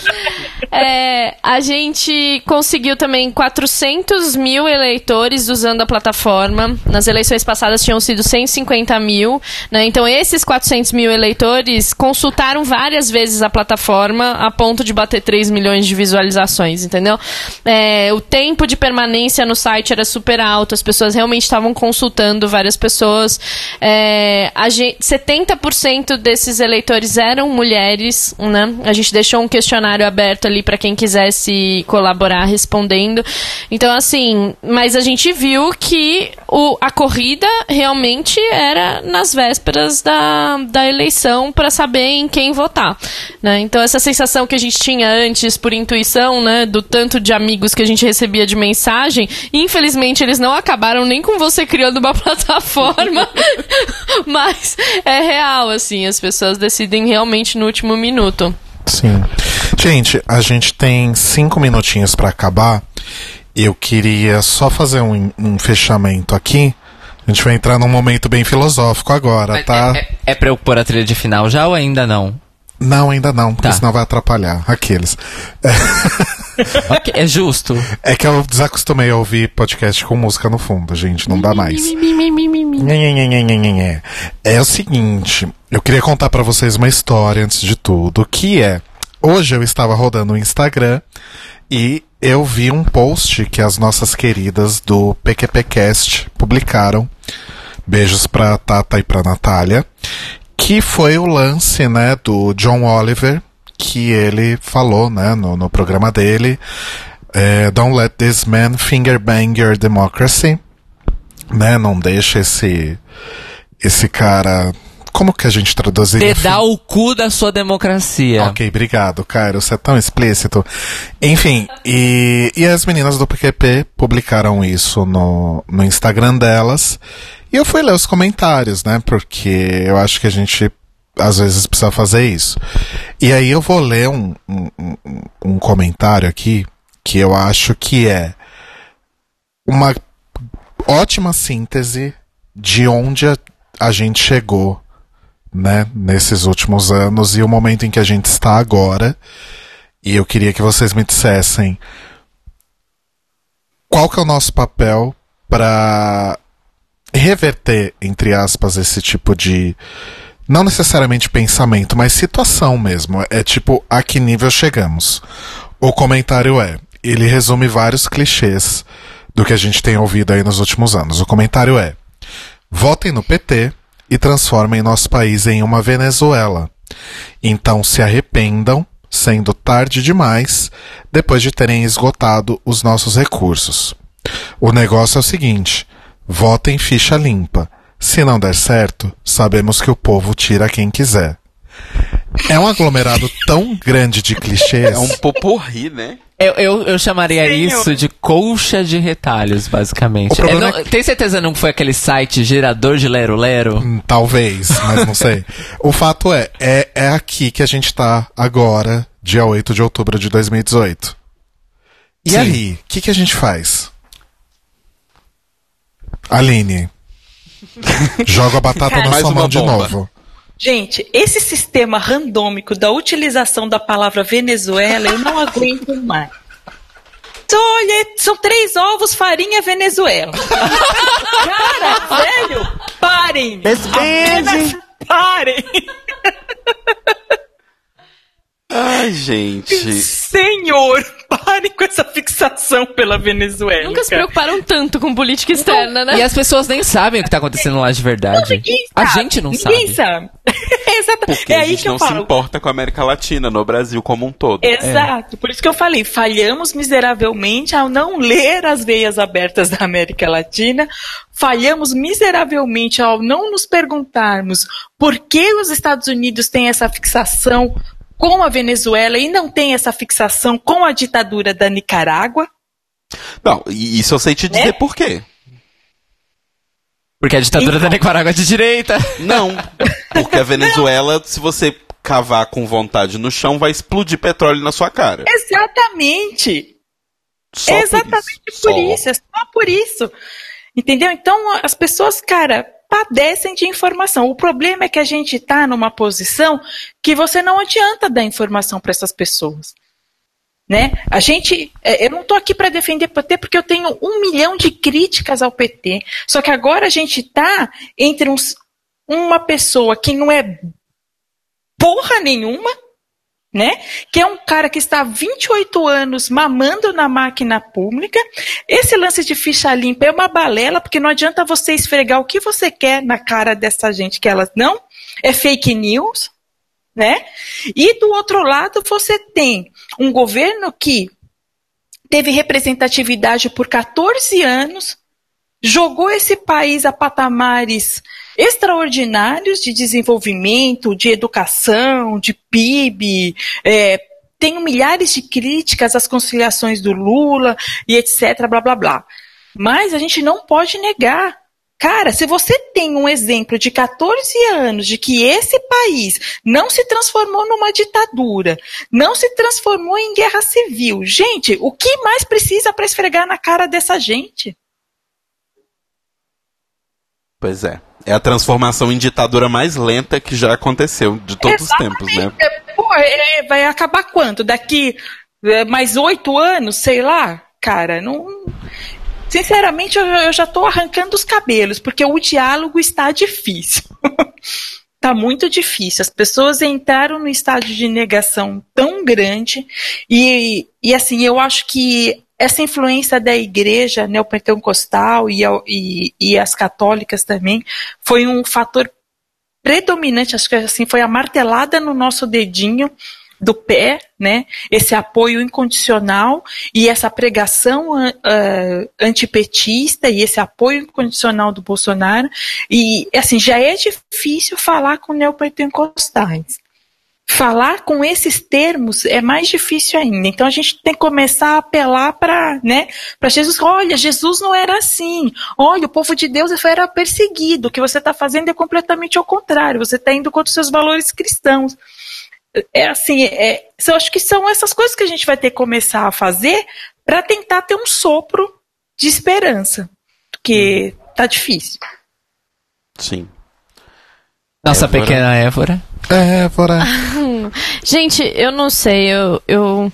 É, a gente conseguiu também 400 mil eleitores usando a plataforma. Nas eleições passadas tinham sido 150 mil. Né? Então, esses 400 mil eleitores consultaram várias vezes a plataforma a ponto de bater 3 milhões de visualizações, entendeu? É, o tempo de permanência no site era super alto, as pessoas realmente estavam consultando várias pessoas. É, a gente, 70% desses eleitores eram mulheres, né? A gente deixou um questionário aberto ali para quem quisesse colaborar respondendo. Então, assim, mas a gente viu que o, a corrida realmente era nas vésperas da, da eleição para saber em quem votar. Né? Então, essa sensação que a gente tinha antes, por intuição, né, do tanto de amigos que a gente recebia de mensagem, infelizmente eles não acabaram nem com você criando uma plataforma, mas é real, assim, as pessoas decidem realmente no último minuto. Sim. Gente, a gente tem cinco minutinhos para acabar. Eu queria só fazer um, um, fechamento aqui. A gente vai entrar num momento bem filosófico agora, tá? É, é, é pra eu pôr a trilha de final já ou ainda não? Não, ainda não, porque tá. senão vai atrapalhar aqueles. okay, é justo. É que eu desacostumei a ouvir podcast com música no fundo, gente, não dá mais. É o seguinte, eu queria contar para vocês uma história antes de tudo, que é hoje eu estava rodando o Instagram e eu vi um post que as nossas queridas do PQPcast publicaram. Beijos pra Tata e pra Natália. Que foi o lance, né, do John Oliver, que ele falou, né, no, no programa dele. É, Don't let this man finger bang your democracy. Né, não deixa esse, esse cara como que a gente traduziria? Dedar o cu da sua democracia. Ok, obrigado, Cairo. Você é tão explícito. Enfim, e, e as meninas do PQP publicaram isso no, no Instagram delas. E eu fui ler os comentários, né? Porque eu acho que a gente às vezes precisa fazer isso. E aí eu vou ler um, um, um comentário aqui que eu acho que é uma ótima síntese de onde a, a gente chegou né, nesses últimos anos e o momento em que a gente está agora. E eu queria que vocês me dissessem qual que é o nosso papel para reverter, entre aspas, esse tipo de não necessariamente pensamento, mas situação mesmo. É tipo, a que nível chegamos? O comentário é, ele resume vários clichês do que a gente tem ouvido aí nos últimos anos. O comentário é: votem no PT, e transformem nosso país em uma Venezuela. Então se arrependam, sendo tarde demais, depois de terem esgotado os nossos recursos. O negócio é o seguinte: votem ficha limpa. Se não der certo, sabemos que o povo tira quem quiser. É um aglomerado tão grande de clichês. É um poporri, né? Eu, eu, eu chamaria Senhor. isso de colcha de retalhos, basicamente. É, não, é que... Tem certeza não foi aquele site gerador de Lero Lero? Hum, talvez, mas não sei. o fato é, é, é aqui que a gente tá agora, dia 8 de outubro de 2018. E Sim. aí, o que, que a gente faz? Aline. Joga a batata na sua mão de novo. Gente, esse sistema randômico da utilização da palavra Venezuela, eu não aguento mais. Então, olha, são três ovos, farinha, Venezuela. Cara, velho, parem! Apenas parem! Ai, gente. Senhor, parem com essa fixação pela Venezuela. Nunca se preocuparam tanto com política externa, né? E as pessoas nem sabem o que está acontecendo lá de verdade. a gente não ninguém sabe. sabe. Exatamente. Porque é a gente que eu não falo. se importa com a América Latina, no Brasil como um todo. Exato. É. Por isso que eu falei, falhamos miseravelmente ao não ler as veias abertas da América Latina, falhamos miseravelmente ao não nos perguntarmos por que os Estados Unidos têm essa fixação com a Venezuela e não tem essa fixação com a ditadura da Nicarágua. Não, e isso eu sei te dizer né? por quê. Porque a ditadura então, da Nicarágua é de direita. Não, porque a Venezuela, se você cavar com vontade no chão, vai explodir petróleo na sua cara. Exatamente. Só Exatamente por isso. por isso, é só por isso. Entendeu? Então, as pessoas, cara, padecem de informação. O problema é que a gente está numa posição que você não adianta dar informação para essas pessoas. Né? A gente, é, eu não estou aqui para defender o PT porque eu tenho um milhão de críticas ao PT. Só que agora a gente está entre uns, uma pessoa que não é porra nenhuma, né? Que é um cara que está há 28 anos mamando na máquina pública. Esse lance de ficha limpa é uma balela, porque não adianta você esfregar o que você quer na cara dessa gente que elas não é fake news, né? E do outro lado você tem um governo que teve representatividade por 14 anos, jogou esse país a patamares extraordinários de desenvolvimento, de educação, de PIB. É, tenho milhares de críticas às conciliações do Lula e etc, blá blá blá. Mas a gente não pode negar Cara, se você tem um exemplo de 14 anos de que esse país não se transformou numa ditadura, não se transformou em guerra civil, gente, o que mais precisa para esfregar na cara dessa gente? Pois é. É a transformação em ditadura mais lenta que já aconteceu de todos Exatamente. os tempos, né? É, vai acabar quanto? Daqui é, mais oito anos, sei lá? Cara, não. Sinceramente, eu, eu já estou arrancando os cabelos, porque o diálogo está difícil. Está muito difícil. As pessoas entraram no estágio de negação tão grande e, e assim, eu acho que essa influência da igreja neopentecostal e, e, e as católicas também foi um fator predominante, acho que assim, foi a martelada no nosso dedinho do pé, né? Esse apoio incondicional e essa pregação uh, antipetista e esse apoio incondicional do Bolsonaro. E, assim, já é difícil falar com neopentecostais. Falar com esses termos é mais difícil ainda. Então a gente tem que começar a apelar para, né, para Jesus. Olha, Jesus não era assim. Olha, o povo de Deus era perseguido. O que você está fazendo é completamente ao contrário. Você está indo contra os seus valores cristãos é assim, é, eu acho que são essas coisas que a gente vai ter que começar a fazer para tentar ter um sopro de esperança, porque tá difícil. Sim. Nossa Évora. pequena Évora. Évora. gente, eu não sei, eu, eu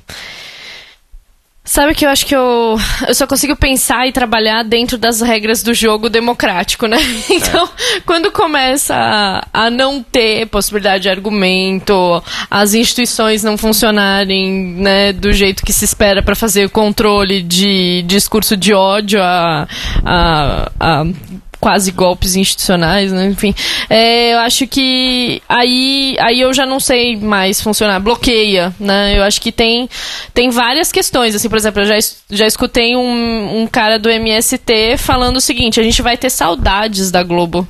Sabe que eu acho que eu, eu só consigo pensar e trabalhar dentro das regras do jogo democrático, né? Então, é. quando começa a, a, não ter possibilidade de argumento, as instituições não funcionarem né, do jeito que se espera para fazer o controle de discurso de ódio a, a, a quase golpes institucionais, né? Enfim, é, eu acho que aí, aí eu já não sei mais funcionar. Bloqueia, né? Eu acho que tem, tem várias questões. Assim, por exemplo, eu já, já escutei um, um cara do MST falando o seguinte: a gente vai ter saudades da Globo.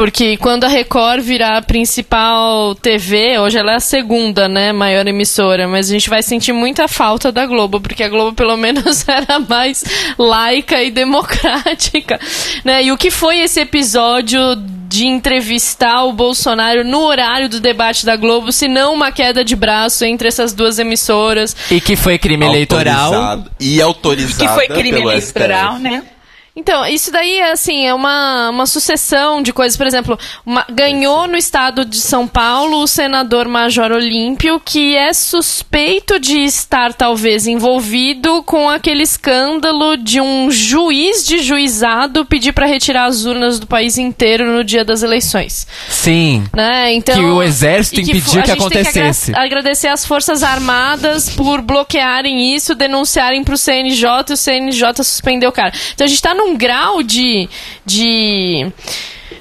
Porque quando a Record virar a principal TV, hoje ela é a segunda, né, maior emissora, mas a gente vai sentir muita falta da Globo, porque a Globo pelo menos era mais laica e democrática, né? E o que foi esse episódio de entrevistar o Bolsonaro no horário do debate da Globo, se não uma queda de braço entre essas duas emissoras. E que foi crime eleitoral. E autorizado. Que foi crime eleitoral, STF. né? Então, isso daí é assim, é uma, uma sucessão de coisas. Por exemplo, uma, ganhou no estado de São Paulo o senador Major Olímpio, que é suspeito de estar talvez envolvido com aquele escândalo de um juiz de juizado pedir para retirar as urnas do país inteiro no dia das eleições. Sim. Né? Então, que o exército que impediu que acontecesse. Que agradecer às Forças Armadas por bloquearem isso, denunciarem para o CNJ e o CNJ suspendeu o cara. Então a gente está num grau de. de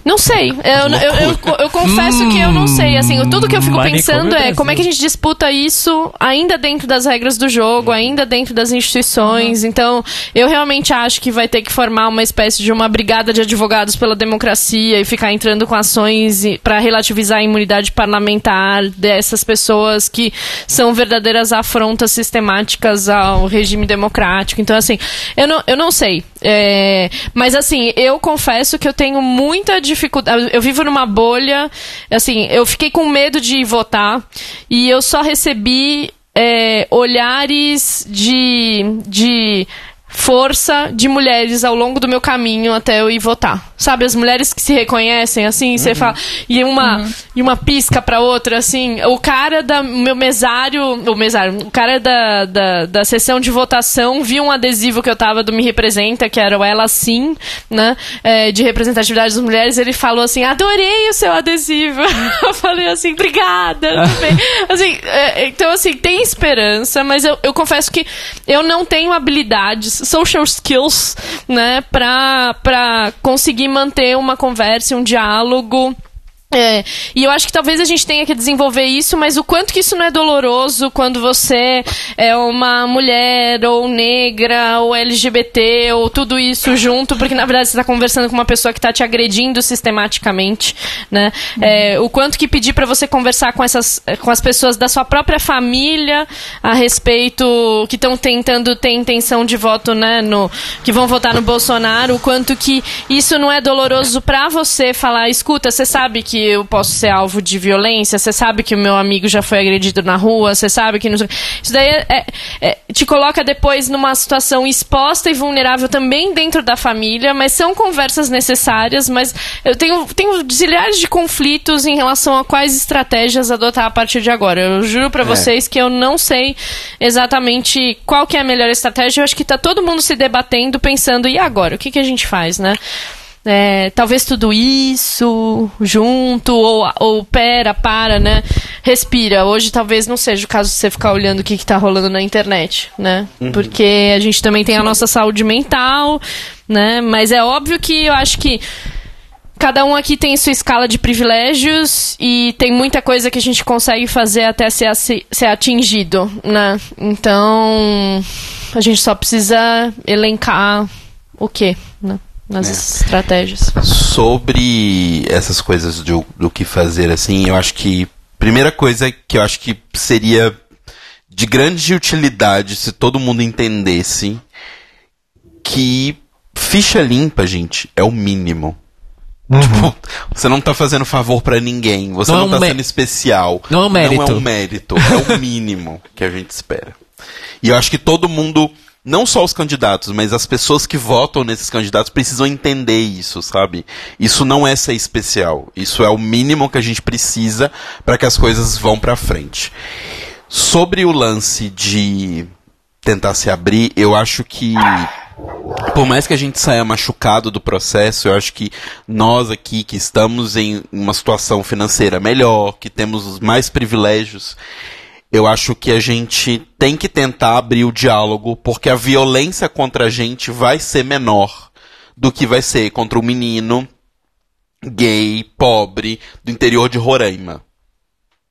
não sei. Eu, eu, eu, eu confesso hum, que eu não sei. Assim, tudo que eu fico pensando é como é que a gente disputa isso ainda dentro das regras do jogo, ainda dentro das instituições. Então, eu realmente acho que vai ter que formar uma espécie de uma brigada de advogados pela democracia e ficar entrando com ações para relativizar a imunidade parlamentar dessas pessoas que são verdadeiras afrontas sistemáticas ao regime democrático. Então, assim, eu não, eu não sei. É, mas, assim, eu confesso que eu tenho muita dificuldade. Eu vivo numa bolha. Assim, eu fiquei com medo de votar e eu só recebi é, olhares de, de força de mulheres ao longo do meu caminho até eu ir votar. Sabe, as mulheres que se reconhecem, assim, você uhum. fala. E uma, uhum. e uma pisca pra outra, assim. O cara da. meu mesário. O mesário. O cara da, da, da sessão de votação viu um adesivo que eu tava do Me Representa, que era o Ela Sim, né? É, de representatividade das mulheres. Ele falou assim: adorei o seu adesivo. eu falei assim, obrigada. assim, é, então, assim, tem esperança, mas eu, eu confesso que eu não tenho habilidades, social skills, né, pra, pra conseguir manter uma conversa, um diálogo É, e eu acho que talvez a gente tenha que desenvolver isso, mas o quanto que isso não é doloroso quando você é uma mulher, ou negra, ou LGBT, ou tudo isso junto, porque na verdade você está conversando com uma pessoa que está te agredindo sistematicamente, né? É, o quanto que pedir para você conversar com essas, com as pessoas da sua própria família a respeito que estão tentando ter intenção de voto, né, no que vão votar no Bolsonaro, o quanto que isso não é doloroso para você falar, escuta, você sabe que eu posso ser alvo de violência, você sabe que o meu amigo já foi agredido na rua, você sabe que. Não... Isso daí é, é, é, te coloca depois numa situação exposta e vulnerável também dentro da família, mas são conversas necessárias, mas eu tenho, tenho zilhares de conflitos em relação a quais estratégias adotar a partir de agora. Eu juro para vocês que eu não sei exatamente qual que é a melhor estratégia, eu acho que tá todo mundo se debatendo, pensando, e agora? O que, que a gente faz, né? É, talvez tudo isso junto, ou, ou pera, para, né? Respira. Hoje talvez não seja o caso de você ficar olhando o que, está rolando na internet, né? Porque a gente também tem a nossa saúde mental, né? Mas é óbvio que eu acho que cada um aqui tem sua escala de privilégios e tem muita coisa que a gente consegue fazer até ser, ser atingido, né? Então a gente só precisa elencar o que, né? Nas é. estratégias. Sobre essas coisas do, do que fazer, assim, eu acho que. Primeira coisa que eu acho que seria de grande utilidade se todo mundo entendesse que ficha limpa, gente, é o mínimo. Uhum. Tipo, você não tá fazendo favor para ninguém, você não, não é um tá sendo especial. Não é um mérito. Não é um mérito, é o mínimo que a gente espera. E eu acho que todo mundo não só os candidatos, mas as pessoas que votam nesses candidatos precisam entender isso, sabe? Isso não é ser especial. Isso é o mínimo que a gente precisa para que as coisas vão para frente. Sobre o lance de tentar se abrir, eu acho que por mais que a gente saia machucado do processo, eu acho que nós aqui que estamos em uma situação financeira melhor, que temos mais privilégios, eu acho que a gente tem que tentar abrir o diálogo, porque a violência contra a gente vai ser menor do que vai ser contra o menino gay, pobre, do interior de Roraima.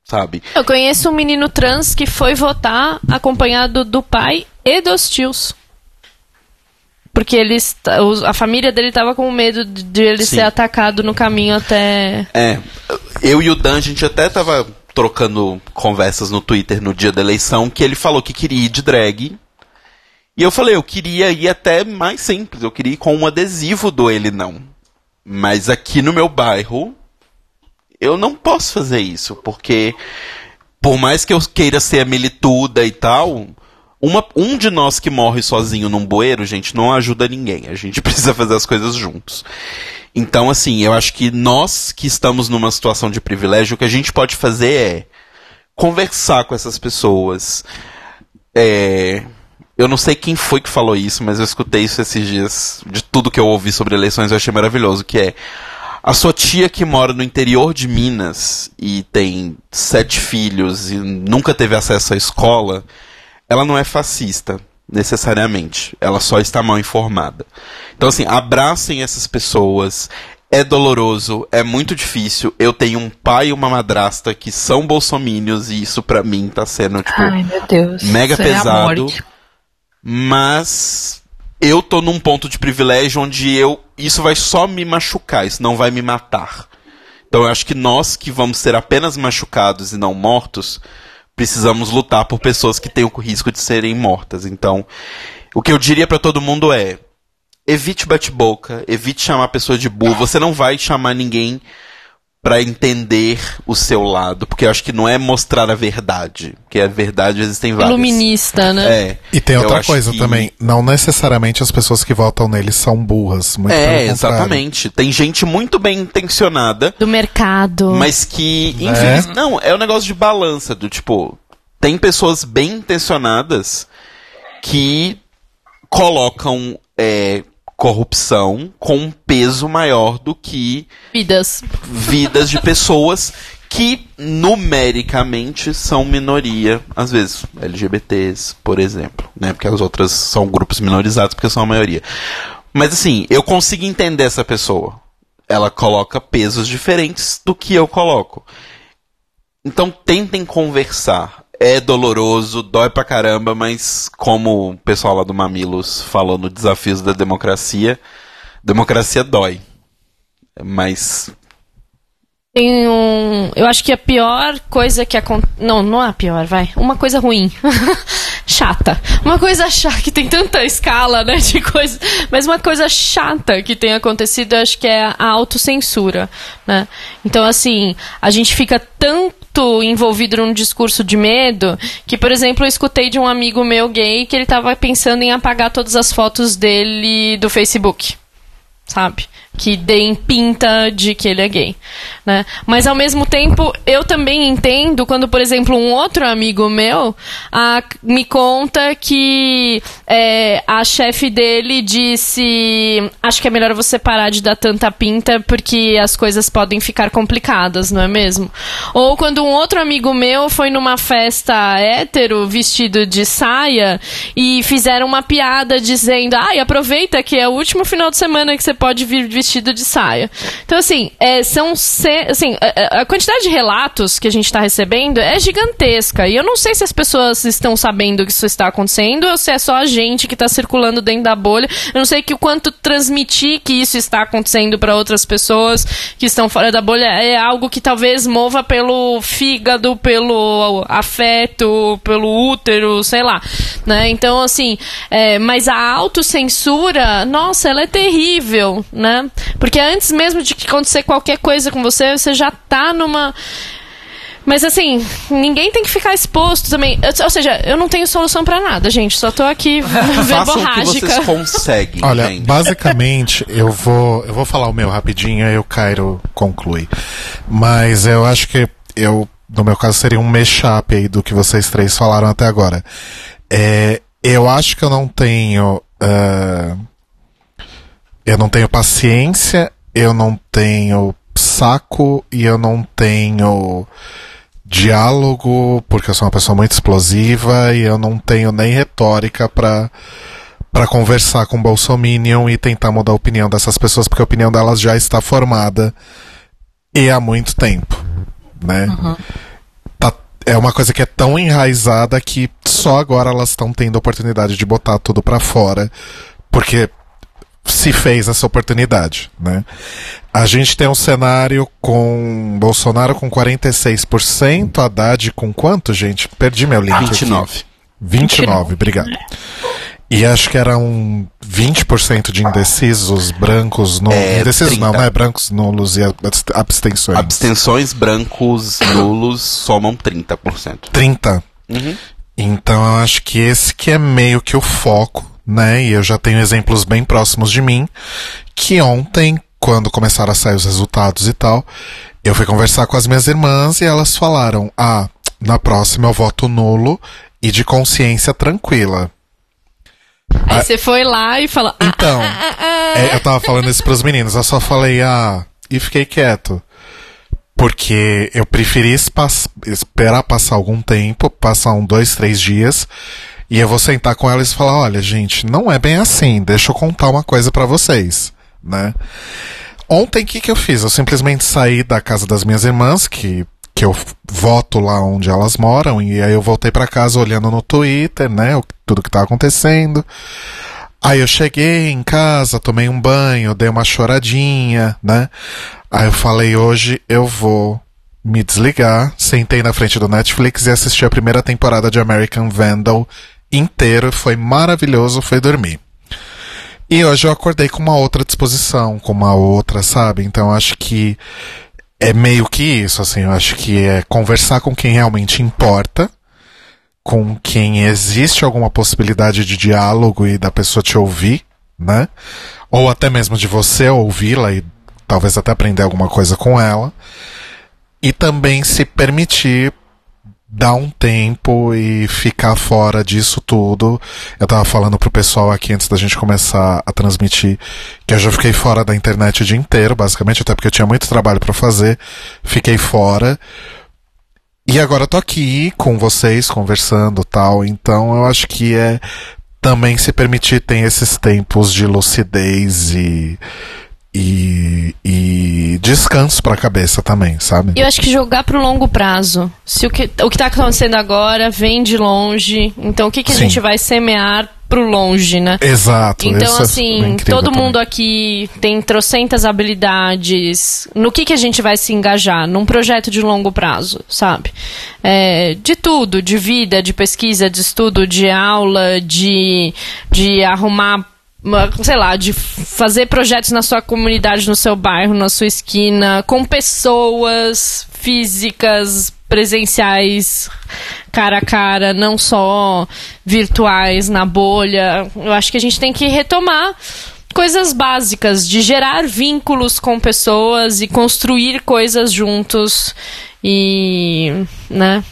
Sabe? Eu conheço um menino trans que foi votar acompanhado do pai e dos tios. Porque eles, a família dele estava com medo de ele Sim. ser atacado no caminho até. É. Eu e o Dan, a gente até tava trocando conversas no Twitter no dia da eleição que ele falou que queria ir de drag. E eu falei, eu queria ir até mais simples, eu queria ir com um adesivo do ele não. Mas aqui no meu bairro, eu não posso fazer isso, porque por mais que eu queira ser a milituda e tal, uma, um de nós que morre sozinho num bueiro, gente, não ajuda ninguém. A gente precisa fazer as coisas juntos. Então, assim, eu acho que nós que estamos numa situação de privilégio, o que a gente pode fazer é conversar com essas pessoas. É, eu não sei quem foi que falou isso, mas eu escutei isso esses dias. De tudo que eu ouvi sobre eleições, eu achei maravilhoso. Que é a sua tia que mora no interior de Minas e tem sete filhos e nunca teve acesso à escola, ela não é fascista necessariamente. Ela só está mal informada. Então, assim, abracem essas pessoas. É doloroso, é muito difícil. Eu tenho um pai e uma madrasta que são bolsomínios e isso para mim tá sendo, tipo, Ai, mega isso é pesado. É mas eu tô num ponto de privilégio onde eu isso vai só me machucar, isso não vai me matar. Então eu acho que nós que vamos ser apenas machucados e não mortos, precisamos lutar por pessoas que têm o risco de serem mortas. Então, o que eu diria para todo mundo é: evite bate-boca, evite chamar a pessoa de burro. Você não vai chamar ninguém para entender o seu lado, porque eu acho que não é mostrar a verdade, porque a verdade existem várias. Iluminista, né? É. E tem outra coisa que... também, não necessariamente as pessoas que votam nele são burras, muito É, exatamente. Tem gente muito bem intencionada do mercado, mas que infeliz... é. não, é um negócio de balança do tipo, tem pessoas bem intencionadas que colocam é, corrupção com um peso maior do que vidas, vidas de pessoas que numericamente são minoria, às vezes LGBTs, por exemplo, né? Porque as outras são grupos minorizados porque são a maioria. Mas assim, eu consigo entender essa pessoa. ela coloca pesos diferentes do que eu coloco. Então tentem conversar. É doloroso, dói pra caramba, mas como o pessoal lá do Mamilos falou no Desafios da Democracia, democracia dói. Mas Tem um. Eu acho que a pior coisa que acontece. Não, não é a pior, vai. Uma coisa ruim. chata. Uma coisa chata, que tem tanta escala, né, de coisa. Mas uma coisa chata que tem acontecido, acho que é a autocensura, né? Então, assim, a gente fica envolvido num discurso de medo que, por exemplo, eu escutei de um amigo meu gay que ele tava pensando em apagar todas as fotos dele do Facebook. Sabe? Que deem pinta de que ele é gay. Né? Mas ao mesmo tempo, eu também entendo quando, por exemplo, um outro amigo meu ah, me conta que é, a chefe dele disse: Acho que é melhor você parar de dar tanta pinta porque as coisas podem ficar complicadas, não é mesmo? Ou quando um outro amigo meu foi numa festa hétero vestido de saia e fizeram uma piada dizendo: Ai, aproveita que é o último final de semana que você pode vir vestido de saia. Então, assim, é, são. assim, a, a quantidade de relatos que a gente está recebendo é gigantesca. E eu não sei se as pessoas estão sabendo que isso está acontecendo ou se é só a gente que está circulando dentro da bolha. Eu não sei que o quanto transmitir que isso está acontecendo para outras pessoas que estão fora da bolha é algo que talvez mova pelo fígado, pelo afeto, pelo útero, sei lá. Né? Então, assim, é, mas a autocensura, nossa, ela é terrível, né? Porque antes mesmo de que acontecer qualquer coisa com você, você já tá numa. Mas assim, ninguém tem que ficar exposto também. Ou seja, eu não tenho solução pra nada, gente. Só tô aqui façam o que verborrágica. vocês conseguem. Olha, gente. basicamente, eu vou, eu vou falar o meu rapidinho e o Cairo conclui. Mas eu acho que eu, no meu caso, seria um mashup aí do que vocês três falaram até agora. É, eu acho que eu não tenho. ah, eu não tenho paciência, eu não tenho saco e eu não tenho diálogo, porque eu sou uma pessoa muito explosiva e eu não tenho nem retórica pra para conversar com o Bolsominion e tentar mudar a opinião dessas pessoas, porque a opinião delas já está formada e há muito tempo, né? Tá- é uma coisa que é tão enraizada que só agora elas estão tendo a oportunidade de botar tudo pra fora, porque se fez essa oportunidade, né? A gente tem um cenário com Bolsonaro com 46%, Haddad com quanto, gente? Perdi meu link. aqui. 29. 29, obrigado. E acho que era um 20% de indecisos brancos no. É, indecisos não, 30. né? Brancos nulos e abst- abstenções. Abstenções brancos nulos somam 30%. 30. Uhum. Então eu acho que esse que é meio que o foco, né? E eu já tenho exemplos bem próximos de mim, que ontem, quando começaram a sair os resultados e tal, eu fui conversar com as minhas irmãs e elas falaram: ah, na próxima eu voto nulo e de consciência tranquila. Aí você foi lá e falou. "Ah, Então, é, eu tava falando isso pros meninos, eu só falei, ah, e fiquei quieto. Porque eu preferi espa- esperar passar algum tempo, passar um, dois, três dias, e eu vou sentar com elas e falar, olha, gente, não é bem assim, deixa eu contar uma coisa pra vocês, né? Ontem, o que que eu fiz? Eu simplesmente saí da casa das minhas irmãs, que, que eu voto lá onde elas moram, e aí eu voltei pra casa olhando no Twitter, né, o- tudo que tá acontecendo. Aí eu cheguei em casa, tomei um banho, dei uma choradinha, né? Aí eu falei, hoje eu vou me desligar. Sentei na frente do Netflix e assisti a primeira temporada de American Vandal inteiro. Foi maravilhoso, fui dormir. E hoje eu acordei com uma outra disposição, com uma outra, sabe? Então acho que é meio que isso, assim. Eu acho que é conversar com quem realmente importa com quem existe alguma possibilidade de diálogo e da pessoa te ouvir, né? Ou até mesmo de você ouvi-la e talvez até aprender alguma coisa com ela. E também se permitir dar um tempo e ficar fora disso tudo. Eu tava falando pro pessoal aqui antes da gente começar a transmitir que eu já fiquei fora da internet o dia inteiro, basicamente, até porque eu tinha muito trabalho pra fazer. Fiquei fora. E agora tô aqui com vocês, conversando tal. Então eu acho que é também se permitir ter esses tempos de lucidez e e, e descanso pra cabeça também, sabe? Eu acho que jogar pro longo prazo. Se o que, o que tá acontecendo agora vem de longe, então o que, que a Sim. gente vai semear pro longe, né? Exato. Então, é assim, incrível todo também. mundo aqui tem trocentas habilidades. No que, que a gente vai se engajar? Num projeto de longo prazo, sabe? É, de tudo, de vida, de pesquisa, de estudo, de aula, de, de arrumar. Sei lá, de fazer projetos na sua comunidade, no seu bairro, na sua esquina, com pessoas físicas, presenciais, cara a cara, não só virtuais na bolha. Eu acho que a gente tem que retomar coisas básicas de gerar vínculos com pessoas e construir coisas juntos e, né?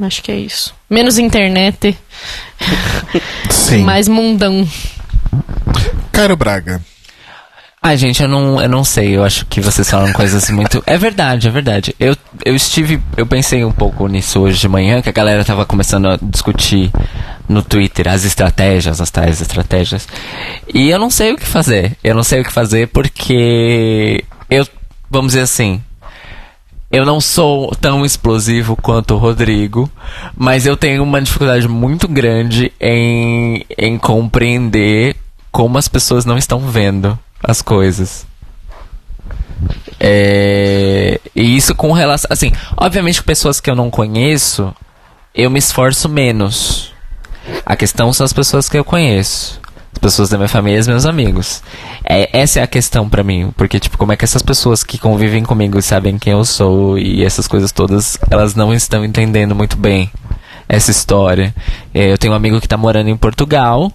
Acho que é isso. Menos internet, Sim. mais mundão. Cairo Braga. Ai, gente, eu não, eu não sei. Eu acho que vocês falam coisas muito. É verdade, é verdade. Eu, eu estive. Eu pensei um pouco nisso hoje de manhã, que a galera tava começando a discutir no Twitter as estratégias, as tais estratégias. E eu não sei o que fazer. Eu não sei o que fazer porque. Eu. Vamos dizer assim. Eu não sou tão explosivo quanto o Rodrigo, mas eu tenho uma dificuldade muito grande em, em compreender como as pessoas não estão vendo as coisas. É, e isso com relação. Assim, obviamente, pessoas que eu não conheço, eu me esforço menos. A questão são as pessoas que eu conheço. As pessoas da minha família e os meus amigos. É, essa é a questão pra mim. Porque, tipo, como é que essas pessoas que convivem comigo e sabem quem eu sou e essas coisas todas, elas não estão entendendo muito bem essa história. É, eu tenho um amigo que tá morando em Portugal.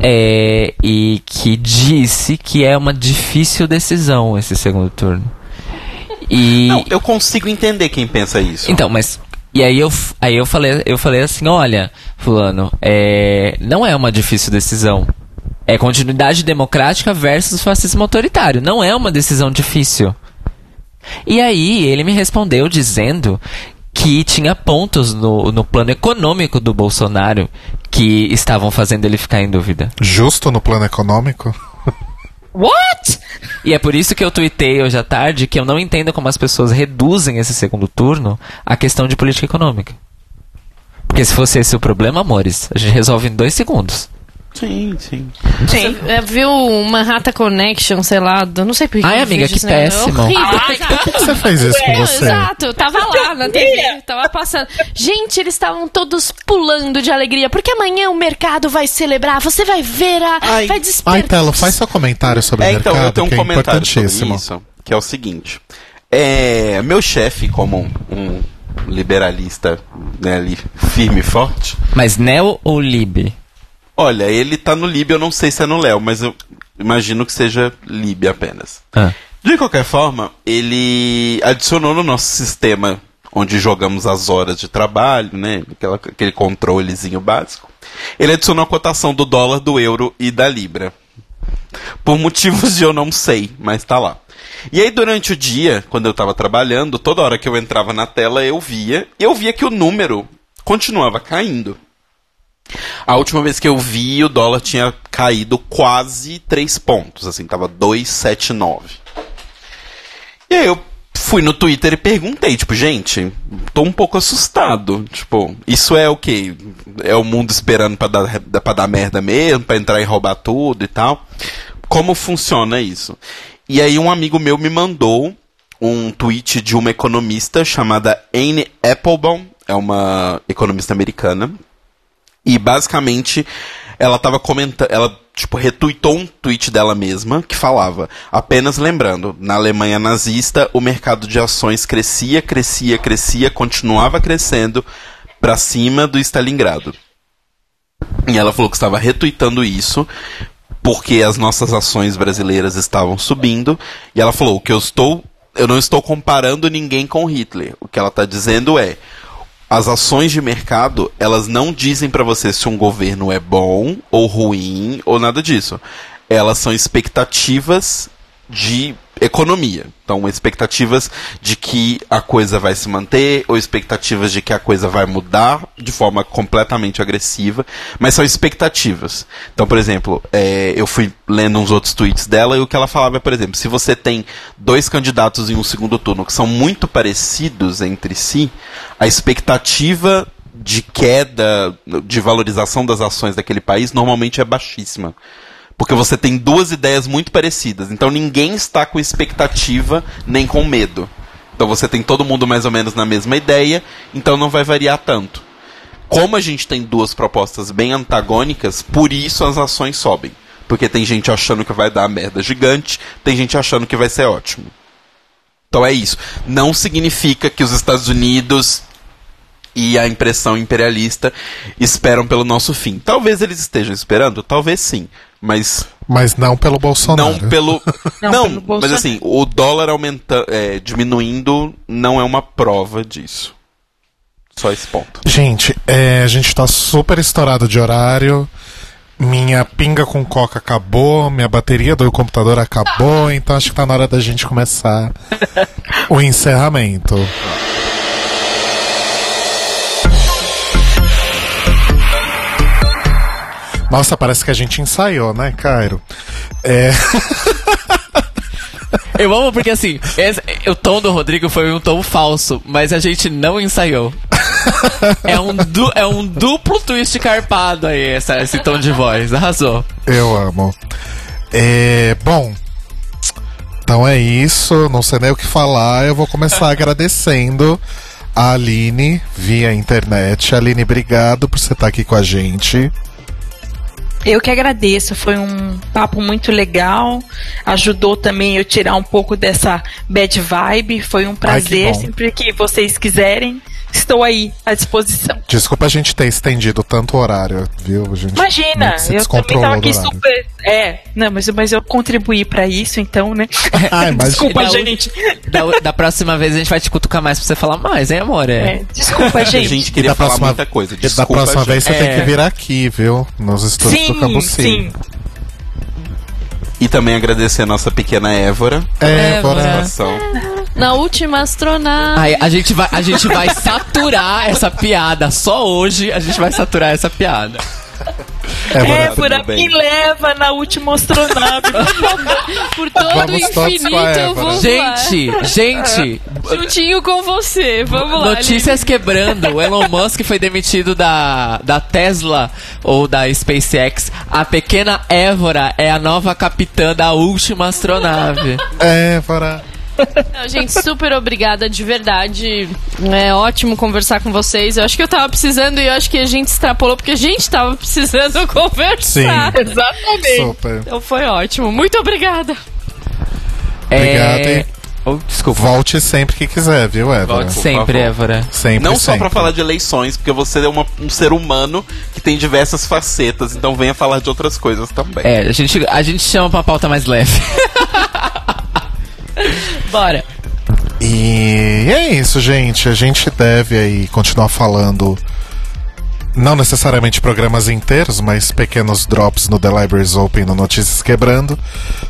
é, e que disse que é uma difícil decisão esse segundo turno. E Não, eu consigo entender quem pensa isso. então, mas e aí eu, aí eu falei, eu falei assim, olha, fulano, é, não é uma difícil decisão. É continuidade democrática versus fascismo autoritário. Não é uma decisão difícil. E aí ele me respondeu dizendo que tinha pontos no, no plano econômico do Bolsonaro que estavam fazendo ele ficar em dúvida. Justo no plano econômico? What? E é por isso que eu tuitei hoje à tarde que eu não entendo como as pessoas reduzem esse segundo turno à questão de política econômica. Porque se fosse esse o problema, amores, a gente resolve em dois segundos. Sim, sim. Sim. É, viu uma Rata Connection, sei lá, não sei por que Ai, amiga, que né? É péssimo. horrível. Por que você fez isso com É, você? Exato, eu tava lá na TV, tava passando. Gente, eles estavam todos pulando de alegria, porque amanhã o mercado vai celebrar, você vai ver, a, Ai. vai despertar. Ai, Telo, faz seu comentário sobre É, o mercado, então, eu tenho um que é comentário sobre importantíssimo. isso, que é o seguinte. É, meu chefe, como um liberalista né, ali, firme e forte, Mas Neo ou Lib? Olha, ele tá no Lib, eu não sei se é no Léo, mas eu imagino que seja Lib apenas. Ah. De qualquer forma, ele adicionou no nosso sistema onde jogamos as horas de trabalho, né? Aquela, aquele controlezinho básico. Ele adicionou a cotação do dólar, do euro e da libra. Por motivos de eu não sei, mas tá lá. E aí, durante o dia, quando eu tava trabalhando, toda hora que eu entrava na tela, eu via, eu via que o número continuava caindo. A última vez que eu vi, o dólar tinha caído quase 3 pontos, assim, tava 2,79. E aí eu fui no Twitter e perguntei, tipo, gente, tô um pouco assustado. Tipo, isso é o quê? É o mundo esperando pra dar, pra dar merda mesmo, pra entrar e roubar tudo e tal? Como funciona isso? E aí um amigo meu me mandou um tweet de uma economista chamada Anne Applebaum, é uma economista americana, e basicamente ela tava comentando, ela tipo retweetou um tweet dela mesma que falava: "Apenas lembrando, na Alemanha nazista, o mercado de ações crescia, crescia, crescia, continuava crescendo para cima do Stalingrado". E ela falou que estava retweetando isso porque as nossas ações brasileiras estavam subindo, e ela falou: "O que eu estou eu não estou comparando ninguém com Hitler. O que ela está dizendo é: as ações de mercado, elas não dizem para você se um governo é bom ou ruim ou nada disso. Elas são expectativas de economia. Então, expectativas de que a coisa vai se manter ou expectativas de que a coisa vai mudar de forma completamente agressiva, mas são expectativas. Então, por exemplo, é, eu fui lendo uns outros tweets dela e o que ela falava é, por exemplo, se você tem dois candidatos em um segundo turno que são muito parecidos entre si, a expectativa de queda, de valorização das ações daquele país normalmente é baixíssima. Porque você tem duas ideias muito parecidas. Então ninguém está com expectativa nem com medo. Então você tem todo mundo mais ou menos na mesma ideia, então não vai variar tanto. Como a gente tem duas propostas bem antagônicas, por isso as ações sobem. Porque tem gente achando que vai dar merda gigante, tem gente achando que vai ser ótimo. Então é isso. Não significa que os Estados Unidos e a impressão imperialista esperam pelo nosso fim. Talvez eles estejam esperando, talvez sim, mas Mas não pelo Bolsonaro. não pelo Não, não, pelo mas Bolsonaro. assim o dólar aumenta, é, diminuindo não é uma prova disso. Só esse ponto. Gente, é, a gente tá super estourado de horário. Minha pinga com coca acabou, minha bateria do computador acabou, então acho que tá na hora da gente começar o encerramento. Nossa, parece que a gente ensaiou, né, Cairo? É, Eu amo porque assim, esse- o tom do Rodrigo foi um tom falso, mas a gente não ensaiou. É um, du- é um duplo twist carpado aí, essa- esse tom de voz. Arrasou. eu amo. É, bom, então é isso, não sei nem o que falar, eu vou começar agradecendo a Aline via internet. Aline, obrigado por você estar aqui com a gente. Eu que agradeço, foi um papo muito legal. Ajudou também eu tirar um pouco dessa bad vibe. Foi um prazer. bom. Sempre que vocês quiserem, estou aí à disposição. Desculpa a gente ter estendido tanto o horário, viu? A gente Imagina, eu também tava do aqui super. É, não, mas, mas eu contribuí pra isso, então, né? Ai, mas- Desculpa, Da- gente. Da, da próxima vez a gente vai te cutucar mais pra você falar mais, hein, amor? É. É, desculpa, A gente. gente E queria da falar próxima, muita coisa. e da Desculpa, próxima vez você gente. tem que É. vir aqui, viu? Nos estúdios do Sim, Cambuci. sim. E também agradecer a nossa pequena Évora. É, bora. Évora. Na última astronave. Ai, a, gente vai, a gente vai saturar essa piada. Só hoje a gente vai saturar essa piada. É. Évora, tudo bem. me leva na última astronave. Por todo Vamos o infinito eu Évora. vou voar. Gente, gente, Juntinho com você. Vamos lá. notícias quebrando. O Elon Musk foi demitido da, da Tesla ou da SpaceX. A pequena Évora é a nova capitã da última astronave. É, bora. Não, gente, super obrigada, de verdade. É ótimo conversar com vocês. Eu acho que eu tava precisando e eu acho que a gente extrapolou porque a gente tava precisando conversar. Sim. Exatamente. Super. Então foi ótimo. Muito obrigada. Obrigado, É... Oh, desculpa. Volte sempre que quiser, viu, Évora? Volte Sempre. Évora. Sempre, Não só pra falar de eleições, porque você é uma- um ser humano que tem diversas facetas, então venha falar de outras coisas também. É, a gente, a gente chama pra pauta mais leve. Bora. E é isso, gente. A gente deve aí continuar falando. Não necessariamente programas inteiros, mas pequenos drops no The Libraries Open no Notícias Quebrando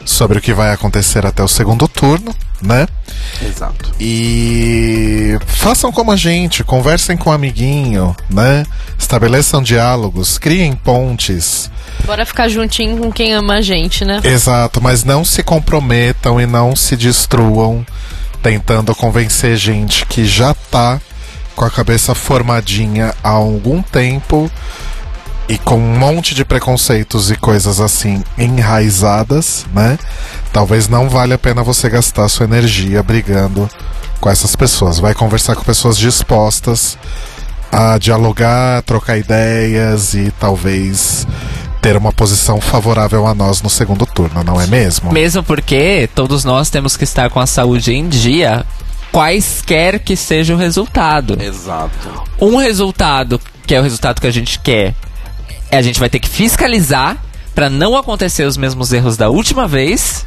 sobre o que vai acontecer até o segundo turno, né? Exato. E façam como a gente, conversem com um amiguinho, né? Estabeleçam diálogos, criem pontes. Bora ficar juntinho com quem ama a gente, né? Exato, mas não se comprometam e não se destruam tentando convencer gente que já tá com a cabeça formadinha há algum tempo e com um monte de preconceitos e coisas assim enraizadas, né? Talvez não valha a pena você gastar sua energia brigando com essas pessoas. Vai conversar com pessoas dispostas a dialogar, trocar ideias e talvez ter uma posição favorável a nós no segundo turno, não é mesmo? Mesmo porque todos nós temos que estar com a saúde em dia, quaisquer que seja o resultado. Exato. Um resultado, que é o resultado que a gente quer, é a gente vai ter que fiscalizar pra não acontecer os mesmos erros da última vez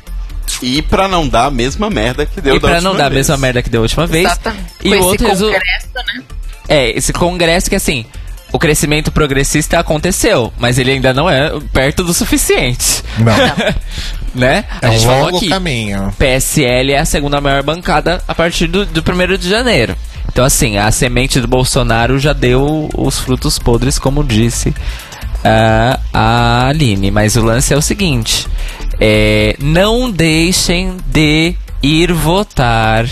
E pra não dar a mesma merda que deu e da pra não última dar a vez. mesma merda que deu a última vez. Exatamente. E Com o esse outro resu- congresso, né? É, esse congresso que assim, o crescimento progressista aconteceu, mas ele ainda não é perto do suficiente. Não, Né? é um longo caminho. PSL é a segunda maior bancada a partir do, do 1 de janeiro. Então, assim, a semente do Bolsonaro já deu os frutos podres, como disse ah, a Aline. Mas o lance é o seguinte: é, não deixem de ir votar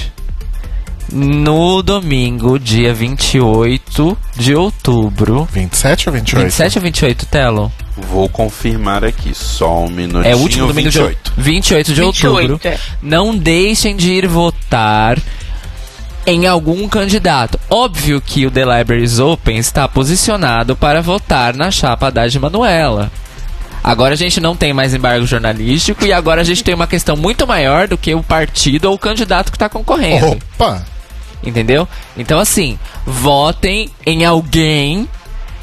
no domingo, dia 28 de outubro. 27 ou 28? 27 ou 28, Telo? Vou confirmar aqui, só um minutinho. É o último domingo 28. de 28 de 28, outubro. é. Não deixem de ir votar em algum candidato. Óbvio que o The Libraries Open está posicionado para votar na chapa da de Manuela. Agora a gente não tem mais embargo jornalístico e agora a gente tem uma questão muito maior do que o partido ou o candidato que está concorrendo. Opa! Entendeu? Então, assim, votem em alguém.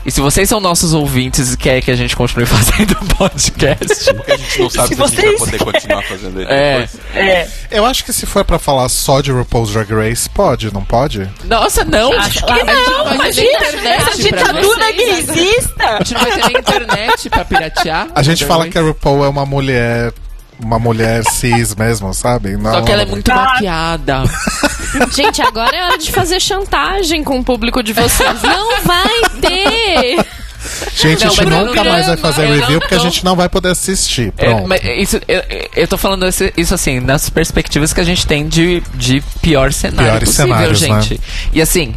E se vocês são nossos ouvintes e querem que a gente continue fazendo podcast, Porque a gente não sabe se, Se a gente vai poder continuar fazendo ele É. depois. É, Eu acho que se for pra falar só de RuPaul's Drag Race, pode, não pode? nossa, não! acho a que gente não, ter imagina internet essa ditadura que exista. A gente não vai ter nem internet pra piratear. A gente fala que a RuPaul é uma mulher. Uma mulher cis mesmo, sabe? Não Só que ela é muito maquiada. Gente, agora é hora de fazer chantagem com o público de vocês. Não vai ter! Gente, Não, a gente nunca não- mais vai fazer não review porque a gente não vai poder assistir. É, Pronto. mas isso, eu, eu tô falando isso, isso assim, nas perspectivas que a gente tem de, de pior cenário Piores possível, cenários, né? gente. E assim,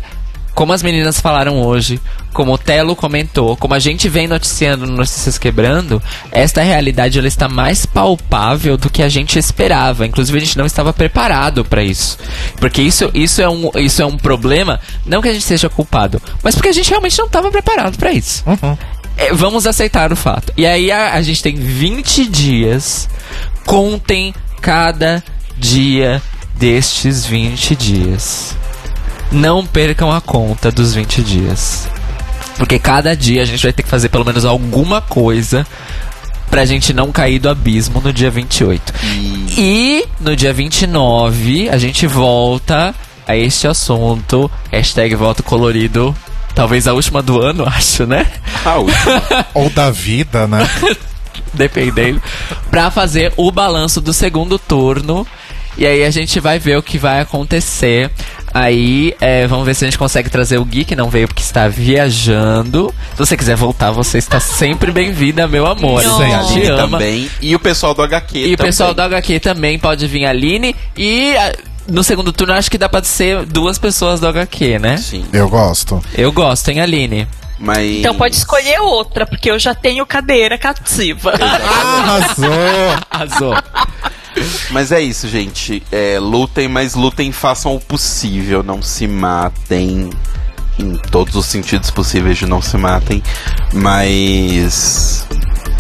como as meninas falaram hoje, como o Telo comentou, como a gente vem noticiando no Notícias Quebrando, esta realidade ela está mais palpável do que a gente esperava. Inclusive, a gente não estava preparado para isso. Porque isso, isso, é um, isso é um problema, não que a gente seja culpado, mas porque a gente realmente não estava preparado para isso. Uhum. É, vamos aceitar o fato. E aí a, a gente tem 20 dias. Contem cada dia destes 20 dias. Não percam a conta dos 20 dias. Porque cada dia a gente vai ter que fazer pelo menos alguma coisa pra gente não cair do abismo no dia 28. E no dia 29 a gente volta a este assunto. Hashtag voto colorido. Talvez a última do ano, acho, né? Ah, última. Ou da vida, né? dependendo, pra fazer o balanço do segundo turno. E aí a gente vai ver o que vai acontecer. Aí, é, vamos ver se a gente consegue trazer o Gui, que não veio porque está viajando. Se você quiser voltar, você está sempre bem-vinda, meu amor. Não. A gente Aline ama. também. E o pessoal do HQ E o também. pessoal do HQ também pode vir, a Aline. E ah, no segundo turno, acho que dá pra ser duas pessoas do HQ, né? Sim, Eu gosto. Eu gosto, hein, Aline? mas... Então pode escolher outra, porque eu já tenho cadeira cativa. Arrasou! Arrasou. Mas é isso, gente. É, lutem, mas lutem, façam o possível. Não se matem. Em todos os sentidos possíveis de não se matem. Mas.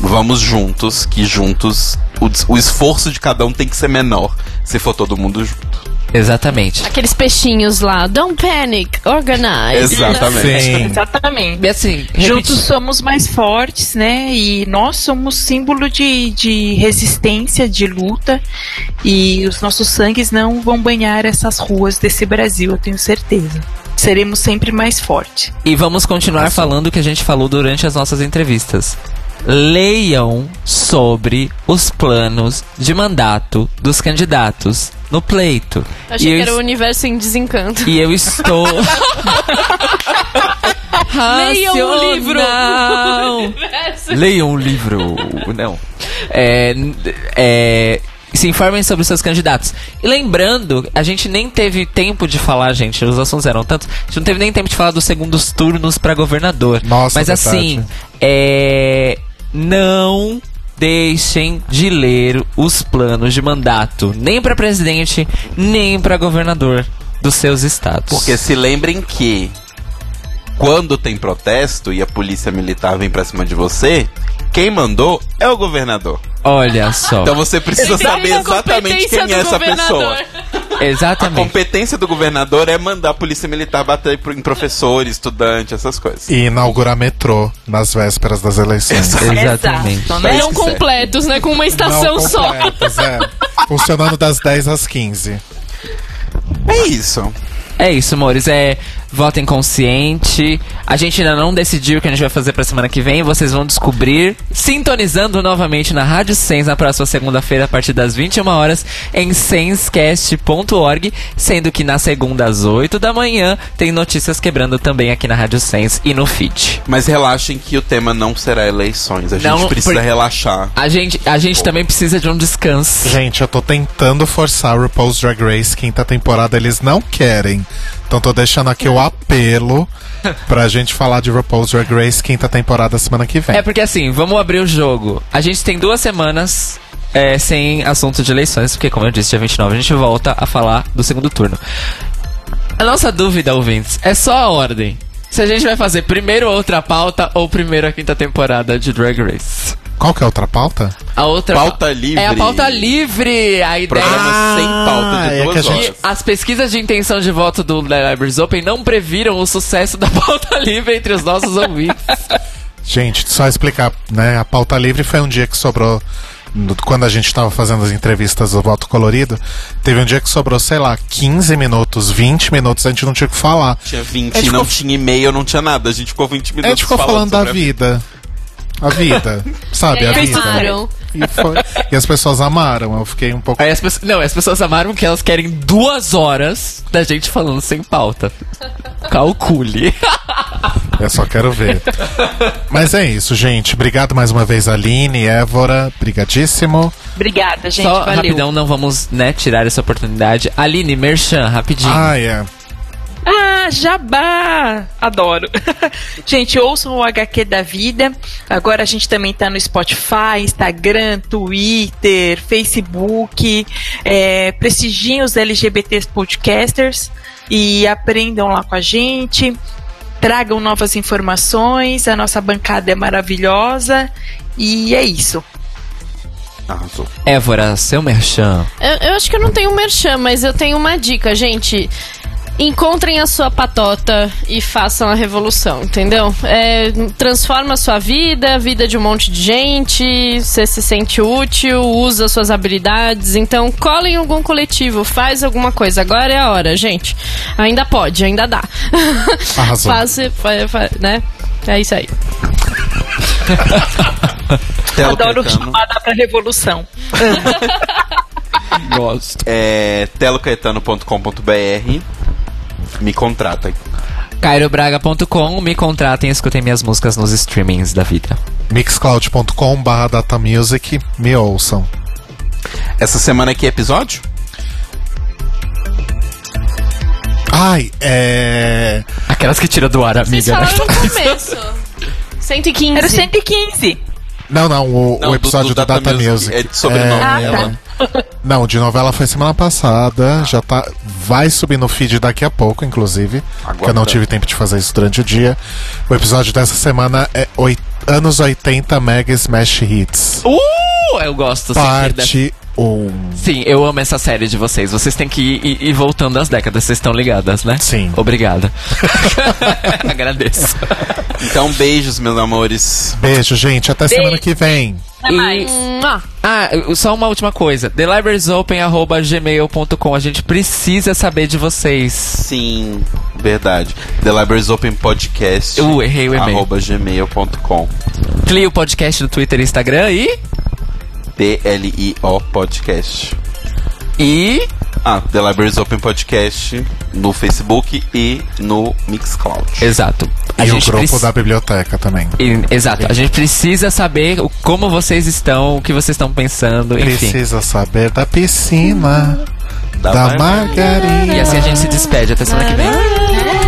Vamos juntos, que juntos o, o esforço de cada um tem que ser menor se for todo mundo junto. Exatamente. Aqueles peixinhos lá. Don't panic, organize. Exatamente. Sim. Exatamente. E assim, Juntos repeti- somos mais fortes, né? E nós somos símbolo de, de resistência, de luta. E os nossos sangues não vão banhar essas ruas desse Brasil, eu tenho certeza. Seremos sempre mais fortes. E vamos continuar falando o que a gente falou durante as nossas entrevistas. Leiam sobre os planos de mandato dos candidatos no pleito. Achei e, que eu era o universo em desencanto. e eu estou. Leiam o livro. Leiam o livro. Não. É, é, se informem sobre os seus candidatos. E lembrando, a gente nem teve tempo de falar, gente, os assuntos eram tantos, a gente não teve nem tempo de falar dos segundos turnos para governador. Nossa, Mas verdade. assim, é, não deixem de ler os planos de mandato, nem para presidente, nem para governador dos seus estados. Porque se lembrem que quando tem protesto e a polícia militar vem pra cima de você, quem mandou é o governador. olha só. Então você precisa saber a exatamente quem é essa governador. pessoa. A Exatamente. competência do governador é mandar a polícia militar bater em professor, estudante, essas coisas. E inaugurar metrô nas vésperas das eleições. Exatamente. Exato, né? Não completos, né? Com uma estação Não só. completos, é. Funcionando das 10 às 15. É isso. É isso, amores. É, votem consciente. A gente ainda não decidiu o que a gente vai fazer pra semana que vem. Vocês vão descobrir sintonizando novamente na Rádio Sens na próxima segunda-feira, a partir das 21 horas, em senscast.org. Sendo que na segunda, às 8 da manhã, tem notícias quebrando também aqui na Rádio Sens e no feed. Mas relaxem que o tema não será eleições. A gente Não, precisa por- relaxar. A gente, a gente também precisa de um descanso. Gente, eu tô tentando forçar o RuPaul's Drag Race quinta temporada, eles não querem. Então tô deixando aqui o apelo pra gente falar de RuPaul's Drag Race quinta temporada semana que vem. É porque assim, vamos abrir o jogo. A gente tem duas semanas é, sem assunto de eleições, porque como eu disse, dia 29 a gente volta a falar do segundo turno. A nossa dúvida, ouvintes, é só a ordem. Se a gente vai fazer primeiro outra pauta ou primeiro a quinta temporada de Drag Race. Qual que é a outra pauta? A outra Pauta pa- livre. É a pauta livre. A ideia Programa sem pauta de é duas que a gente- horas. As pesquisas de intenção de voto do The Libraries Open não previram o sucesso da pauta livre entre os nossos ouvintes. Gente, só explicar, né? A pauta livre foi um dia que sobrou. Quando a gente tava fazendo as entrevistas do Voto Colorido, teve um dia que sobrou, sei lá, 15 minutos, 20 minutos, a gente não tinha o que falar. Tinha 20, A gente não ficou- tinha e-mail, não tinha nada. A gente ficou 20 A minutos gente ficou falando da sobre a vida. A vida. Sabe, a E vida. amaram. E, foi- e as pessoas amaram. Eu fiquei um pouco. Aí as pessoas. Não, as pessoas amaram que elas querem duas horas da gente falando sem pauta. Calcule. Eu só quero ver. Mas é isso, gente. Obrigado mais uma vez, Aline, Évora. Brigadíssimo. Obrigada, gente. Só valeu. rapidão, não vamos, né, tirar essa oportunidade. Aline, Merchan, rapidinho. Ah, é. Ah, jabá! Adoro. gente, ouçam o HQ da vida. Agora a gente também tá no Spotify, Instagram, Twitter, Facebook. É, prestigiem os LGBTs podcasters e aprendam lá com a gente. Tragam novas informações. A nossa bancada é maravilhosa. E é isso. Arrasou. Évora, seu Merchan. Eu, eu acho que eu não tenho merchan, mas eu tenho uma dica, gente. Encontrem a sua patota e façam a revolução, entendeu? É, transforma a sua vida, a vida de um monte de gente, você se sente útil, usa suas habilidades, então cola em algum coletivo, faz alguma coisa. Agora é a hora, gente. Ainda pode, ainda dá. Arrasou. Faça, fa- fa- né? É isso aí. Adoro chamada pra revolução. Gosto. é, telocaetano.com.br. Me contratem. CairoBraga.com, me contratem e escutem minhas músicas nos streamings da vida. Mixcloud.com barra datamusic. Me ouçam. Essa semana aqui é episódio? Ai, é. Aquelas que tira do ar, Vocês amiga. né? falaram no começo. 115. Era 115. Não, não, o, Não, o episódio do do, Data, Data Music. Music. É de sobrenome Ah, dela. Não, de novela foi semana passada. Já tá. Vai subir no feed daqui a pouco, inclusive. Agora que eu não tive tempo de fazer isso durante o dia. O episódio dessa semana é anos 80 Mega Smash Hits. Uh, eu gosto Parte 1. Sim, eu amo essa série de vocês. Vocês têm que ir, ir- ir voltando às décadas, vocês estão ligadas, né? Sim. Obrigada. Agradeço. Então, beijos, meus amores. Beijo, gente. Até semana que vem. Até mais. Ah, só uma última coisa. TheLibrariesOpen.gmail.com A gente precisa saber de vocês. Sim, verdade. The Libraries Open Podcast. Uh, errei o e-mail. Arroba gmail.com. Clio Podcast no Twitter e Instagram e... T-L-I-O Podcast. E... Ah, The Libraries Open Podcast no Facebook e no Mixcloud. Exato. A e o grupo preci- da biblioteca também. E- Exato. A gente precisa saber o- como vocês estão, o que vocês estão pensando, enfim. Precisa saber da piscina, da, Mar- margarina. E assim a gente se despede. Até semana que vem.